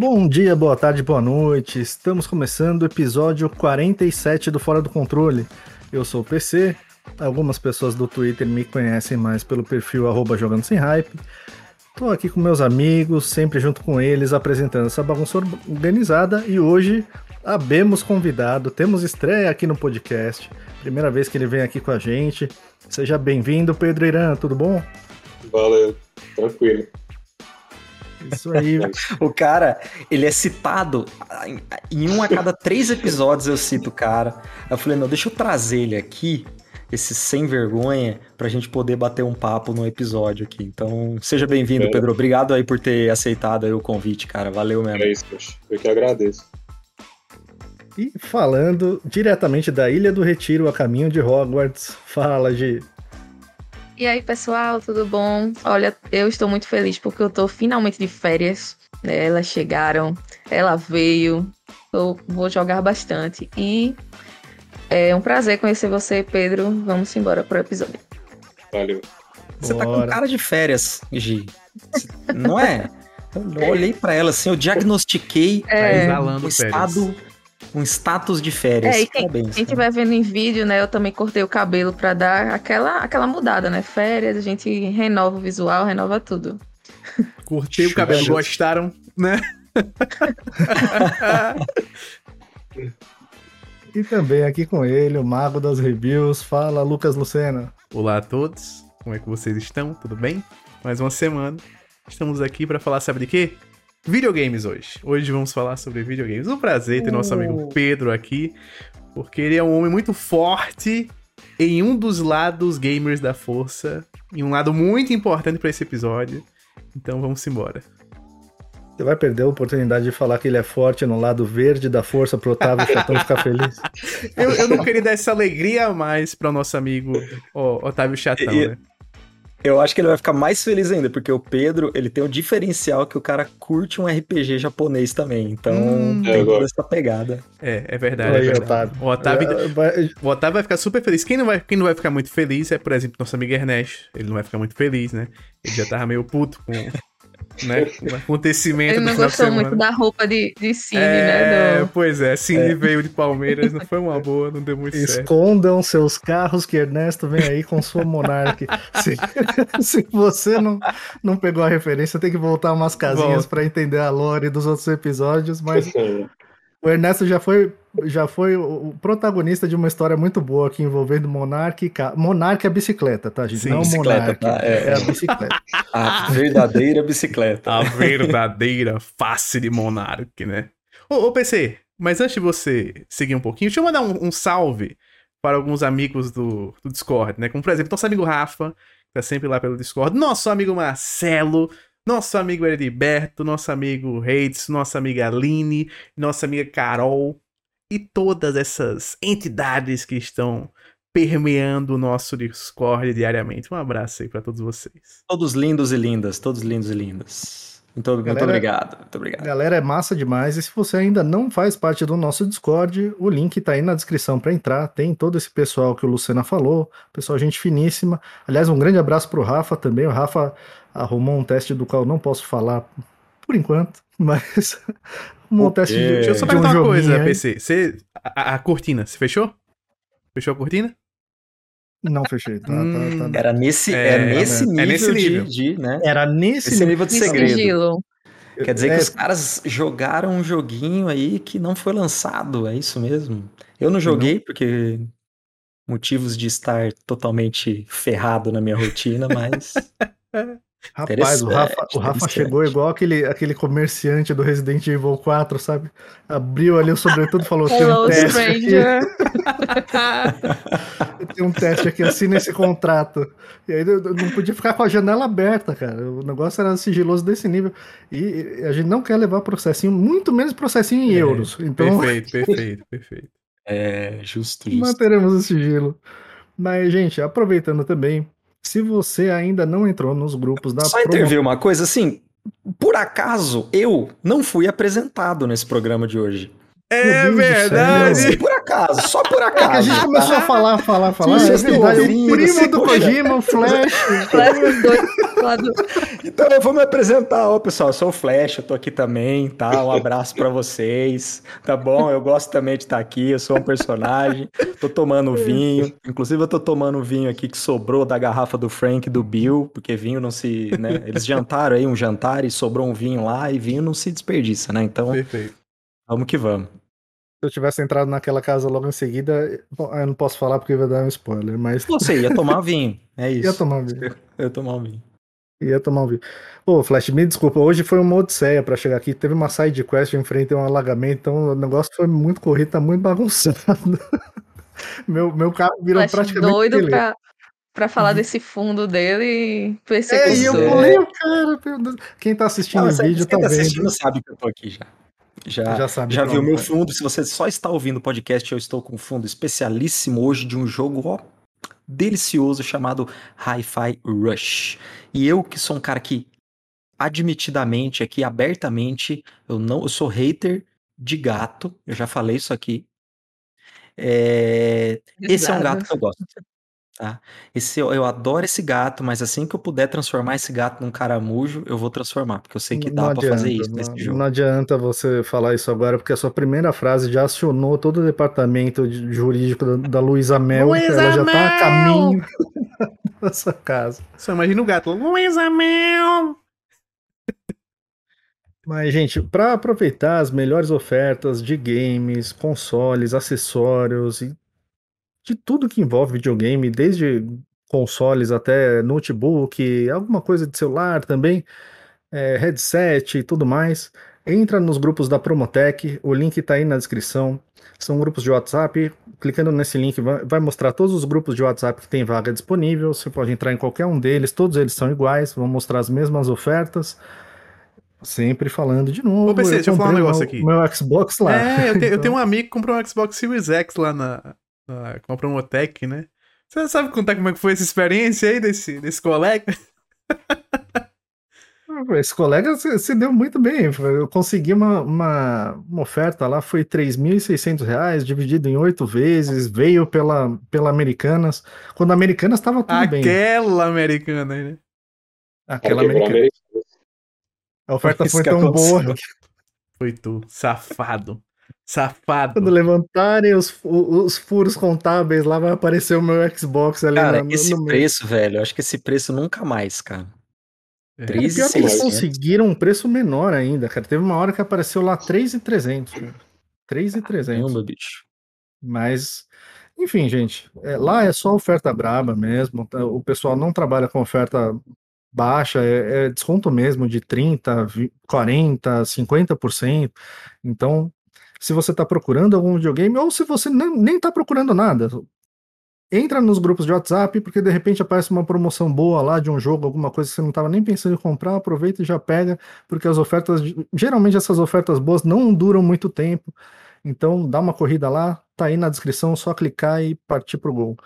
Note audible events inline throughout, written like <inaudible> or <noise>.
Bom dia, boa tarde, boa noite. Estamos começando o episódio 47 do Fora do Controle. Eu sou o PC. Algumas pessoas do Twitter me conhecem mais pelo perfil Jogando Sem Hype. Tô aqui com meus amigos, sempre junto com eles, apresentando essa bagunça organizada. E hoje abemos convidado, temos estreia aqui no podcast. Primeira vez que ele vem aqui com a gente. Seja bem-vindo, Pedro Irã, tudo bom? Valeu, tranquilo. Isso aí. o cara, ele é citado em um a cada três episódios eu cito o cara. Eu falei, não, deixa eu trazer ele aqui, esse sem vergonha, pra gente poder bater um papo no episódio aqui. Então, seja bem-vindo, é. Pedro. Obrigado aí por ter aceitado aí o convite, cara. Valeu mesmo. É isso, poxa. Eu que agradeço. E falando diretamente da Ilha do Retiro a caminho de Hogwarts, fala, Gi. E aí, pessoal, tudo bom? Olha, eu estou muito feliz porque eu tô finalmente de férias. Né? Elas chegaram, ela veio. Eu vou jogar bastante. E é um prazer conhecer você, Pedro. Vamos embora pro episódio. Valeu. Você Bora. tá com cara de férias, Gi. Não é? <laughs> Eu olhei para ela assim, eu diagnostiquei é, tá um estado um status de férias. É, e quem, Parabéns, quem estiver vendo em vídeo, né, eu também cortei o cabelo para dar aquela, aquela mudada, né? Férias, a gente renova o visual, renova tudo. Cortei o cabelo, gostaram, né? <laughs> e também aqui com ele, o mago das reviews, fala Lucas Lucena. Olá a todos, como é que vocês estão? Tudo bem? Mais uma semana. Estamos aqui para falar, sabe de quê? Videogames hoje. Hoje vamos falar sobre videogames. Um prazer ter nosso amigo uh. Pedro aqui, porque ele é um homem muito forte em um dos lados gamers da força, em um lado muito importante para esse episódio. Então vamos embora. Você vai perder a oportunidade de falar que ele é forte no lado verde da força pro Otávio Chatão <laughs> ficar feliz. eu, eu não queria dar essa alegria a mais para o nosso amigo ó, Otávio Chatão, e, né? Eu acho que ele vai ficar mais feliz ainda, porque o Pedro, ele tem o diferencial que o cara curte um RPG japonês também. Então, hum, tem toda essa pegada. É, é verdade. Aí, é verdade. Otávio. O, Otávio, é, o Otávio vai ficar super feliz. Quem não, vai, quem não vai ficar muito feliz é, por exemplo, nosso amigo Ernest. Ele não vai ficar muito feliz, né? Ele já tava meio puto com né? <laughs> Um acontecimento Ele não gostou muito da roupa de, de Cine, é, né? Do... Pois é, Cine é. veio de Palmeiras, não foi uma <laughs> boa, não deu muito Escondam certo. Escondam seus carros que Ernesto vem aí com sua Monark. <laughs> se, se você não, não pegou a referência, tem que voltar umas casinhas para entender a lore dos outros episódios, mas o Ernesto já foi, já foi o protagonista de uma história muito boa aqui envolvendo Monark e Monark é a bicicleta, tá, gente? Sim, Não bicicleta, tá? é, é, a bicicleta. <laughs> a verdadeira bicicleta. A verdadeira face de Monark, né? Ô, ô, PC, mas antes de você seguir um pouquinho, deixa eu mandar um, um salve para alguns amigos do, do, Discord, né? Como, por exemplo, nosso amigo Rafa, que tá sempre lá pelo Discord, nosso amigo Marcelo, nosso amigo Heriberto, nosso amigo Reis, nossa amiga Aline, nossa amiga Carol e todas essas entidades que estão permeando o nosso Discord diariamente. Um abraço aí para todos vocês. Todos lindos e lindas, todos lindos e lindas. Muito, galera, muito obrigado, muito obrigado. Galera, é massa demais. E se você ainda não faz parte do nosso Discord, o link tá aí na descrição para entrar. Tem todo esse pessoal que o Lucena falou, pessoal gente finíssima. Aliás, um grande abraço pro Rafa também. O Rafa arrumou um teste do qual não posso falar por enquanto, <laughs> mas um teste de, Deixa eu só perguntar um uma coisa, PC. Você, a, a, cortina, você fechou? Fechou a cortina? Não fechei. Tá, hum, tá, tá. Era nesse, é, é nesse nível, é nesse nível. De, de, né? Era nesse Esse nível de segredo. Sigilo. Quer dizer é, que os caras jogaram um joguinho aí que não foi lançado, é isso mesmo? Eu não joguei não. porque motivos de estar totalmente ferrado na minha rotina, mas <laughs> Rapaz, o Rafa, o Rafa chegou igual aquele, aquele comerciante do Resident Evil 4, sabe? Abriu ali o sobretudo e falou: tem um teste stranger. aqui. <laughs> tem um teste aqui, assina esse contrato. E aí não podia ficar com a janela aberta, cara. O negócio era sigiloso desse nível. E a gente não quer levar processinho, muito menos processinho em é, euros. Então... Perfeito, perfeito, <laughs> perfeito. É, justo, justo. Manteremos o sigilo. Mas, gente, aproveitando também, se você ainda não entrou nos grupos da. Só intervir uma coisa assim. Por acaso, eu não fui apresentado nesse programa de hoje. É verdade. Por acaso, só por acaso. É que a gente começou a falar, falar, falar. Sim, é verdade. Primo do Kojima, o Flash. Flash do- Então eu vou me apresentar, ó, pessoal. Eu sou o Flash, eu tô aqui também, tá? Um abraço pra vocês, tá bom? Eu gosto também de estar aqui, eu sou um personagem. Tô tomando vinho. Inclusive, eu tô tomando vinho aqui que sobrou da garrafa do Frank e do Bill, porque vinho não se. Né? Eles jantaram aí um jantar e sobrou um vinho lá, e vinho não se desperdiça, né? Então, Perfeito. vamos que vamos. Se eu tivesse entrado naquela casa logo em seguida, bom, eu não posso falar porque vai dar um spoiler, mas Você ia tomar vinho, é <laughs> isso. <laughs> ia tomar vinho. Eu ia tomar um vinho. Ia tomar um vinho. Ô, Flash, me desculpa, hoje foi uma odisseia pra chegar aqui. Teve uma side quest em frente a um alagamento, então o negócio foi muito corrido, tá muito bagunçado. <laughs> meu, meu carro virou Flash praticamente. doido esqueleto. pra, pra falar desse fundo dele e É, e perseguição. eu pulei o cara, meu Deus. Quem tá assistindo Não, o você- vídeo quem tá tá assistindo sabe que eu tô aqui já. Já, Já já, sabe viu pronto, meu é. fundo. Se você só está ouvindo o podcast, eu estou com um fundo especialíssimo hoje de um jogo ó, delicioso chamado Hi-Fi Rush. E eu que sou um cara que admitidamente aqui abertamente, eu não, eu sou hater de gato. Eu já falei isso aqui. É, esse é um gato que eu gosto. Tá? Esse, eu, eu adoro esse gato, mas assim que eu puder transformar esse gato num caramujo, eu vou transformar, porque eu sei que dá pra fazer isso nesse não, jogo. não adianta você falar isso agora, porque a sua primeira frase já acionou todo o departamento de- jurídico da, da Luísa Mel. Luísa ela já tá a Mel! caminho <laughs> da sua casa. Só imagina o gato. Luísa Mel! Mas, gente, para aproveitar as melhores ofertas de games, consoles, acessórios e de tudo que envolve videogame, desde consoles até notebook, alguma coisa de celular também, é, headset e tudo mais, entra nos grupos da Promotec, o link tá aí na descrição. São grupos de WhatsApp. Clicando nesse link vai, mostrar todos os grupos de WhatsApp que tem vaga disponível. Você pode entrar em qualquer um deles, todos eles são iguais, vão mostrar as mesmas ofertas. Sempre falando de novo. Ô, PC, deixa eu falar um negócio meu, aqui. Meu Xbox lá. É, eu, te- eu <laughs> Então, tenho um amigo que comprou um Xbox Series X lá na, na, com a Promotec, né? Você sabe contar como é que foi essa experiência aí desse, desse colega? <laughs> Esse colega se, se deu muito bem. Eu consegui uma, uma, uma oferta lá, foi 3.600 reais, dividido em oito vezes, veio pela, pela Americanas. Quando a Americanas estava tudo bem. Aquela americana aí, né? Aquela quebrou a Americanas. Americanas. A oferta foi tão boa. Foi tu, safado. Safado. Quando levantarem os, os furos contábeis, lá vai aparecer o meu Xbox ali Cara, na- esse no meio. preço, velho, eu acho que esse preço nunca mais, cara. É. Cara, pior que eles 3,600. conseguiram um preço menor ainda, cara. Teve uma hora que apareceu lá 3,300. cara. 3,300. Caramba, bicho. Mas, enfim, gente, é, lá é só oferta braba mesmo. tá? O pessoal não trabalha com oferta baixa, é, é desconto mesmo de 30, vi- 40, 50%. Então, se você está procurando algum videogame, ou se você nem, está procurando nada, entra nos grupos de WhatsApp, porque de repente aparece uma promoção boa lá de um jogo, alguma coisa que você não estava nem pensando em comprar, aproveita e já pega, porque as ofertas, geralmente essas ofertas boas não duram muito tempo. Então, dá uma corrida lá, tá aí na descrição, só clicar e partir pro gol.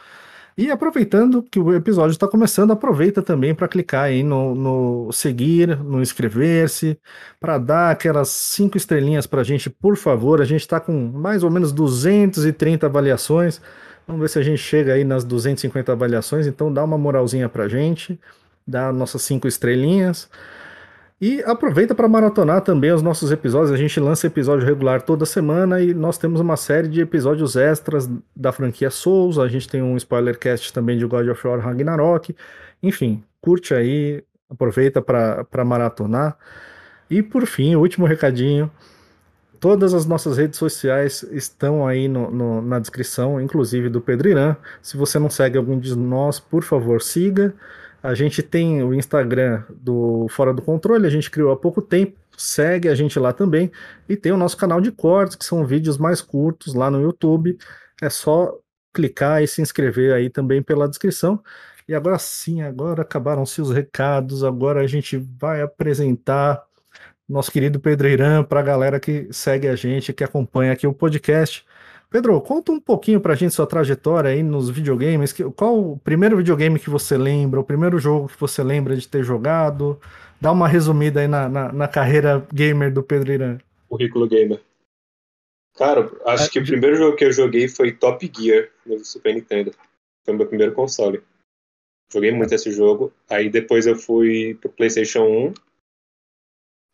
E aproveitando que o episódio está começando, aproveita também para clicar aí no, no seguir, no inscrever-se, para dar aquelas cinco estrelinhas para a gente, por favor. A gente está com mais ou menos 230 avaliações. Vamos ver se a gente chega aí nas 250 avaliações. Então dá uma moralzinha para a gente, dá nossas cinco estrelinhas. E aproveita para maratonar também os nossos episódios. A gente lança episódio regular toda semana e nós temos uma série de episódios extras da franquia Souls. A gente tem um spoilercast também de God of War Ragnarok. Enfim, curte aí, aproveita para maratonar. E por fim, o último recadinho. Todas as nossas redes sociais estão aí no, no, na descrição, inclusive do Pedro Irã. Se você não segue algum de nós, por favor, siga. A gente tem o Instagram do Fora do Controle, a gente criou há pouco tempo, segue a gente lá também. E tem o nosso canal de cortes, que são vídeos mais curtos lá no YouTube. É só clicar e se inscrever aí também pela descrição. E agora sim, agora acabaram-se os recados, agora a gente vai apresentar nosso querido Pedro Irã para a galera que segue a gente, que acompanha aqui o podcast. Pedro, conta um pouquinho pra gente sua trajetória aí nos videogames. Que- Qual o primeiro videogame que você lembra, o primeiro jogo que você lembra de ter jogado? Dá uma resumida aí na, na, na carreira gamer do Pedro Irã. Currículo Gamer. Cara, acho Ah, que o de- primeiro jogo que eu joguei foi Top Gear no Super Nintendo. Foi o meu primeiro console. Joguei muito esse jogo. Aí depois eu fui pro PlayStation 1.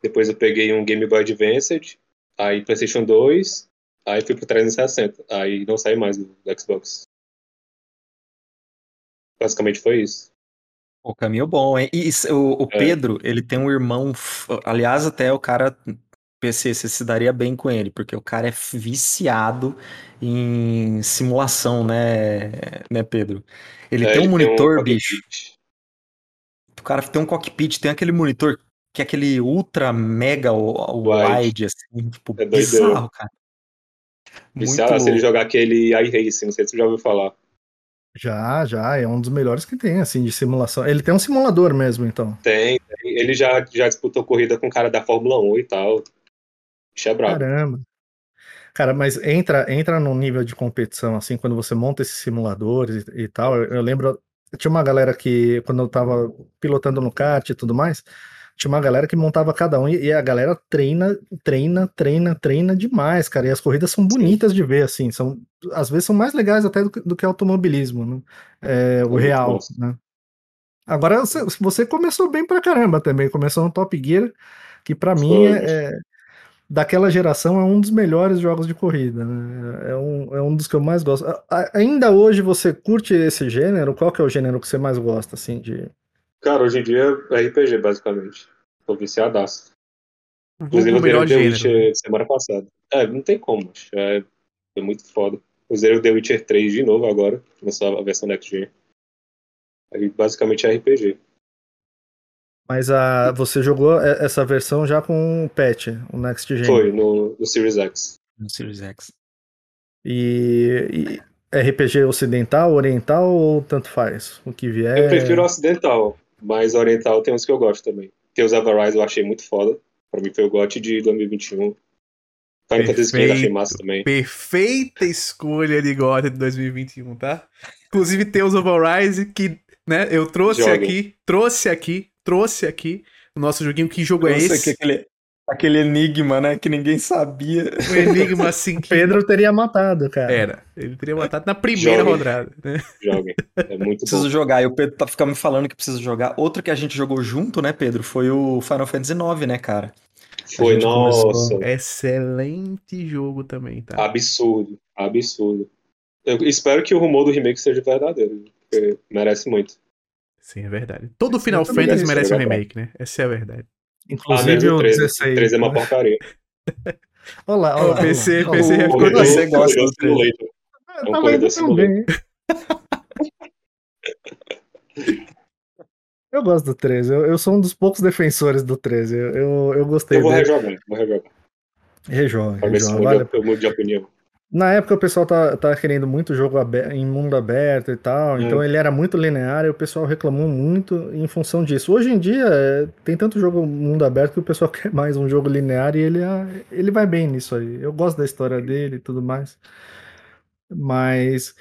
Depois eu peguei um Game Boy Advance. Aí PlayStation 2. Aí fui pro 360. Aí não saí mais do, do Xbox. Basicamente foi isso. O caminho bom, hein? E o, o É. Pedro, ele tem um irmão. Aliás, até o cara. PC, você se daria bem com ele, porque o cara é viciado em simulação, né, né, Pedro? Ele É, tem um monitor, cockpit. bicho. O cara tem um cockpit, tem aquele monitor que é aquele ultra mega Wide. wide, assim, tipo, É bizarro, cara. Muito Viciado, se ele jogar aquele iRacing, não sei se você já ouviu falar. Já, já, é um dos melhores que tem, assim, de simulação. Ele tem um simulador mesmo, então. Tem, tem. Ele já, já disputou corrida com o cara da Fórmula 1 e tal. Bicho é brabo. Caramba. Cara, mas entra, entra num nível de competição, assim, quando você monta esses simuladores e, e tal. Eu, eu lembro, tinha uma galera que, quando eu tava pilotando no kart e tudo mais, tinha uma galera que montava cada um e, e a galera treina, treina, treina, treina demais, cara. E as corridas são bonitas de ver, assim, são, às vezes são mais legais até do, que- do que automobilismo, né? É, o real, bom. né? Agora, você, começou bem pra caramba também, começou no Top Gear, que pra mim é, é- daquela geração é um dos melhores jogos de corrida, né? É um, é um dos que eu mais gosto. A- ainda hoje você curte esse gênero? Qual que é o gênero que você mais gosta, assim, de... Cara, hoje em dia é RPG, basicamente. Tô viciadaço. Inclusive, o eu melhor o The gênero. Witcher semana passada. É, não tem como. É, é muito foda. Eu zerei o The Witcher 3 de novo agora, começou a versão Next Gen. Aí, basicamente, é RPG. Mas a, você jogou essa versão já com o patch, o Next Gen. Foi, no, no Series X. No Series X. E, e RPG ocidental, oriental ou tanto faz? O que vier. Eu prefiro o ocidental, mas oriental tem uns que eu gosto também. Tales of Arise eu achei muito foda. Pra mim foi o GOT de 2021. Final Fantasy XV eu achei massa também. Perfeita escolha de God de 2021, tá? Inclusive Tales of Arise, que né, eu trouxe Joguem. aqui, trouxe aqui, trouxe aqui o nosso joguinho. Que jogo é Eu sei esse? que aquele, aquele enigma, né, que ninguém sabia. Um enigma assim <laughs> que Pedro teria matado, cara. era. Ele teria matado na primeira Joguem. rodada, né? Joguem. É muito <laughs> Preciso bom. jogar. E o Pedro tá ficando me falando que precisa jogar. Outro que a gente jogou junto, né, Pedro? Foi o Final Fantasy IX, né, cara? Foi, nossa. começou- Excelente jogo também, tá? Absurdo. Absurdo. Eu espero que o rumor do remake seja verdadeiro, porque merece muito. Sim, é verdade. Todo Final Fantasy merece um remake, né? Essa é a verdade. Ah, Inclusive menos o o 13. 16. 13 é uma né? porcaria. Olha lá, olha Ó, lá, olha PC, lá. PC Olha lá. ficou- Corredor- Você gosta do 13. simulator. Ah, um tá corredor vendo também. <laughs> Eu gosto do 13. Eu, eu sou um dos poucos defensores do 13. Eu, eu, eu gostei Eu vou dele. rejogar, vou rejogar. Rejoga, rejoga. Vale. eu mudo de opinião. Na época o pessoal tá, tá querendo muito jogo abe- em mundo aberto e tal, Hum. então ele era muito linear e o pessoal reclamou muito em função disso. Hoje em dia é, tem tanto jogo mundo aberto que o pessoal <laughs> quer mais um jogo linear e ele, ah, ele vai bem nisso aí. Eu gosto da história dele e tudo mais. Mas,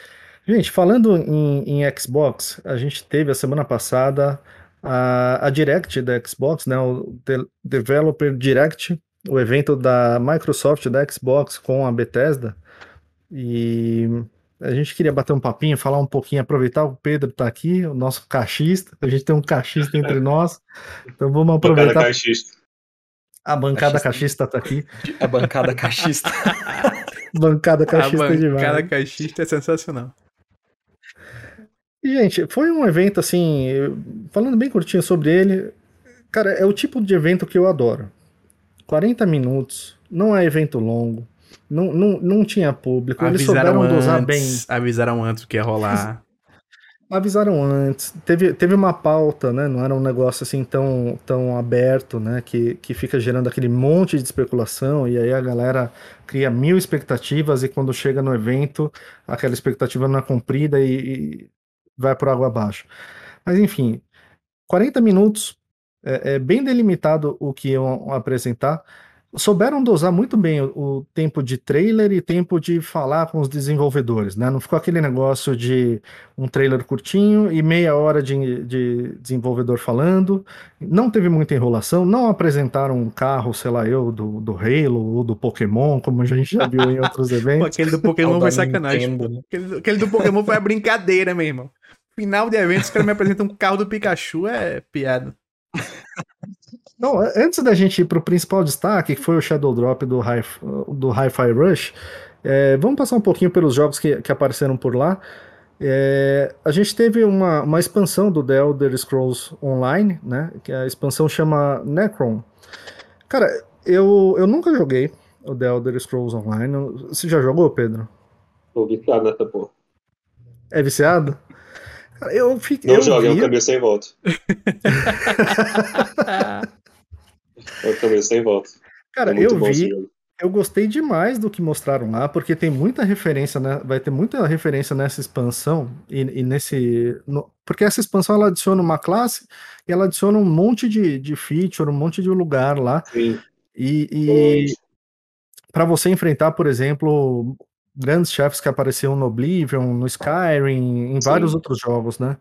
gente, falando em, em Xbox, a gente teve a semana passada a, a Direct da Xbox, né, o De- Developer Direct, o evento da Microsoft da Xbox com a Bethesda. E a gente queria bater um papinho, falar um pouquinho, aproveitar o Pedro tá aqui, o nosso caixista. A gente tem um caixista entre nós. Então vamos Bancada aproveitar. caixista. A bancada Caixista. caixista tá aqui. A bancada caixista. <laughs> Bancada A caixista é demais. bancada caixista é sensacional. E, gente, foi um evento assim, falando bem curtinho sobre ele, cara, é o tipo de evento que eu adoro. 40 minutos, não é evento longo, não, não, não tinha público, eles Avisaram souberam dosar bem. antes, avisaram antes que ia rolar. <laughs> Avisaram antes, teve, teve uma pauta, né? Não era um negócio assim tão, tão aberto, né? Que, que fica gerando aquele monte de especulação, e aí a galera cria mil expectativas, e quando chega no evento, aquela expectativa não é cumprida e, e vai por água abaixo. Mas enfim, 40 minutos, é, é bem delimitado o que iam apresentar. Souberam dosar muito bem o, o tempo de trailer e tempo de falar com os desenvolvedores, né? Não ficou aquele negócio de um trailer curtinho e meia hora de, de desenvolvedor falando. Não teve muita enrolação, não apresentaram um carro, sei lá eu, do, do Halo ou do Pokémon, como a gente já viu em outros <laughs> Pô, eventos. aquele do Pokémon foi sacanagem. Nintendo, né? Aquele, aquele do Pokémon foi a brincadeira, meu irmão. Final de evento, os caras me apresentam um carro do Pikachu, é piada. Não, antes da gente ir pro principal destaque, que foi o Shadow Drop do Hi- do Hi-Fi Rush, é, vamos passar um pouquinho pelos jogos que, que apareceram por lá. É, a gente teve uma, uma expansão do The Elder Scrolls Online, né? Que a expansão chama Necron. Cara, eu, eu nunca joguei o The Elder Scrolls Online. Você já jogou, Pedro? Tô viciado nessa porra. É viciado? Cara, eu fiquei. Não eu joga, é um vi- caminho sem volta. <laughs> É um caminho sem volta. Cara, é eu vi, eu gostei demais do que mostraram lá, porque tem muita referência, né? Vai ter muita referência nessa expansão e, e nesse. no- porque essa expansão ela adiciona uma classe e ela adiciona um monte de, de feature, um monte de lugar lá. Sim, E, e para você enfrentar, por exemplo, grandes chefes que apareciam no Oblivion, no Skyrim, em Sim. vários outros jogos, né?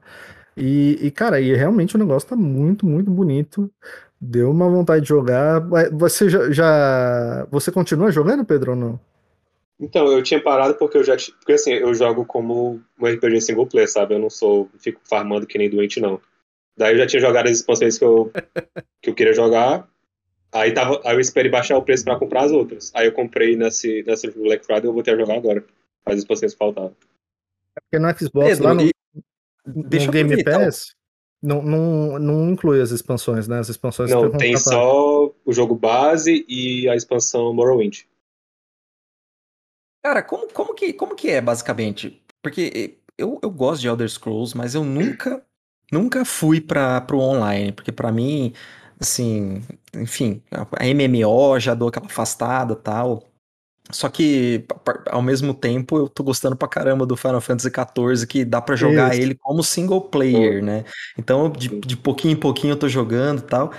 E, e, cara, e realmente o negócio tá muito, muito bonito. Deu uma vontade de jogar. Você já, já- Você continua jogando, Pedro, ou não? Então, eu tinha parado porque eu já. Porque assim, eu jogo como um RPG single player, sabe? Eu não sou. Fico farmando que nem doente, não. Daí eu já tinha jogado as expansões que eu, <laughs> que eu queria jogar. Aí, tava, aí eu esperei baixar o preço pra comprar as outras. Aí eu comprei nesse, nessa Black Friday e eu vou ter a jogar agora. As expansões que faltavam. Porque no Xbox, Pedro, lá no, e- no Game Pass, não, não, não inclui as expansões, né? As expansões Não, tem comprar. só o jogo base e a expansão Morrowind. Cara, como, como, que, como que é, basicamente? Porque eu, eu gosto de Elder Scrolls, mas eu nunca, nunca fui para pro online, porque pra mim, assim, enfim, a MMO já dou aquela afastada e tal. Só que, ao mesmo tempo, eu tô gostando pra caramba do Final Fantasy XIV, que dá pra jogar Isso. ele como single player, né? Então, de, de pouquinho em pouquinho eu tô jogando e tal.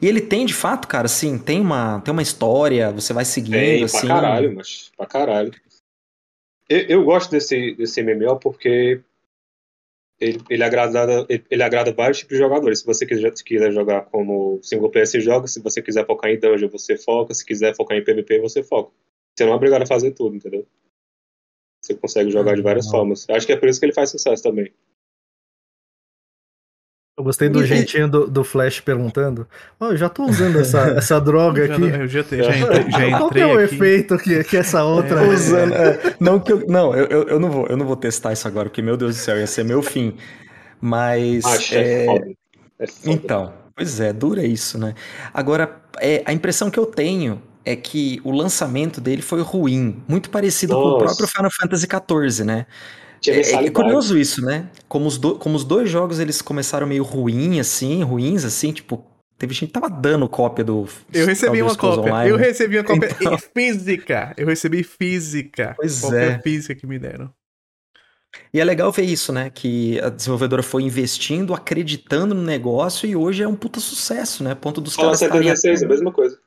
E ele tem, de fato, cara, assim, tem uma, tem uma história, você vai seguindo, Tem, assim... pra caralho, mas pra caralho. Eu, eu gosto desse, desse MMO porque ele, ele, agrada, ele, ele agrada vários tipos de jogadores. Se você quiser, quiser jogar como single player, você joga. Se você quiser focar em dungeon, você foca. Se quiser focar em PVP, você foca. Você não é obrigado a fazer tudo, entendeu? Você consegue jogar de várias não. formas. Acho que é por isso que ele faz sucesso também. Eu gostei do E- jeitinho do, do Flash perguntando. Ó, eu já tô usando essa, <laughs> essa droga Já, aqui. eu já, te- já entrei, já Qual que entrei é o aqui. efeito que, que essa outra. É. usando. é, não, que eu, não eu, eu, eu não vou, eu não vou testar isso agora, porque, meu Deus do céu, ia ser meu fim. Mas. É, é, foda. É então, pois é, dura isso, né? Agora, é, a impressão que eu tenho é que o lançamento dele foi ruim, muito parecido com o Nossa. próprio Final Fantasy XIV, né? É, é curioso isso, né? Como os, do- como os dois jogos eles começaram meio ruim, assim, ruins, assim, tipo, teve gente que tava dando cópia do. Eu recebi uma cópia. Online, Eu recebi uma cópia Então. em física. Eu recebi física. Pois cópia é. física que me deram. E é legal ver isso, né? Que a desenvolvedora foi investindo, acreditando no negócio e hoje é um puta sucesso, né? Ponto dos Fallout caras estarem 76, a mesma coisa.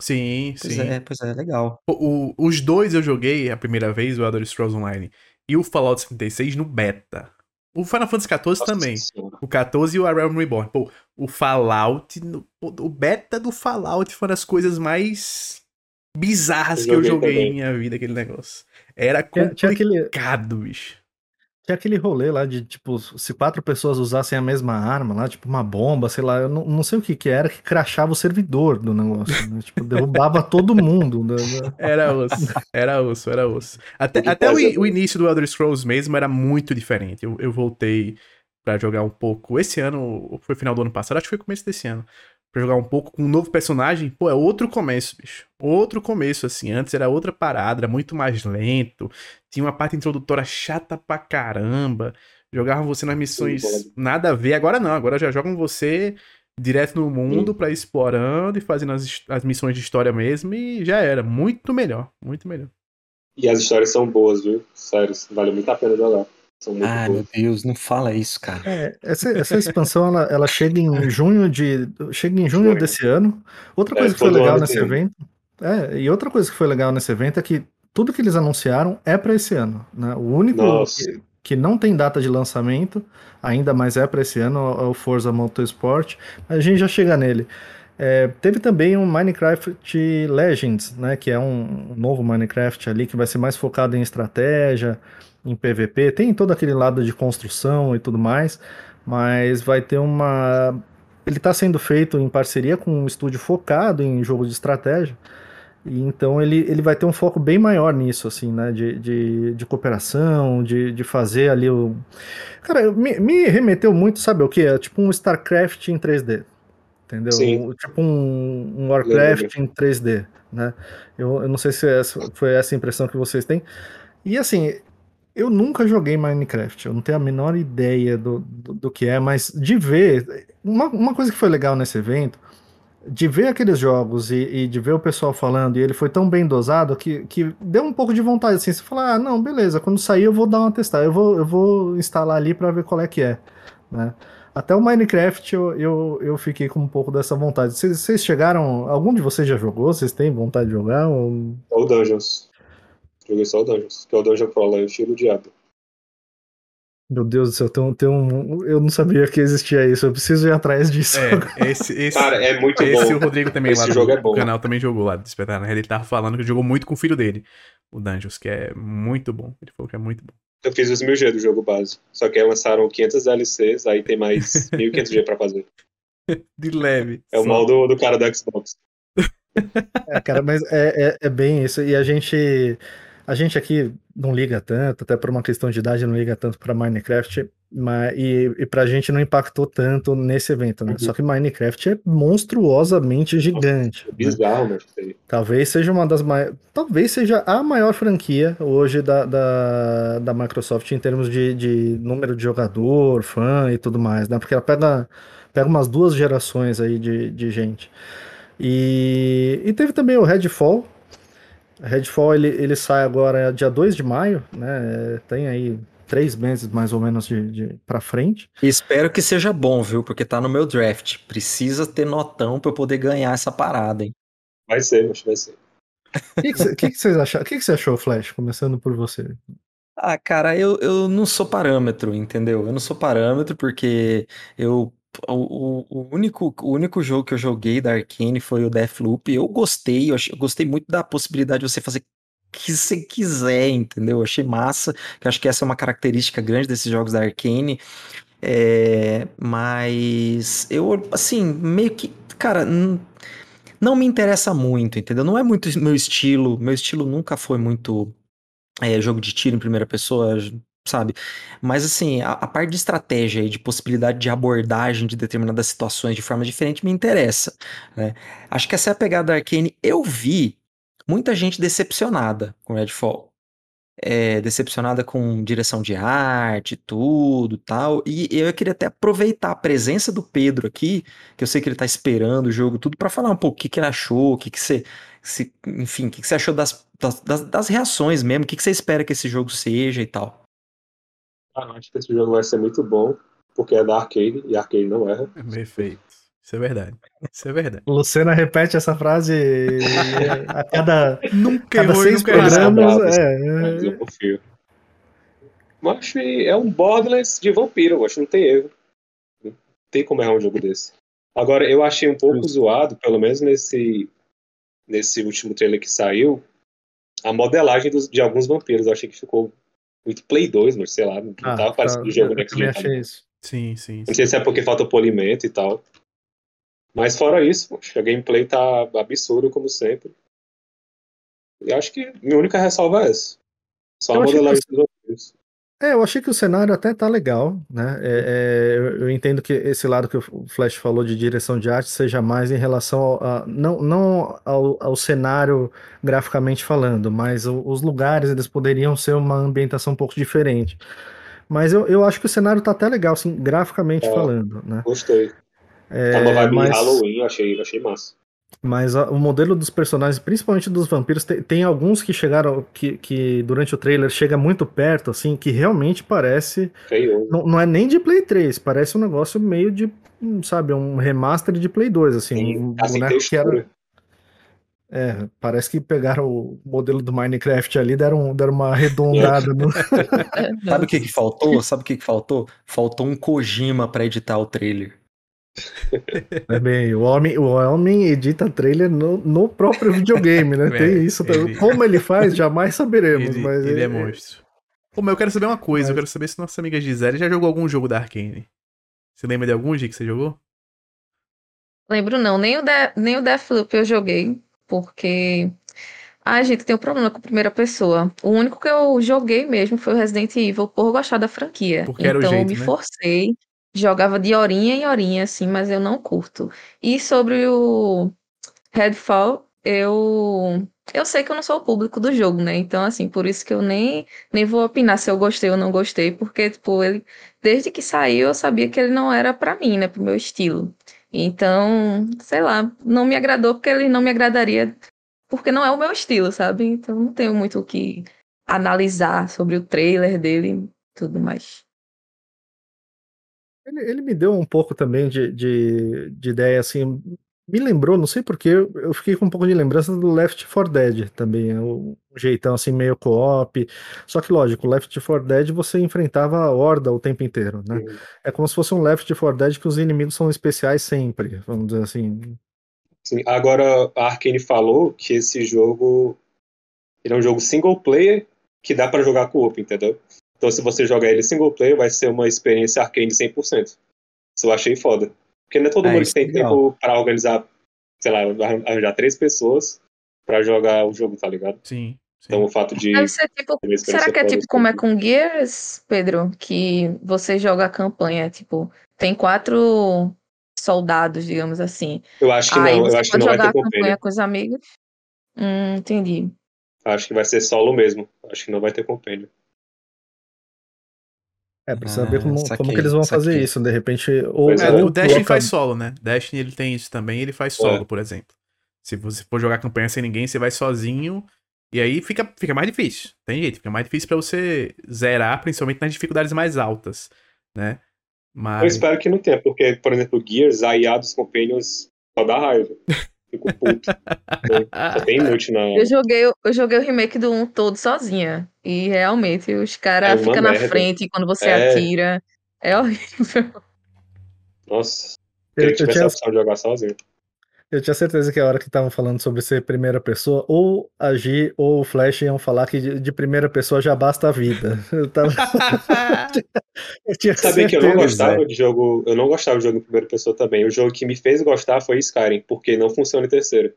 Sim, Pois sim. é, pois é, legal. O- o- os dois eu joguei a primeira vez, o Elder Scrolls Online e o Fallout 76 no beta. O Final Fantasy XIV Nossa também. O 14 e o A Realm Reborn. Pô, o Fallout, no- o beta do Fallout foi uma das coisas mais bizarras Eu que eu joguei também. em minha vida, aquele negócio. Era Tinha, tinha aquele, complicado, bicho. Tinha aquele rolê lá de, tipo, se quatro pessoas usassem a mesma arma lá, tipo uma bomba, sei lá, eu não, não sei o que que era, que crachava o servidor do negócio, né? Tipo, derrubava <laughs> todo mundo. né? Era osso, era osso, era osso. Até, até o, o início do Elder Scrolls mesmo era muito diferente. Eu, eu voltei pra jogar um pouco esse ano, ou foi final do ano passado, acho que foi começo desse ano. Pra jogar um pouco com um novo personagem, pô, é outro começo, bicho. Outro começo, assim. Antes era outra parada, muito mais lento. Tinha uma parte introdutória chata pra caramba. Jogavam você nas missões nada a ver. Agora não, agora já jogam você direto no mundo pra ir explorando e fazendo as, as missões de história mesmo e já era. Muito melhor, muito melhor. E as histórias são boas, viu? Sério, vale muito a pena jogar. São muito Ah, meu boas. Deus, não fala isso, cara. É, essa, essa expansão ela, ela chega em junho de chega em junho Junho. desse ano. Outra É, coisa que foi legal nesse evento, é, e outra coisa que foi legal nesse evento é que tudo que eles anunciaram é para esse ano, né? O único que, que não tem data de lançamento, ainda mais é para esse ano, é o Forza Motorsport. A gente já chega nele. É, teve também um Minecraft Legends, né, que é um novo Minecraft ali que vai ser mais focado em estratégia, em PVP. Tem todo aquele lado de construção e tudo mais, mas vai ter uma. Ele está sendo feito em parceria com um estúdio focado em jogo de estratégia. E então ele, ele vai ter um foco bem maior nisso, assim, né? De, de, de cooperação, de, de fazer ali o. Cara, me, me remeteu muito, sabe o que? É tipo um StarCraft em 3D. Entendeu? Sim. Tipo um, um Warcraft em 3D, né? Eu, eu não sei se essa, foi essa impressão que vocês têm. E assim, eu nunca joguei Minecraft, eu não tenho a menor ideia do, do, do que é, mas de ver. Uma, uma coisa que foi legal nesse evento de ver aqueles jogos e, e, de ver o pessoal falando, e ele foi tão bem dosado que, que deu um pouco de vontade, assim, você falar, ah, não, beleza, quando sair eu vou dar uma testada, eu vou, eu vou instalar ali para ver qual é que é, né? Até o Minecraft eu, eu, eu fiquei com um pouco dessa vontade. Vocês, chegaram, algum de vocês já jogou? Vocês têm vontade de jogar? Ou... Só o Dungeons. Joguei só o Dungeons, que é o Dungeon Crawler, eu tiro o diabo. Meu Deus do céu, tem um, tem um, eu não sabia que existia isso. Eu preciso ir atrás disso. É, esse, esse, Cara, é muito esse bom. Esse o Rodrigo também Esse lá jogo do é bom. canal também jogou lá do Despertar. Ele tava falando que jogou muito com o filho dele, o Dungeons, que é muito bom. Ele falou que é muito bom. Eu fiz os 1000G do jogo base. Só que aí lançaram 500 DLCs, aí tem mais <laughs> 1500G pra fazer. De leve. É o mal do, do cara do Xbox. É, cara, mas é, é, é bem isso. E a gente, a gente aqui não liga tanto, até por uma questão de idade, não liga tanto para Minecraft. Mas, e, e pra gente não impactou tanto nesse evento, né? Uhum. Só que Minecraft é monstruosamente gigante. Né? bizarro, aí. Talvez seja uma das maiores. Talvez seja a maior franquia hoje da, da, da Microsoft em termos de, de número de jogador, fã e tudo mais, né? Porque ela pega, pega umas duas gerações aí de, de gente. E, e teve também o Redfall. Redfall ele, ele sai agora dia 2 de maio, né? Tem aí três meses mais ou menos de, de para frente. E espero que seja bom, viu? Porque tá no meu draft. Precisa ter notão pra eu poder ganhar essa parada, hein? Vai ser, mas vai ser. O que, que, cê- que que vocês acharam? O que, que você achou, Flash? Começando por você. Ah, cara, eu, eu não sou parâmetro, entendeu? Eu não sou parâmetro porque eu. O, o, único, o único jogo que eu joguei da Arkane foi o Deathloop. Eu gostei, eu, achei- eu gostei muito da possibilidade de você fazer o que você quiser, entendeu? Eu achei massa, que acho que essa é uma característica grande desses jogos da Arkane. É, mas eu, assim, meio que, cara, não me interessa muito, entendeu? Não é muito meu estilo. Meu estilo nunca foi muito é, jogo de tiro em primeira pessoa, sabe? Mas assim, a, a parte de estratégia e de possibilidade de abordagem de determinadas situações de forma diferente me interessa, né? Acho que essa é a pegada da Arcane. Eu vi muita gente decepcionada com Redfall. É, decepcionada com direção de arte, tudo tal. E eu queria até aproveitar a presença do Pedro aqui, que eu sei que ele tá esperando o jogo, tudo, pra falar um pouco o que, que ele achou, o que, que você. se- enfim, o que, que você achou das, das, das- das reações mesmo, o que, que você espera que esse jogo seja e tal. Ah, eu acho que esse jogo vai ser muito bom, porque é da Arcade, e a Arcade não erra. Perfeito. Isso é verdade. Isso é verdade. Lucena repete essa frase a cada, Nunca cada errou seis nunca programas. Bravo, É, Mas eu confio. Mas acho que é um Borderlands de vampiro, eu acho que não tem erro. Não tem como errar um jogo desse. Agora, eu achei um pouco Justo. zoado, pelo menos nesse, nesse último trailer que saiu, a modelagem dos- de alguns vampiros. Eu achei que ficou muito Play 2, mas sei lá, não Ah, tava parecendo o jogo eu Next também Gen. achei isso. Sim, sim. Não sei se é porque falta polimento e tal. Mas fora isso, poxa, a gameplay tá absurdo, como sempre. E acho que minha única ressalva é essa. Só Eu a modelagem. É, eu achei que o cenário até tá legal, né? É, é, eu, eu entendo que esse lado que o Flash falou de direção de arte seja mais em relação ao, a- não, não ao, ao cenário graficamente falando, mas o- os lugares eles poderiam ser uma ambientação um pouco diferente. Mas eu, eu acho que o cenário tá até legal, assim, graficamente É. falando, né? Gostei. É, tá uma vibe mas- Halloween, eu achei, achei massa. Mas a- o modelo dos personagens, principalmente dos vampiros, tem, tem alguns que chegaram, que, que durante o trailer chega muito perto, assim, que realmente parece. Não, não é nem de Play 3, parece um negócio meio de, sabe, um remaster de Play 2, assim. Tem, Um sem boneco que era. É, parece que pegaram o modelo do Minecraft ali, deram, deram uma arredondada no. <laughs> Sabe o que que faltou? Sabe o que que faltou? Faltou um Kojima pra editar o trailer. É bem, o homem, o homem edita trailer no, no próprio videogame, né? É, <laughs> Tem isso também. ele- Como ele faz, jamais saberemos. Ele, mas ele é monstro. Pô, mas eu quero saber uma coisa, eu quero saber se nossa amiga Gisele já jogou algum jogo da Arkane. Você lembra de algum, Gi, que você jogou? Lembro não, nem o, de, nem o Deathloop eu joguei, porque. Ai, gente, tem um problema com primeira pessoa. O único que eu joguei mesmo foi o Resident Evil por gostar da franquia. Porque era o então eu jeito, me né? forcei, jogava de horinha em horinha, assim, mas eu não curto. E sobre o Redfall, eu. Eu sei que eu não sou o público do jogo, né? Então, assim, por isso que eu nem, nem vou opinar se eu gostei ou não gostei, porque, tipo, ele, desde que saiu, eu sabia que ele não era pra mim, né? Pro meu estilo. Então, sei lá, não me agradou porque ele não me agradaria, porque não é o meu estilo, sabe? Então não tenho muito o que analisar sobre o trailer dele e tudo mais. Ele, ele me deu um pouco também de, de, de ideia, assim. Me lembrou, não sei porquê, eu fiquei com um pouco de lembrança do Left 4 Dead também. é Um jeitão assim, meio co-op. Só que, lógico, o Left 4 Dead você enfrentava a horda o tempo inteiro, né? Uhum. É como se fosse um Left 4 Dead que os inimigos são especiais sempre, vamos dizer assim. Sim, Agora, a Arkane falou que esse jogo ele é um jogo single player que dá pra jogar co-op, entendeu? Então, se você jogar ele single player, vai ser uma experiência Arkane 100%. Isso eu achei foda. Porque não é todo É, mundo que é tem legal. tempo pra organizar, sei lá, arranjar três pessoas pra jogar o jogo, tá ligado? Sim. sim. Então, o fato de. Tipo. Será que é tipo como é com Gears, Pedro? Que você joga a campanha, tipo, tem quatro soldados, digamos assim. Eu acho que Aí não, você eu acho que não vai jogar ter a campanha compêndio. com os amigos. Hum, entendi. Acho que vai ser solo mesmo. Acho que não vai ter compêndio. É, precisa ver Ah, como, saquei, como que eles vão fazer saquei. isso, de repente. Ou, É, ou o Destiny coloca- faz solo, né? Destiny ele tem isso também, ele faz solo, É. por exemplo. Se você for jogar campanha sem ninguém, você vai sozinho. E aí fica, fica mais difícil. Tem jeito, fica mais difícil pra você zerar, principalmente nas dificuldades mais altas, né? Eu Mas. espero que não tenha, porque, por exemplo, Gears, a IA dos Companions só dá raiva. <laughs> Fico puto. <laughs> Só tem inútil na. Eu joguei, o- eu joguei o remake do 1 todo sozinha. E realmente os É caras uma ficam na frente quando você É. atira. É horrível. Nossa, Eu, queria eu que tivesse tinha, a opção de jogar sozinho. Eu tinha certeza que a hora que estavam falando sobre ser primeira pessoa, ou a G ou o Flash iam falar que de, de primeira pessoa já basta a vida. <laughs> Eu, tava, <laughs> eu tinha Sabia que eu não certeza. gostava de jogo. Eu não gostava de jogo em primeira pessoa também. O jogo que me fez gostar foi Skyrim, porque não funciona em terceira.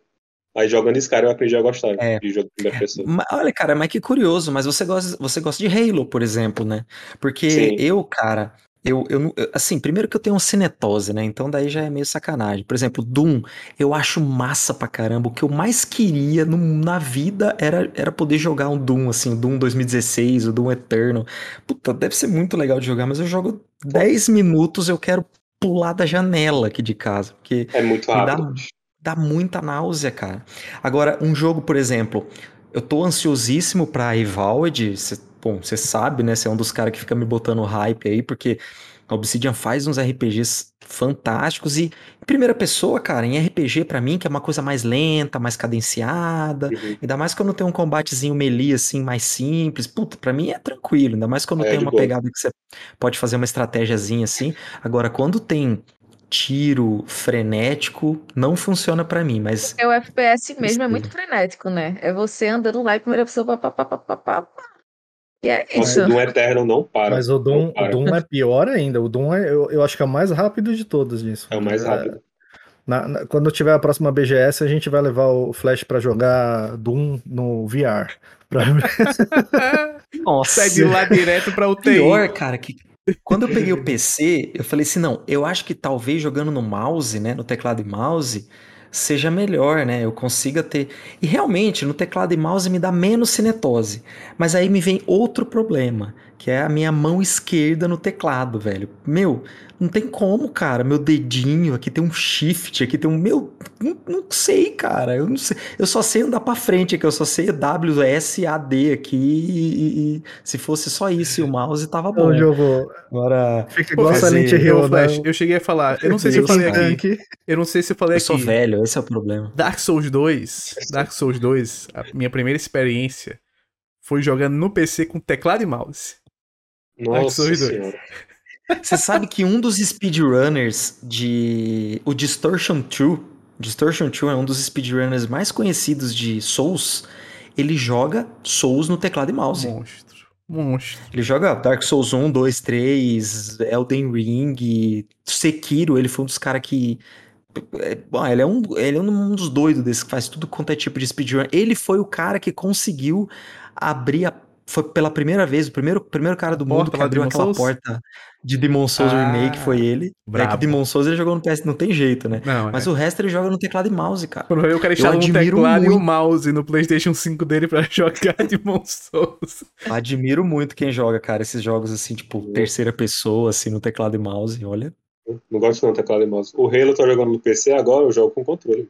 Aí jogando Skyrim eu aprendi a gostar É. de jogo em primeira pessoa. Ma- Olha, cara, mas que curioso, mas você gosta, você gosta de Halo, por exemplo, né? Porque Sim. eu, cara, eu, eu, assim, primeiro que eu tenho um cinetose, né? Então daí já é meio sacanagem. Por exemplo, Doom, eu acho massa pra caramba. O que eu mais queria no- na vida era, era poder jogar um Doom, assim, o Doom 2016, o Doom Eterno. Puta, deve ser muito legal de jogar, mas eu jogo 10 minutos, eu quero pular da janela aqui de casa, porque É muito Me dá- rápido. dá muita náusea, cara. Agora, um jogo, por exemplo, eu tô ansiosíssimo pra Evalid. Cê, bom, você sabe, né? Você é um dos caras que fica me botando hype aí, porque a Obsidian faz uns RPGs fantásticos e em primeira pessoa, cara, em RPG pra mim, que é uma coisa mais lenta, mais cadenciada, Uhum. ainda mais quando tem um combatezinho melee assim, mais simples. Puta, pra mim é tranquilo, ainda mais quando É, tem uma boa. pegada que você pode fazer uma estratégiazinha assim. Agora, quando tem tiro frenético, não funciona pra mim, mas Porque o FPS mesmo é muito frenético, né? É você andando lá em primeira pessoa, pá, pá, pá, pá, pá, pá, pá. É Nossa, isso. o Doom Eterno não para. Mas o Doom, o para. Doom é pior ainda. O Doom é, eu, eu acho que é o mais rápido de todos disso. É o mais rápido. Na- na- quando tiver a próxima BGS, a gente vai levar o Flash pra jogar Doom no VR. Pra- <laughs> nossa. Sai de lá direto pra UTI. Pior, cara, que quando eu peguei o PC, eu falei assim, não, eu acho que talvez jogando no mouse, né, no teclado e mouse, seja melhor, né? Eu consiga ter. E realmente, no teclado e mouse me dá menos cinetose. Mas aí me vem outro problema, que é a minha mão esquerda no teclado, velho. Meu, não tem como, cara. Meu dedinho, aqui tem um shift, aqui tem um. Meu, não, não sei, cara. Eu não sei. Eu só sei andar pra frente aqui, eu só sei WSAD aqui. E, e se fosse só isso e o mouse, tava bom. jogo Agora. fica igual fazer- Silent Hill, Flash, eu cheguei a falar. Eu não sei se eu falei aqui. Eu não sei se eu falei Eu aqui. sou velho, esse é o problema. Dark Souls 2. Dark Souls 2, a minha primeira experiência foi jogando no PC com teclado e mouse. Dark Nossa. <laughs> Você sabe que um dos speedrunners de. O Distortion True. Distortion True é um dos speedrunners mais conhecidos de Souls. Ele joga Souls no teclado e mouse. Monstro. Monstro. Ele joga Dark Souls 1, 2, 3, Elden Ring, Sekiro. Ele foi um dos caras que. é, Bom, ele é, um, ele é um dos doidos desses que faz tudo quanto é tipo de speedrun. Ele foi o cara que conseguiu abrir a. Foi pela primeira vez, o primeiro, primeiro cara do mundo porta que lá do abriu aquela Souls? porta de Demon Souls Ah, Remake, foi ele. É que Demon Souls ele jogou no PS, não tem jeito, né? Não, Mas é. o resto ele joga no teclado e mouse, cara. Eu quero instalar um admiro teclado e um muito. mouse no PlayStation 5 dele pra <laughs> jogar Demon Souls. Admiro muito quem joga, cara, esses jogos assim, tipo, terceira pessoa, assim, no teclado e mouse, olha. Não gosto não, teclado e mouse. O Halo tô jogando no PC, agora eu jogo com controle.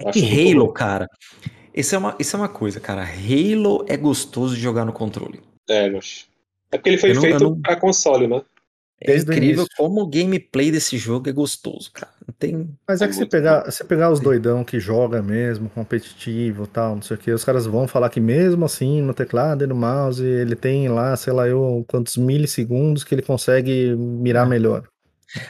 É que muito Halo, cara, isso é, uma, isso é uma coisa, cara. Halo é gostoso de jogar no controle. É, mas... É porque ele foi não- feito não- pra console, né? É Desde incrível como o gameplay desse jogo é gostoso, cara. Não tem. Mas é que você pegar, você pegar os doidão que joga mesmo, competitivo e tal, não sei o que, os caras vão falar que mesmo assim, no teclado e no mouse, ele tem lá, sei lá, eu, quantos milissegundos que ele consegue mirar melhor.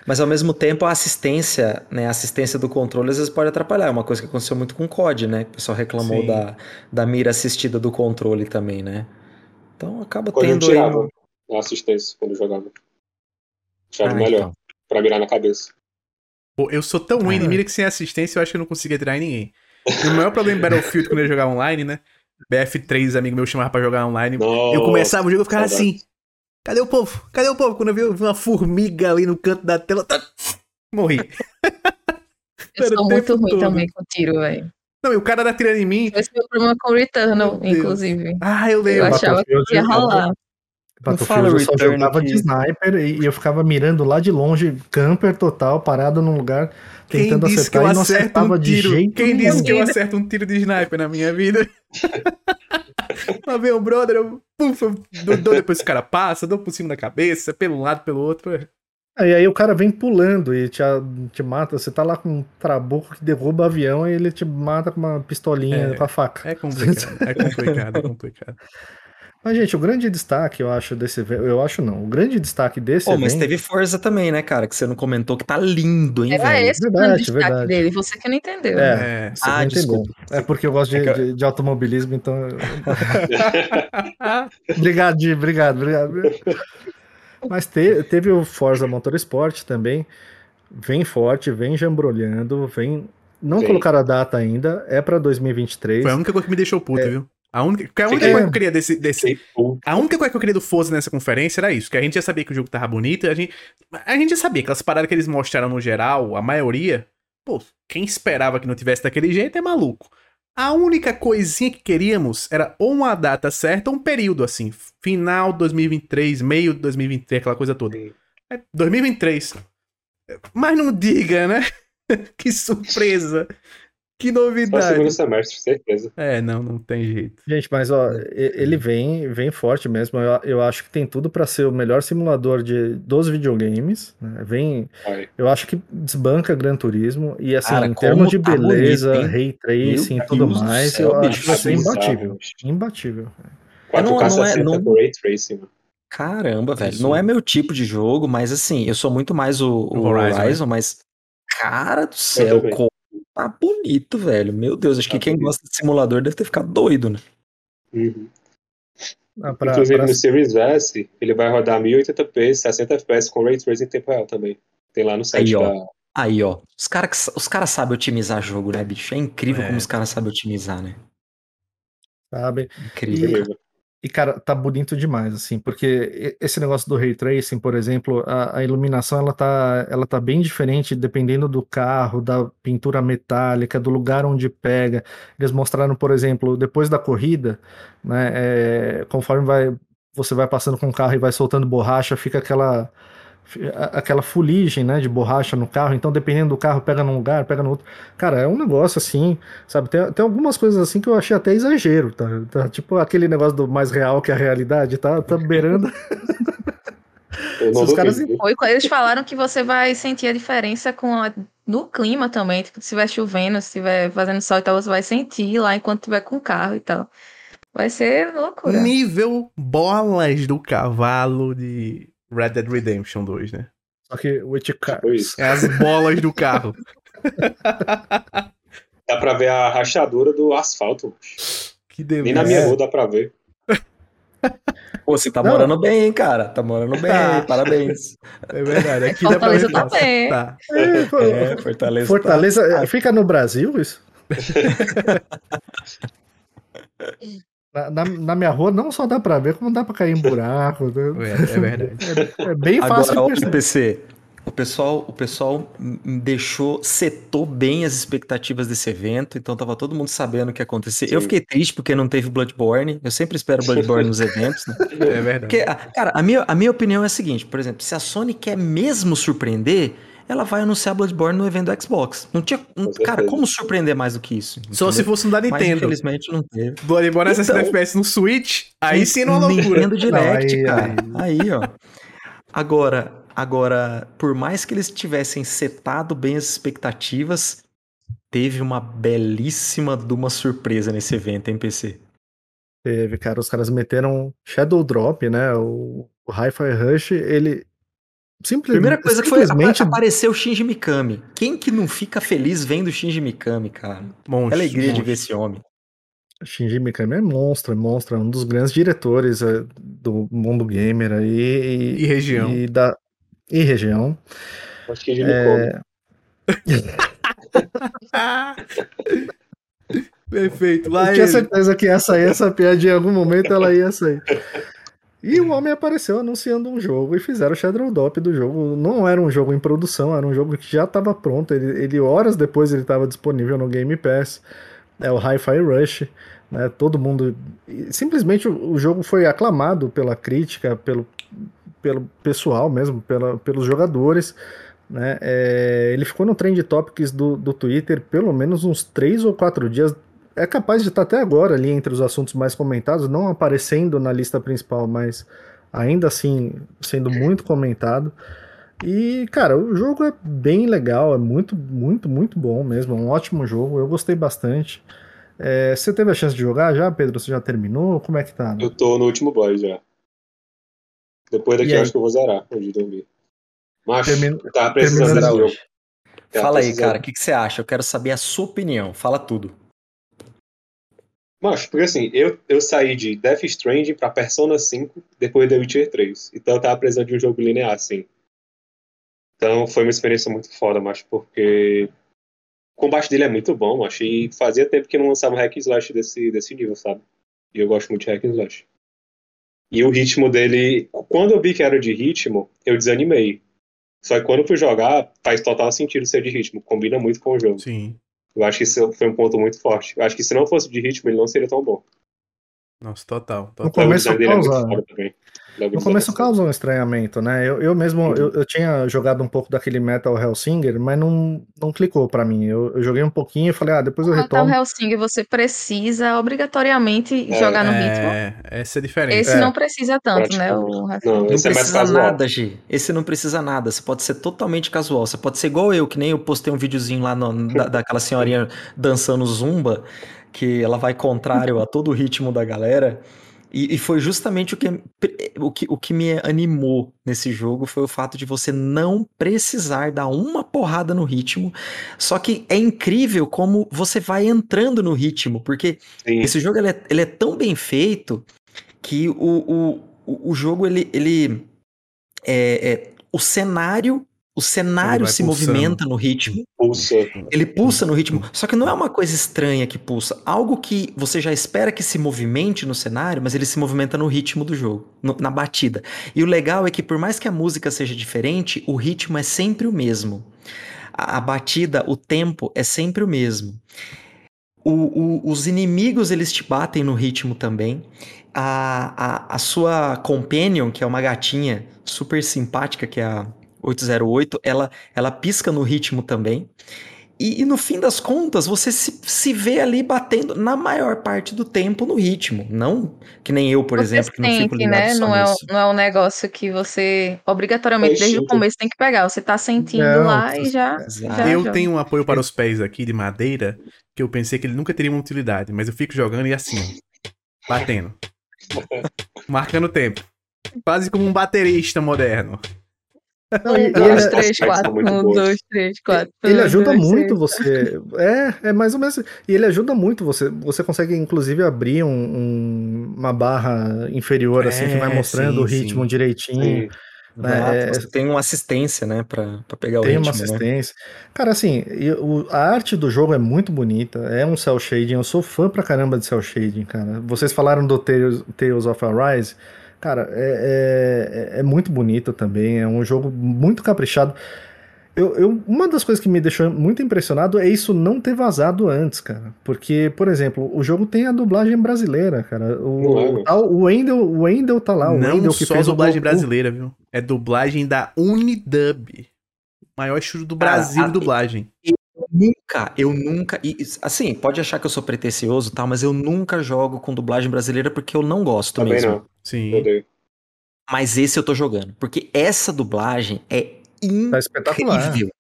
Mas ao mesmo tempo a assistência, né? A assistência do controle às vezes pode atrapalhar. É uma coisa que aconteceu muito com o COD, né? O pessoal reclamou Sim. da, da mira assistida do controle também, né? Então acaba Quando eu tendo aí. tirava a assistência quando eu jogava. Achava Ah, melhor, então. pra mirar na cabeça. Pô, eu sou tão ruim Ah. de mira que sem assistência eu acho que eu não conseguia tirar em ninguém. E o maior problema em Battlefield quando eu ia jogar online, né? BF3, amigo meu chamava pra jogar online. Nossa, eu começava o jogo e ficava assim. Cadê o povo? Cadê o povo? Quando eu vi uma formiga ali no canto da tela, tá... morri. Eu <laughs> sou muito ruim todo. também com tiro, velho. Não, e o cara tá tirando em mim. Esse foi o problema com o Returnal, inclusive. Ah, eu Eu lembro. achava que ia rolar. Battlefield eu só jogava que- de sniper e, eu ficava mirando lá de longe, camper total, parado num lugar, Quem tentando disse que acertar e não acertava um de jeito Quem disse que eu acerto um tiro de sniper na minha vida? Uma vez um brother, eu, puf, eu dou, dou depois o cara passa, dou por cima da cabeça, pelo lado, pelo outro. Aí, aí o cara vem pulando e te, te mata. Você tá lá com um trabuco que derruba avião e ele te mata com uma pistolinha É. com a faca. É complicado, é complicado, é <laughs> complicado. Mas, gente, o grande destaque, eu acho, desse evento. Eu acho não. O grande destaque desse Pô, mas evento. teve Forza também, né, cara? Que você não comentou que tá lindo, hein, Era velho? esse o Verdade, grande destaque verdade. dele, você que não entendeu. É. É. Você Ah, não entendeu. desculpa. É porque eu gosto de, É de- de automobilismo, então. <laughs> obrigado, Di, obrigado, obrigado. Mas te- teve o Forza Motorsport também. Vem forte, vem jambrolhando, vem. Não Vem. colocaram a data ainda, é pra 2023. Foi a única coisa que me deixou puto, viu? A única, a única coisa que eu queria desse, desse, A única coisa que eu queria do Forza nessa conferência era isso, que a gente já sabia que o jogo tava bonito, a gente, a gente já sabia que as paradas que eles mostraram no geral, a maioria, pô, quem esperava que não tivesse daquele jeito é maluco. A única coisinha que queríamos era ou uma data certa ou um período assim, final de 2023, meio de 2023, aquela coisa toda. É 2023. Mas não diga, né? <laughs> que surpresa. Que Só novidade. segundo semestre, certeza. É, não, não tem jeito. Gente, mas ó, ele vem, vem forte mesmo. Eu, eu acho que tem tudo pra ser o melhor simulador de, dos videogames. né? Vem, eu acho que desbanca Gran Turismo e assim, Cara, em termos de tá beleza, bonito, ray tracing Meu e tudo mais, céu, eu bicho, acho que vai ser bizarro, imbatível. bicho. Imbatível. 4K não- não é- 60 não- com Ray Tracing. Caramba, velho. Isso. Não é meu tipo de jogo, mas assim, eu sou muito mais o, o Horizon, Horizon, mas. Cara do céu, como tá bonito, velho. Meu Deus, acho que Tá quem bonito. gosta de simulador deve ter ficado doido, né? Uhum. Ah, pra- Inclusive pra- no Series S, ele vai rodar 1080p, 60 FPS com Ray Tracing em tempo real também. Tem lá no site Aí, ó. da. Aí, ó. Os caras os cara sabem otimizar jogo, né, bicho? É incrível É. como os caras sabem otimizar, né? sabe? Incrível. cara. E, cara, tá bonito demais, assim, porque esse negócio do ray tracing, por exemplo, a, a iluminação ela tá, ela tá bem diferente dependendo do carro, da pintura metálica, do lugar onde pega. Eles mostraram, por exemplo, depois da corrida, né, é, conforme vai, você vai passando com o carro e vai soltando borracha, fica aquela aquela fuligem, né, de borracha no carro, então dependendo do carro, pega num lugar, pega no outro. Cara, é um negócio assim, sabe? Tem, tem algumas coisas assim que eu achei até exagero, tá? Tá Tipo aquele negócio do mais real que a realidade, tá, tá beirando. Os caras? Foi, eles falaram que você vai sentir a diferença com a- no clima também. Tipo, se estiver chovendo, se estiver fazendo sol e tal, você vai sentir lá enquanto estiver com o carro e tal. Vai ser loucura. Nível bolas do cavalo de Red Dead Redemption 2, né? Só que with cars. Foi isso. É as bolas do carro. <laughs> Dá pra ver a rachadura do asfalto. Que Nem delícia. na minha rua dá pra ver. <laughs> Pô, você tá Não. morando bem, hein, cara. Tá morando bem, Tá. parabéns. É verdade. Aqui dá pra ver Fortaleza tá bem. Tá. É, É, Fortaleza. Fortaleza tá- fica no Brasil isso? <laughs> na, na- na minha rua não só dá pra ver, como dá pra cair em buraco. né? É, é verdade. É, é bem fácil Agora, de. PC. O pessoal, o pessoal deixou, setou bem as expectativas desse evento, então tava todo mundo sabendo o que ia acontecer. Eu Sim. fiquei triste porque não teve Bloodborne. Eu sempre espero Bloodborne nos eventos, né? <laughs> É verdade. Porque, cara, a minha, a minha opinião é a seguinte, por exemplo, se a Sony quer mesmo surpreender, ela vai anunciar Bloodborne no evento do Xbox. Não tinha, Com cara, certeza. como surpreender mais do que isso? Só se entendeu? fosse no da Mas Nintendo. infelizmente não teve. Bloodborne Então- 60 FPS no Switch, aí sim não é loucura. Nintendo Direct, Não, aí- cara. Aí, ó. Agora, agora, por mais que eles tivessem setado bem as expectativas, teve uma belíssima de uma surpresa nesse evento, hein, PC? Teve, cara, os caras meteram Shadow Drop, né? O, o Hi-Fi Rush, ele. Simples, Primeira coisa que foi simplesmente apa- apareceu o Shinji Mikami. Quem que não fica feliz vendo o Shinji Mikami, cara? Monstro, Que alegria de monstro. ver esse homem. Shinji Mikami é monstro, é monstro, é um dos grandes diretores é, do mundo gamer aí. E região. E, da, e região. Acho que a gente come. Ah! <laughs> Perfeito. Lá Eu tinha ele. certeza que ia sair essa piada em algum momento, ela ia sair. E o homem apareceu anunciando um jogo e fizeram o Shadow Drop do jogo. Não era um jogo em produção, era um jogo que já estava pronto. Ele, ele, horas depois ele estava disponível no Game Pass. É o Hi-Fi Rush. Né? Todo mundo. Simplesmente o, o jogo foi aclamado pela crítica, pelo, pelo pessoal mesmo, pela, pelos jogadores. Né? É, ele ficou no Trend Topics do, do Twitter pelo menos uns três ou quatro dias é capaz de estar até agora ali entre os assuntos mais comentados, não aparecendo na lista principal, mas ainda assim sendo muito comentado. E, cara, o jogo é bem legal, é muito, muito, muito bom mesmo, é um ótimo jogo, eu gostei bastante. É, você teve a chance de jogar já, Pedro? Você já terminou? Como é que tá? Eu tô no último boss já. Depois daqui acho que eu vou zerar de dormir. Mas Termina- tava precisando desse hoje. jogo. Fala aí, cara, o que, que você acha? Eu quero saber a sua opinião. Fala tudo. Mas, porque assim, eu, eu saí de Death Stranding pra Persona 5 depois de Witcher 3. Então eu tava precisando de um jogo linear, assim. Então foi uma experiência muito foda, mas porque o combate dele é muito bom, mas e fazia tempo que não lançava um hack slash desse, desse nível, sabe? E eu gosto muito de hack slash. E o ritmo dele, quando eu vi que era de ritmo, eu desanimei. Só que quando eu fui jogar, faz total sentido ser de ritmo, combina muito com o jogo. Sim. Eu acho que isso foi um ponto muito forte. Eu acho que se não fosse de ritmo, ele não seria tão bom. Nossa, total. No total. começo o design dele é No começo começo. causa um estranhamento, né? Eu, eu mesmo, eu, eu tinha jogado um pouco daquele Metal Hellsinger, mas não, não clicou pra mim. Eu, eu joguei um pouquinho e falei, ah, depois eu retomo. Hellsing, você precisa obrigatoriamente jogar no ritmo. É, essa é a diferença. Esse É. não precisa tanto, né? Praticamente. O. Não, Não esse é mais precisa casual. nada, Gi. Esse não precisa nada. Você pode ser totalmente casual. Você pode ser igual eu, que nem eu postei um videozinho lá no- da, <laughs> daquela senhorinha dançando zumba, que ela vai contrário a todo o ritmo da galera. E, e foi justamente o que, o, que, o que me animou nesse jogo foi o fato de você não precisar dar uma porrada no ritmo. Só que é incrível como você vai entrando no ritmo, porque Sim. esse jogo ele é, ele é tão bem feito que o, o, o jogo ele, ele é, é- o cenário o cenário se pulsando. movimenta no ritmo Pulsa. ele pulsa no ritmo só que não é uma coisa estranha que pulsa algo que você já espera que se movimente no cenário mas ele se movimenta no ritmo do jogo no- na batida e o legal é que por mais que a música seja diferente o ritmo é sempre o mesmo a, a batida o tempo é sempre o mesmo o- o- os inimigos eles te batem no ritmo também. A, a, a sua companion, que é uma gatinha super simpática, que é a 808, ela, ela pisca no ritmo também. E, e no fim das contas, você se, se vê ali batendo na maior parte do tempo no ritmo. Não que nem eu, por Você exemplo, que não fico ligado né? só Não é, um- não é um negócio que você obrigatoriamente É desde o começo tem que pegar. Você tá sentindo Não, lá e já. Já Eu joga. tenho um apoio para os pés aqui de madeira, que eu pensei que ele nunca teria uma utilidade, mas eu fico jogando e assim, batendo. <laughs> Marcando tempo. Quase como um baterista moderno. Não, e- Um, e dois, três, quatro. Um, boas. dois, três, quatro. Ele ajuda dois, muito três. você. É, é mais ou menos. E ele ajuda muito você. Você consegue, inclusive, abrir um- um- uma barra inferior, assim, que vai É, mostrando sim, o ritmo sim. direitinho. Sim. né, é- Você tem uma assistência, né, pra, pra pegar o Tem ritmo, uma né? assistência. Cara, assim, e o- a arte do jogo é muito bonita. É um cel shading. Eu sou fã pra caramba de cel shading, cara. Vocês falaram do Tales, Tales of Arise. Cara, é, é, é muito bonito também. É um jogo muito caprichado. Eu, eu- uma das coisas que me deixou muito impressionado é isso não ter vazado antes, cara. Porque, por exemplo, o jogo tem a dublagem brasileira, cara. Não é, O, mano. tá- o, Wendell, o Wendell tá lá. O não Wendell que só fez dublagem o brasileira, viu? É dublagem da Unidub. Maior estúdio do Brasil a- de dublagem. Nunca, eu nunca. E, assim, pode achar que eu sou pretencioso e tal, mas eu nunca jogo com dublagem brasileira porque eu não gosto Também mesmo. não. Sim. Odeio. Mas esse eu tô jogando. Porque essa dublagem é Tá espetacular. incrível.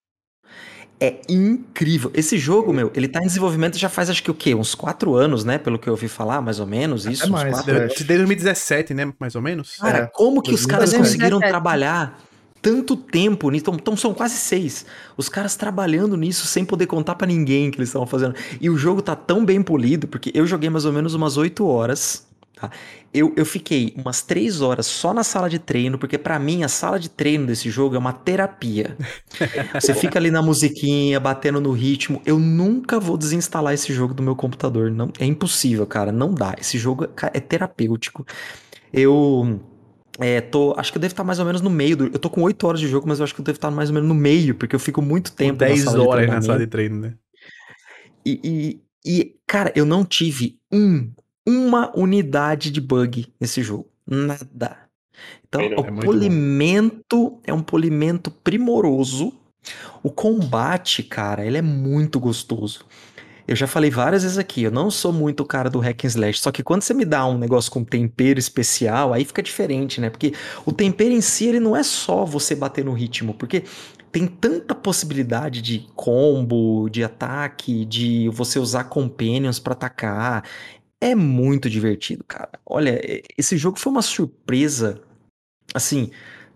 É incrível. Esse jogo, meu, ele tá em desenvolvimento já faz acho que o quê? Uns quatro anos, né? Pelo que eu ouvi falar, mais ou menos. Isso, uns mais, quatro é. anos. Desde 2017, né? Mais ou menos. Cara, É, como que os caras 2017. conseguiram 2017. trabalhar tanto tempo nisso? Então, então são quase seis. Os caras trabalhando nisso sem poder contar pra ninguém que eles estavam fazendo. E o jogo tá tão bem polido, porque eu joguei mais ou menos umas oito horas. Tá? Eu, eu fiquei umas três horas só na sala de treino, porque pra mim a sala de treino desse jogo é uma terapia. <laughs> Você fica ali na musiquinha, batendo no ritmo. Eu nunca vou desinstalar esse jogo do meu computador. Não, é impossível, cara. Não dá. Esse jogo é terapêutico. Eu é, tô, acho que eu devo estar mais ou menos no meio do. Eu tô com 8 horas de jogo, mas eu acho que eu devo estar mais ou menos no meio, porque eu fico muito tempo na 10 sala de horas na sala de treino, né? E, e, e, cara, eu não tive um, uma unidade de bug nesse jogo. Nada. Então, É, não, o é muito bom. polimento é um polimento primoroso. O combate, cara, ele é muito gostoso. Eu já falei várias vezes aqui, eu não sou muito o cara do hack and slash, só que quando você me dá um negócio com tempero especial, aí fica diferente, né? Porque o tempero em si, ele não é só você bater no ritmo, porque tem tanta possibilidade de combo, de ataque, de você usar companions pra atacar. É muito divertido, cara. Olha, esse jogo foi uma surpresa, assim,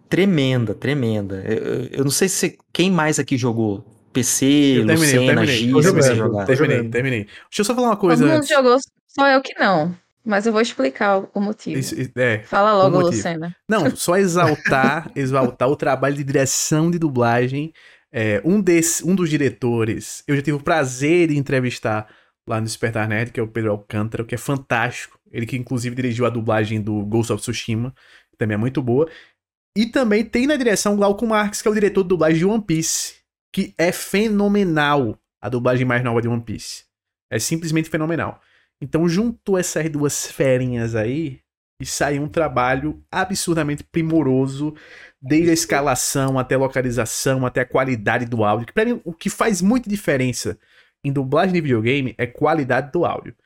tremenda, tremenda. Eu- eu não sei se quem mais aqui jogou. PC, Eu terminei, eu Lucena, terminei. Gi, Tô se você jogar. Terminei, terminei. Deixa eu só falar uma Todo coisa mundo antes. jogou, só eu que não. Mas eu vou explicar o- o motivo. Isso- é. Fala logo, motivo. Lucena. Não, <laughs> só exaltar, exaltar o trabalho de direção de dublagem. É, um, desse, um dos diretores, eu já tive o prazer de entrevistar lá no Despertar Nerd, que é o Pedro Alcântara, que é fantástico. Ele que inclusive dirigiu a dublagem do Ghost of Tsushima, que também é muito boa. E também tem na direção Glauco Marques, que é o diretor de dublagem de One Piece, que é fenomenal a dublagem mais nova de One Piece. É simplesmente fenomenal. Então juntou essas duas ferinhas aí, e saiu um trabalho absurdamente primoroso, desde a escalação até a localização, até a qualidade do áudio. Que pra mim, o que faz muita diferença em dublagem de videogame é qualidade do áudio.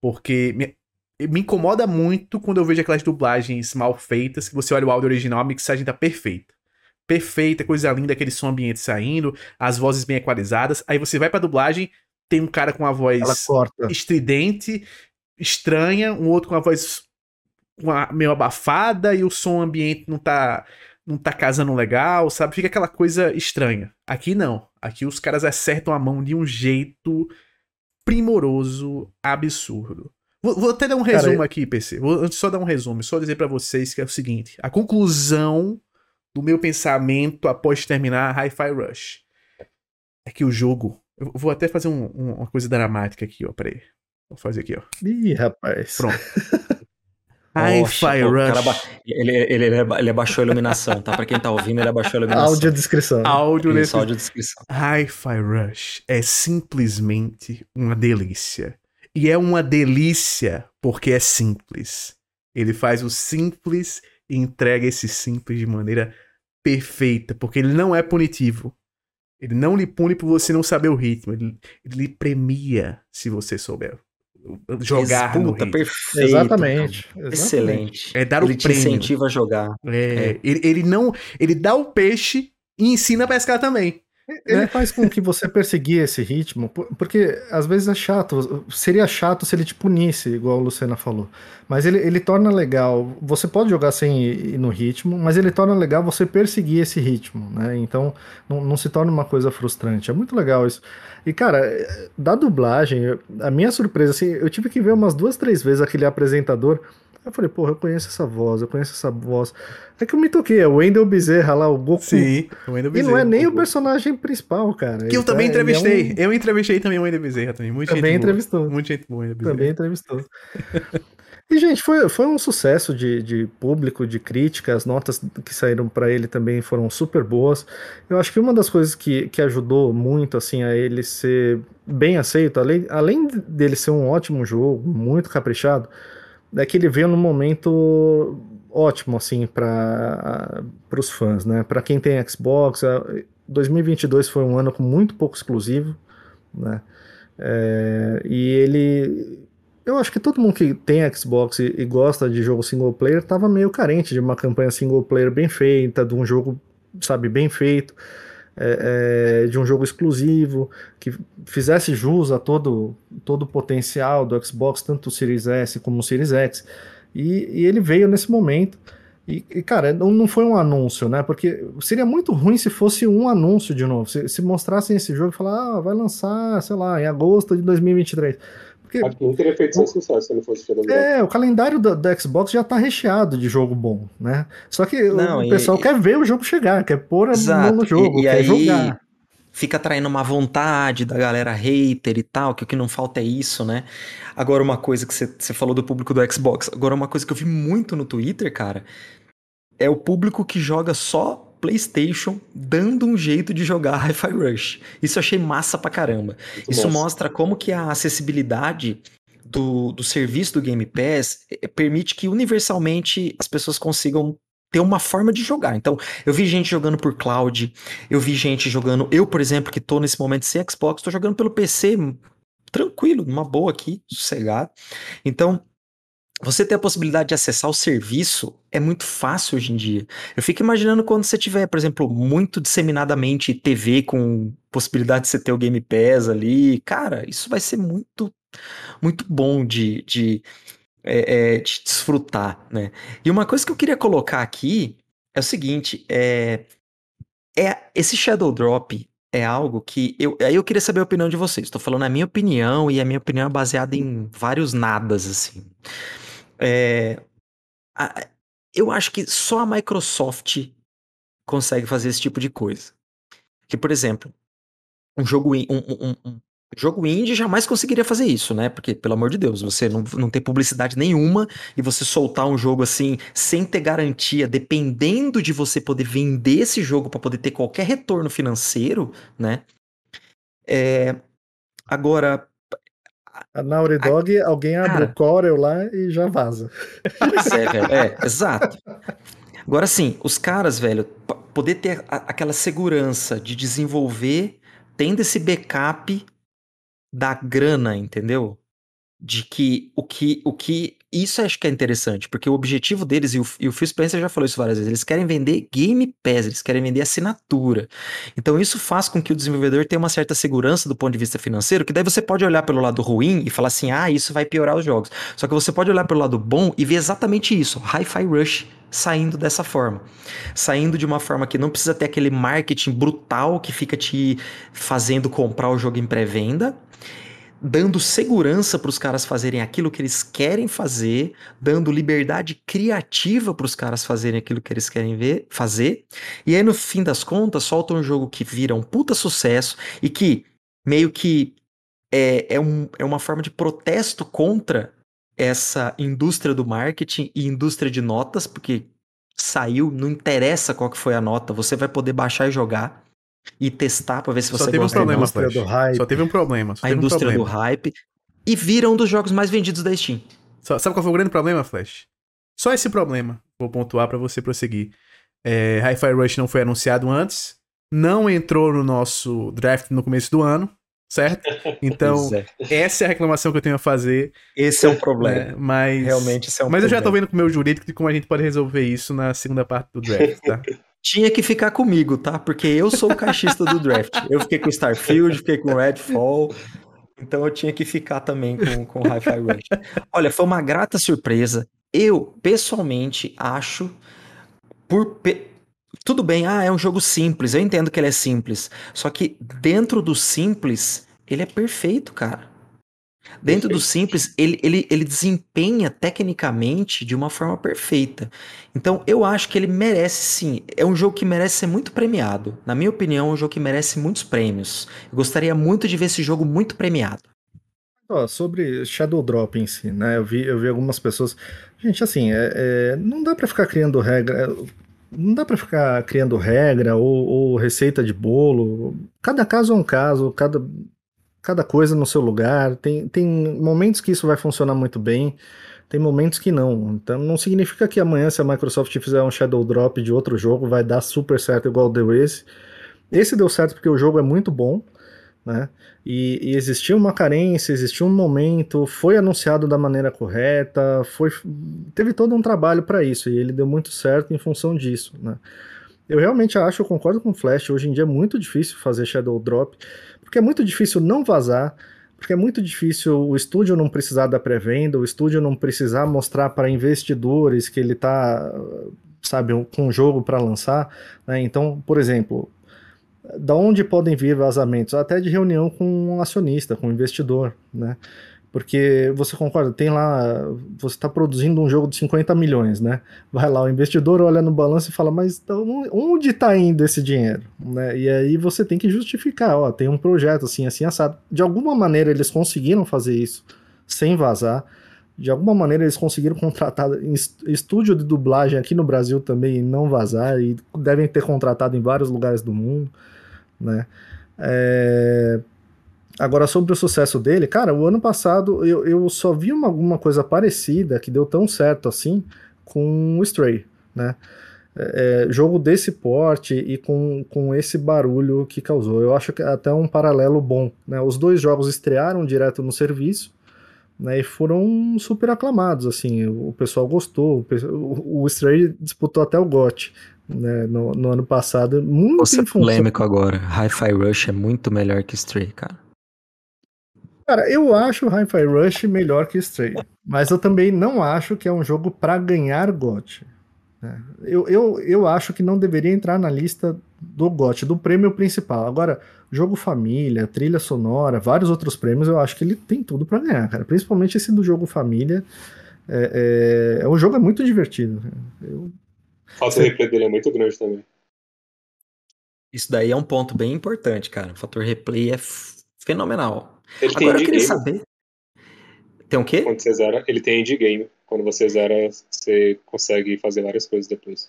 Porque me, me incomoda muito quando eu vejo aquelas dublagens mal feitas, que você olha o áudio original, a mixagem tá perfeita. Perfeita, coisa linda, aquele som ambiente saindo, as vozes bem equalizadas. Aí você vai pra dublagem, tem um cara com a voz estridente, estranha, um outro com a voz meio abafada e o som ambiente não tá não tá casando legal, sabe? Fica aquela coisa estranha. Aqui não. Aqui os caras acertam a mão de um jeito primoroso, absurdo. Vou, vou até dar um Cara, resumo aqui, PC. Vou só dar um resumo, só dizer pra vocês que é o seguinte: a conclusão do meu pensamento após terminar Hi-Fi Rush é que o jogo. Eu vou até fazer um- um- uma coisa dramática aqui, ó. Peraí. Vou fazer aqui, ó. Ih, rapaz. Pronto. <laughs> Hi-Fi Rush. ba- ele, ele, ele, ele abaixou a iluminação, tá? Pra quem tá ouvindo, ele abaixou a iluminação. Áudio descrição. Áudio. Isso, áudio descrição. Hi-Fi Rush é simplesmente uma delícia. E é uma delícia porque é simples. Ele faz o simples e entrega esse simples de maneira perfeita, porque ele não é punitivo. Ele não lhe pune por você não saber o ritmo. Ele, ele lhe premia se você souber jogar no Puta, ritmo. perfeito. Exatamente. exatamente. Excelente. É dar o ele te prêmio. incentiva a jogar. É, É. Ele, ele não. Ele dá o peixe e ensina a pescar também. Ele né? faz com que você perseguir esse ritmo, porque às vezes é chato. Seria chato se ele te punisse, igual a Luciana falou. Mas ele, ele torna legal. Você pode jogar sem ir no ritmo, mas ele torna legal você perseguir esse ritmo, né? Então não, não se torna uma coisa frustrante. É muito legal isso. E, cara, da dublagem, a minha surpresa, assim, eu tive que ver umas duas, três vezes aquele apresentador. Eu falei, porra, eu conheço essa voz, eu conheço essa voz. É que eu me toquei, é o Wendell Bezerra lá, o Goku. Sim, o Bezerra. E não é nem o personagem principal, cara. Que eu também tá, entrevistei. É um... Eu entrevistei também o Wendell Bezerra também. Muito também gente entrevistou. Boa. Muito gente boa, Bezerra. Também entrevistou. E, gente, foi, foi um sucesso de, de público, de crítica. As notas que saíram para ele também foram super boas. Eu acho que uma das coisas que, que ajudou muito assim a ele ser bem aceito, além, além dele ser um ótimo jogo, muito caprichado, é que ele veio num momento ótimo assim para os fãs, né? Para quem tem Xbox, 2022 foi um ano com muito pouco exclusivo, né? É, e ele eu acho que todo mundo que tem Xbox e, e gosta de jogo single player tava meio carente de uma campanha single player bem feita, de um jogo, sabe, bem feito, é, é, de um jogo exclusivo, que fizesse jus a todo, todo o potencial do Xbox, tanto o Series S como o Series X. E, e ele veio nesse momento. E, e, cara, não, não foi um anúncio, né? Porque seria muito ruim se fosse um anúncio de novo. Se, se mostrassem esse jogo e falar, ah, vai lançar, sei lá, em agosto de 2023. Porque, Acho que não teria feito o, sucesso se não fosse Drop. É, o calendário da, da, Xbox já tá recheado de jogo bom, né? Só que não, o, e, pessoal quer ver o jogo chegar, quer pôr a mão no jogo, e, quer aí... jogar fica traindo uma vontade da galera hater e tal, que o que não falta é isso, né? Agora, uma coisa que você falou do público do Xbox, agora uma coisa que eu vi muito no Twitter, cara, é o público que joga só PlayStation dando um jeito de jogar <laughs> Hi-Fi Rush. Isso eu achei massa pra caramba. Muito Isso mostra como que a acessibilidade do, do serviço do Game Pass eh, permite que universalmente as pessoas consigam ter uma forma de jogar. Então, eu vi gente jogando por cloud, eu vi gente jogando, eu, por exemplo, que tô nesse momento sem Xbox, tô jogando pelo PC tranquilo, numa boa aqui, sossegado. Então, você ter a possibilidade de acessar o serviço é muito fácil hoje em dia. Eu fico imaginando quando você tiver, por exemplo, muito disseminadamente TV com possibilidade de você ter o Game Pass ali. Cara, isso vai ser muito, muito bom de, de, é, é, de desfrutar, né? E uma coisa que eu queria colocar aqui é o seguinte: é, é esse Shadow Drop é algo que eu aí eu queria saber a opinião de vocês. Estou falando a minha opinião e a minha opinião é baseada em vários nadas assim. É, a, eu acho que só a Microsoft consegue fazer esse tipo de coisa. Que, por exemplo, um jogo, um, um, um, jogo indie jamais conseguiria fazer isso, né? Porque, pelo amor de Deus, você não, não tem publicidade nenhuma e você soltar um jogo assim, sem ter garantia, dependendo de você poder vender esse jogo para poder ter qualquer retorno financeiro, né? É, agora, a Naughty Dog, a... alguém abre Cara... o Corel lá e já vaza. Pois é, velho. É, <laughs> exato. Agora sim, os caras, velho, poder ter a, aquela segurança de desenvolver, tendo esse backup da grana, entendeu? De que o que o que isso acho que é interessante, porque o objetivo deles, e o, e o Phil Spencer já falou isso várias vezes, eles querem vender Game Pass, eles querem vender assinatura. Então isso faz com que o desenvolvedor tenha uma certa segurança do ponto de vista financeiro, que daí você pode olhar pelo lado ruim e falar assim, ah, isso vai piorar os jogos. Só que você pode olhar pelo lado bom e ver exatamente isso, Hi-Fi Rush saindo dessa forma. Saindo de uma forma que não precisa ter aquele marketing brutal que fica te fazendo comprar o jogo em pré-venda, dando segurança para os caras fazerem aquilo que eles querem fazer, dando liberdade criativa para os caras fazerem aquilo que eles querem ver, fazer. E aí, no fim das contas, solta um jogo que vira um puta sucesso e que meio que é, é, um, é uma forma de protesto contra essa indústria do marketing e indústria de notas, porque saiu, não interessa qual que foi a nota, você vai poder baixar e jogar e testar para ver se você Só teve gosta. Um problema, Flash. Do hype. Só teve um problema. a indústria um problema. do hype. E vira um dos jogos mais vendidos da Steam. Sabe qual foi o grande problema, Flash? Só esse problema. Vou pontuar para você prosseguir. É, Hi-Fi Rush não foi anunciado antes. Não entrou no nosso draft no começo do ano. Certo? <laughs> Então, é. essa é a reclamação que eu tenho a fazer. Esse é o problema. É, mas, Realmente, esse é um Mas problema. eu já tô vendo com o meu jurídico de como a gente pode resolver isso na segunda parte do draft, tá? <laughs> Tinha que ficar comigo, tá? Porque eu sou o caixista do draft. Eu fiquei com Starfield, fiquei com Redfall. Então eu tinha que ficar também com, com Hi-Fi Rush. Olha, foi uma grata surpresa. Eu, pessoalmente, acho. Por, pe... Tudo bem, ah, é um jogo simples. Eu entendo que ele é simples. Só que dentro do simples, ele é perfeito, cara. Dentro do simples, ele, ele, ele desempenha tecnicamente de uma forma perfeita. Então, eu acho que ele merece sim. É um jogo que merece ser muito premiado. Na minha opinião, é um jogo que merece muitos prêmios. Eu gostaria muito de ver esse jogo muito premiado. Oh, sobre Shadow Drop em si, né? Eu vi, eu vi algumas pessoas. Gente, assim, é, é não dá para ficar criando regra. Não dá para ficar criando regra ou, ou receita de bolo. Cada caso é um caso, cada cada coisa no seu lugar. Tem, tem momentos que isso vai funcionar muito bem, tem momentos que não. Então não significa que amanhã, se a Microsoft fizer um Shadow Drop de outro jogo, vai dar super certo igual deu esse. Esse deu certo porque o jogo é muito bom, né? E, e uma carência, existia um momento, foi anunciado da maneira correta, foi teve todo um trabalho para isso e ele deu muito certo em função disso, né? Eu realmente acho, eu concordo com o Flash, hoje em dia é muito difícil fazer Shadow Drop, porque é muito difícil não vazar, porque é muito difícil o estúdio não precisar da pré-venda, o estúdio não precisar mostrar para investidores que ele está, sabe, com um jogo para lançar. Né? Então, por exemplo, da onde podem vir vazamentos? Até de reunião com um acionista, com um investidor, né? Porque você concorda, tem lá, você está produzindo um jogo de 50 milhões, né? Vai lá, o investidor olha no balanço e fala, mas então, onde está indo esse dinheiro? Né? E aí você tem que justificar, ó, tem um projeto assim, assim, assado. De alguma maneira eles conseguiram fazer isso sem vazar. De alguma maneira eles conseguiram contratar estúdio de dublagem aqui no Brasil também e não vazar, e devem ter contratado em vários lugares do mundo, né? É... Agora, sobre o sucesso dele, cara, o ano passado eu, eu só vi uma, alguma coisa parecida que deu tão certo assim com o Stray, né? É, é, jogo desse porte e com, com esse barulho que causou. Eu acho que é até um paralelo bom. Né? Os dois jogos estrearam direto no serviço né, e foram super aclamados. Assim, o pessoal gostou. O, o Stray disputou até o GOT né, no, no ano passado. Muito Você é polêmico agora. Hi-Fi Rush é muito melhor que Stray, cara. Cara, eu acho Hi-Fi Rush melhor que Stray, mas eu também não acho que é um jogo para ganhar GOT. Né? Eu, eu, eu acho que não deveria entrar na lista do GOT, do prêmio principal. Agora, jogo família, trilha sonora, vários outros prêmios, eu acho que ele tem tudo para ganhar, cara. Principalmente esse do jogo família. É, é, é um jogo é muito divertido. Eu... O fator replay dele é muito grande também. Isso daí é um ponto bem importante, cara. O fator replay é fenomenal. Ele Agora eu tem queria saber. Tem o quê? Quando você zera, ele tem endgame. Quando você zera, você consegue fazer várias coisas depois.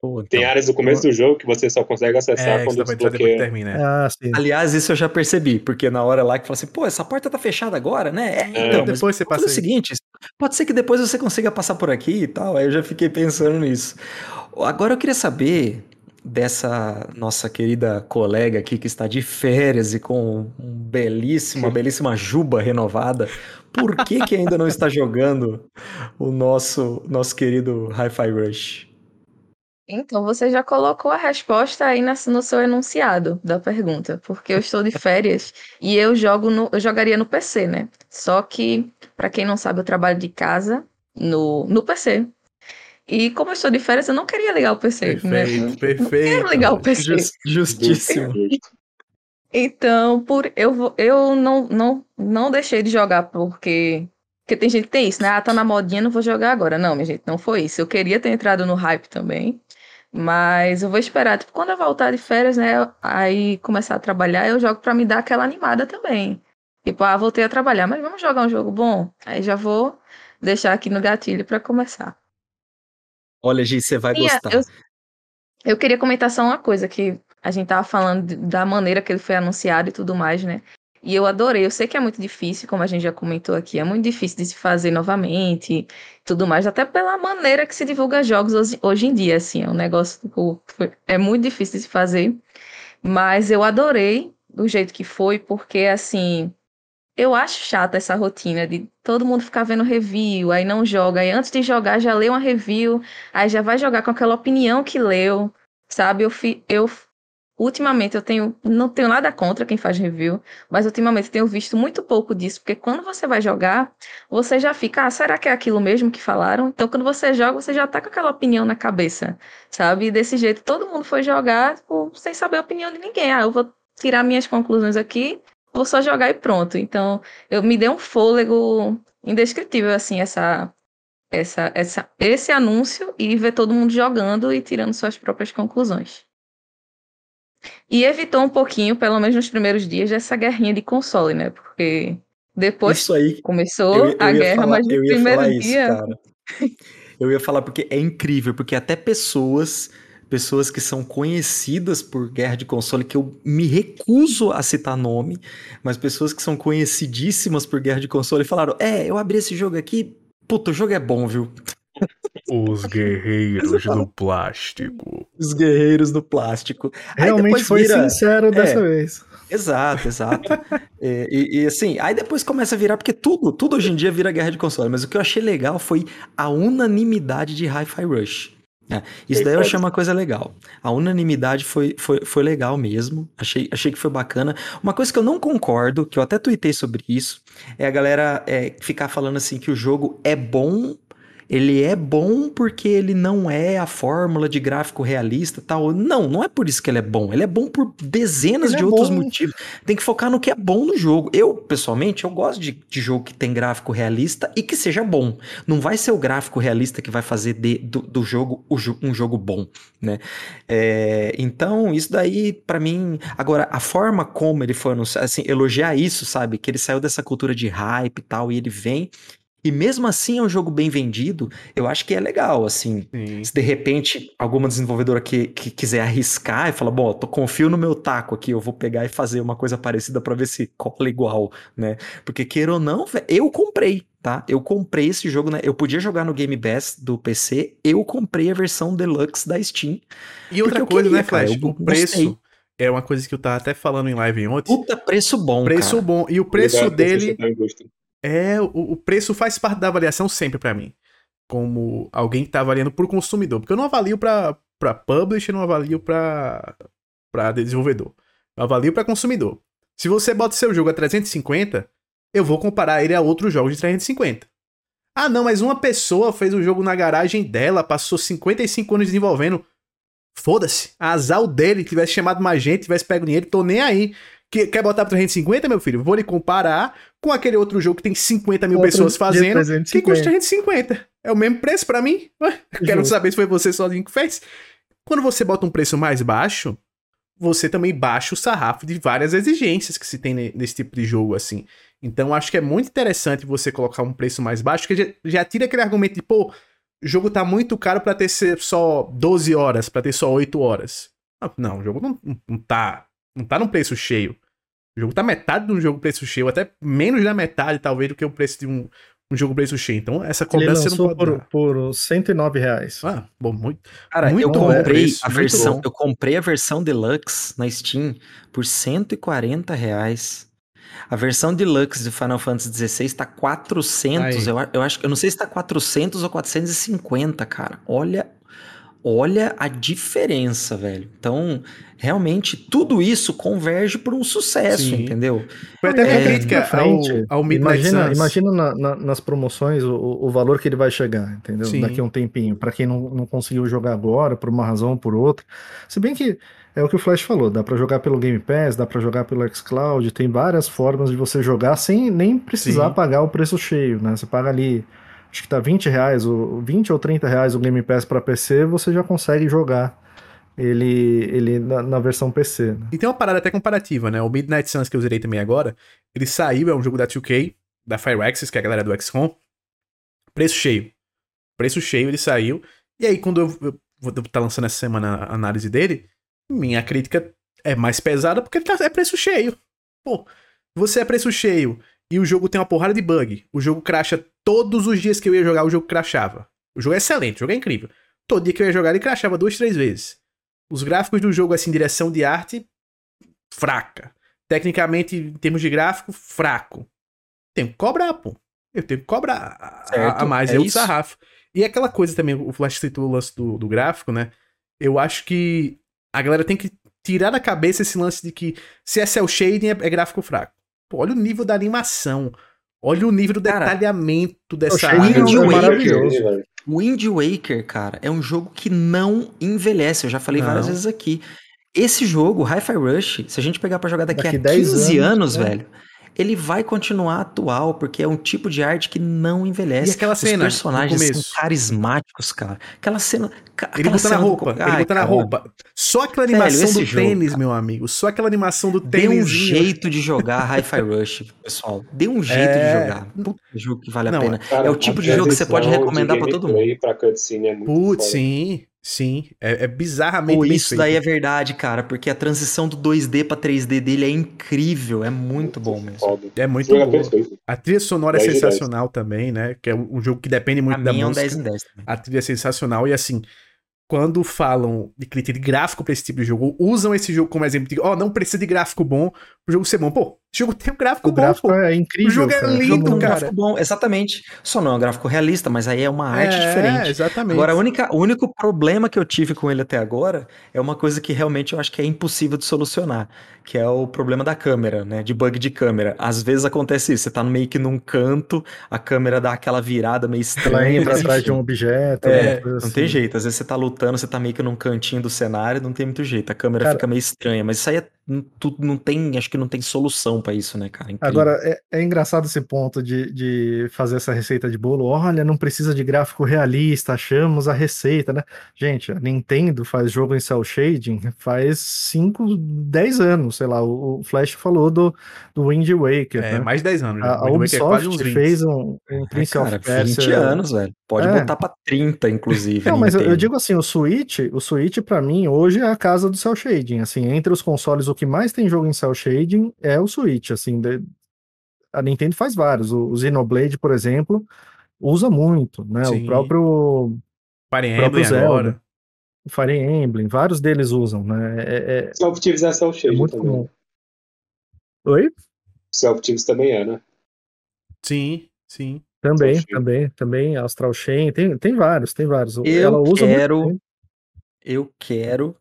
Pô, Tem então. áreas do começo do jogo que você só consegue acessar É, quando que desbloqueia. termina. é. Ah, sim. Aliás, isso eu já percebi, porque na hora lá que fala assim, pô, essa porta tá fechada agora, né? É, É, então, depois você passa o seguinte, pode ser que depois você consiga passar por aqui e tal, aí eu já fiquei pensando nisso. Agora eu queria saber dessa nossa querida colega aqui que está de férias e com um belíssima, uma <laughs> belíssima juba renovada, por que que ainda não está jogando o nosso, nosso querido Hi-Fi Rush? Então, você já colocou a resposta aí na- no seu enunciado da pergunta, porque eu estou de férias e eu jogo no, eu jogaria no PC, né? Só que, para quem não sabe, eu trabalho de casa no, no PC. E como eu estou de férias, eu não queria ligar o PC, né? Perfeito, Não perfeito. quero ligar o PC. Jus- justíssimo. Então, por eu, eu não, não, não deixei de jogar porque. Porque tem gente que tem isso, né? Ah, tá na modinha, não vou jogar agora. Não, minha gente, não foi isso. Eu queria ter entrado no hype também. Mas eu vou esperar, tipo, quando eu voltar de férias, né? Aí começar a trabalhar, eu jogo pra me dar aquela animada também. Tipo, ah, voltei a trabalhar, mas vamos jogar um jogo bom? Aí já vou deixar aqui no gatilho pra começar. Olha, Gi, você vai Sim, gostar. eu, eu queria comentar só uma coisa, que a gente tava falando da maneira que ele foi anunciado e tudo mais, né? E eu adorei. Eu sei que é muito difícil, como a gente já comentou aqui, é muito difícil de se fazer novamente e tudo mais, até pela maneira que se divulga jogos hoje, hoje em dia, assim, é um negócio, tipo, foi- é muito difícil de se fazer. Mas eu adorei do jeito que foi, porque, assim, eu acho chata essa rotina de todo mundo ficar vendo review, aí não joga, aí antes de jogar já lê uma review, aí já vai jogar com aquela opinião que leu, sabe? Eu, fi, eu ultimamente eu tenho não tenho nada contra quem faz review, mas ultimamente tenho visto muito pouco disso, porque quando você vai jogar, você já fica, ah, será que é aquilo mesmo que falaram? Então quando você joga, você já tá com aquela opinião na cabeça, sabe? E desse jeito todo mundo foi jogar tipo, sem saber a opinião de ninguém. Ah, eu vou tirar minhas conclusões aqui, vou só jogar e pronto. Então, eu me deu um fôlego indescritível assim essa essa, essa, esse anúncio e ver todo mundo jogando e tirando suas próprias conclusões. E evitou um pouquinho, pelo menos nos primeiros dias, dessa guerrinha de console, né? Porque depois Isso aí, começou eu, eu a guerra, falar, mas no primeiro isso, dia. cara. Eu ia falar porque é incrível, porque até pessoas, pessoas que são conhecidas por guerra de console, que eu me recuso a citar nome, mas pessoas que são conhecidíssimas por guerra de console falaram: É, eu abri esse jogo aqui, puta, o jogo é bom, viu? Os guerreiros <laughs> do plástico. Os guerreiros do plástico. Realmente foi vira- sincero dessa É. vez. Exato, exato. É, e, e, assim, aí depois começa a virar, porque tudo, tudo hoje em dia vira guerra de console, mas o que eu achei legal foi a unanimidade de Hi-Fi Rush. É, isso daí eu achei uma coisa legal. A unanimidade foi, foi, foi legal mesmo. Achei, achei que foi bacana. Uma coisa que eu não concordo, que eu até tuitei sobre isso, é a galera é, ficar falando assim que o jogo é bom. Ele é bom porque ele não é a fórmula de gráfico realista e tal. Não, não é por isso que ele é bom. Ele é bom por dezenas Ele de é outros bom. motivos. Tem que focar no que é bom no jogo. Eu, pessoalmente, eu gosto de, de jogo que tem gráfico realista e que seja bom. Não vai ser o gráfico realista que vai fazer de- do, do jogo um jogo bom, né? É, então, isso daí, pra mim. Agora, a forma como ele foi anunciado, assim, elogiar isso, sabe? Que ele saiu dessa cultura de hype e tal, e ele vem. E mesmo assim é um jogo bem vendido, eu acho que é legal, assim. Sim. Se de repente alguma desenvolvedora que, que quiser arriscar e falar, bom, eu confio no meu taco aqui, eu vou pegar e fazer uma coisa parecida pra ver se cola igual, né? Porque queira ou não, eu comprei, tá? Eu comprei esse jogo, né? Eu podia jogar no Game Pass do PC, eu comprei a versão deluxe da Steam. E outra coisa, queria, né, cara, Flash? eu o preço gostei. é uma coisa que eu tava até falando em live ontem. Puta preço bom, preço cara. bom. E o preço Obrigado dele. É. O, o preço faz parte da avaliação sempre pra mim. Como alguém que tá avaliando por consumidor. Porque eu não avalio pra, pra publisher, não avalio pra, pra desenvolvedor. Eu avalio pra consumidor. Se você bota seu jogo a 350, eu vou comparar ele a outros jogos de 350. Ah, não, mas uma pessoa fez o jogo na garagem dela, passou 55 anos desenvolvendo. Foda-se. Azar o dele, tivesse chamado mais gente, tivesse pego dinheiro, tô nem aí. Que- quer botar pra 350, meu filho? Vou lhe comparar com aquele outro jogo que tem 50 mil Outro pessoas fazendo, que 350. custa 350. É o mesmo preço pra mim? Quero saber se foi você sozinho que fez. Quando você bota um preço mais baixo, você também baixa o sarrafo de várias exigências que se tem ne- nesse tipo de jogo, assim. Então, acho que é muito interessante você colocar um preço mais baixo, que já, já tira aquele argumento de, pô, o jogo tá muito caro pra ter só 12 horas, pra ter só 8 horas. Não, o jogo não, não- não tá não tá num preço cheio. O jogo tá metade de um jogo preço cheio, até menos da metade, talvez, do que o preço de um, um jogo preço cheio. Então, essa Ele cobrança você não lançou pode por, dar. por 109 reais. Ah, bom, muito. Cara, Muito eu bom comprei preço, a versão, eu comprei a versão deluxe na Steam por 140 reais. A versão deluxe de Final Fantasy XVI tá 400, Aí. eu, eu acho, eu não sei se tá 400 ou 450, cara. Olha, olha a diferença, velho. Então, realmente tudo isso converge para um sucesso, Sim. entendeu? Foi até É, crítica frente, ao, ao Midnight imagina, Suns. imagina na- na- nas promoções o, o valor que ele vai chegar, entendeu? Sim. Daqui a um tempinho. Pra quem não, não conseguiu jogar agora, por uma razão ou por outra. Se bem que é o que o Flash falou, dá pra jogar pelo Game Pass, dá pra jogar pelo xCloud, tem várias formas de você jogar sem nem precisar Sim. pagar o preço cheio, né? Você paga ali, acho que tá 20 reais, ou 20 ou 30 reais o Game Pass pra PC, você já consegue jogar ele, ele na, na versão PC. né? E tem uma parada até comparativa, né? O Midnight Suns que eu zerei também agora, ele saiu, é um jogo da 2K, da Fireaxis, que é a galera do XCOM. Preço cheio. Preço cheio, ele saiu. E aí, quando eu, eu vou estar lançando essa semana a análise dele, minha crítica é mais pesada porque ele tá, é preço cheio. Pô, você é preço cheio e o jogo tem uma porrada de bug. O jogo cracha todos os dias que eu ia jogar, o jogo crashava. O jogo é excelente, o jogo é incrível. Todo dia que eu ia jogar, ele crashava duas, três vezes. Os gráficos do jogo, assim, direção de arte, fraca. Tecnicamente, em termos de gráfico, fraco. Tenho que cobrar, pô. Eu tenho que cobrar a- a, mais, é é o sarrafo. E aquela coisa também, o Flash citou o lance do, do gráfico, né? Eu acho que A galera tem que tirar da cabeça esse lance de que se é cel shading é, é gráfico fraco. Pô, olha o nível da animação. Olha o nível do Cara, detalhamento dessa shading Wind é. Waker. maravilhoso. velho. Wind Waker, cara, é um jogo que não envelhece. Eu já falei várias Não. vezes aqui. Esse jogo, Hi-Fi Rush, se a gente pegar pra jogar daqui, Daqui a 10 15 anos, anos, né? velho, ele vai continuar atual, porque é um tipo de arte que não envelhece. E aquela Os cena, personagens são carismáticos, cara. Aquela cena. Ele aquela botando a cena do- roupa, ele Ai, botando a cara, roupa. Só aquela animação do jogo, tênis, cara. meu amigo. Só aquela animação do Dê tênis. um jeito de jogar Hi-Fi Rush, pessoal. Dê um jeito É. de jogar. Puta jogo que vale Não, a pena. Cara, É o tipo de jogo que você pode recomendar pra todo gameplay pra cutscene é muito Putz, foda. sim, sim. É, é bizarramente Pô, bem isso feito. daí é verdade, cara, porque a transição do 2D pra 3D dele é incrível, é muito bom mesmo. Foda. É muito é bom. A trilha sonora é 10 de 10. sensacional também, né? Que é um jogo que depende muito da mim é um música. 10 em 10 também. A trilha é sensacional e assim, quando falam de critério gráfico pra esse tipo de jogo, usam esse jogo como exemplo de, ó, não precisa de gráfico bom pro jogo ser bom. Pô, esse jogo tem um gráfico O bom, gráfico pô. é incrível. O jogo é cara. lindo, Jogo um cara. gráfico bom, exatamente. Só não é um gráfico realista, mas aí é uma arte é, diferente. exatamente. Agora, a única, o único problema que eu tive com ele até agora é uma coisa que realmente eu acho que é impossível de solucionar, que é o problema da câmera, né? De bug de câmera. Às vezes acontece isso, você tá meio que num canto, a câmera dá aquela virada meio Ela estranha. entra mas atrás de um objeto. É, não tem assim. jeito. Às vezes você tá lutando, você tá meio que num cantinho do cenário, não tem muito jeito. A câmera Cara- fica meio estranha, mas isso aí é, tu- não tem, acho que não tem solução pra isso, né, cara? Incrível. Agora, é, é engraçado esse ponto de, de fazer essa receita de bolo. Olha, não precisa de gráfico realista, achamos a receita, né? Gente, a Nintendo faz jogo em cel shading faz 5, 10 anos, sei lá. O, o Flash falou do, do Wind Waker, É, né? mais de 10 anos. A, já. a Waker é quase Ubisoft uns 20. fez um, um É, Prince cara, of Persia. 20 anos, velho. Pode É. botar pra 30, inclusive. Não, mas eu, eu digo assim, o Switch, o Switch para mim hoje é a casa do cel shading, assim, entre os consoles o que mais tem jogo em cel shading é o Switch, assim, de- a Nintendo faz vários, o, o Xenoblade, por exemplo, usa muito, né? Sim. O próprio Fire próprio Emblem Zelda. agora. Fire Emblem, vários deles usam, né? É, é- Self-optimização é cheia muito também. comum. Oi? Self-optimiz também é, né? Sim, sim. Também, Astral Chain. também, também, Astral Chain, tem, tem vários, tem vários. Eu Ela usa quero-. Eu quero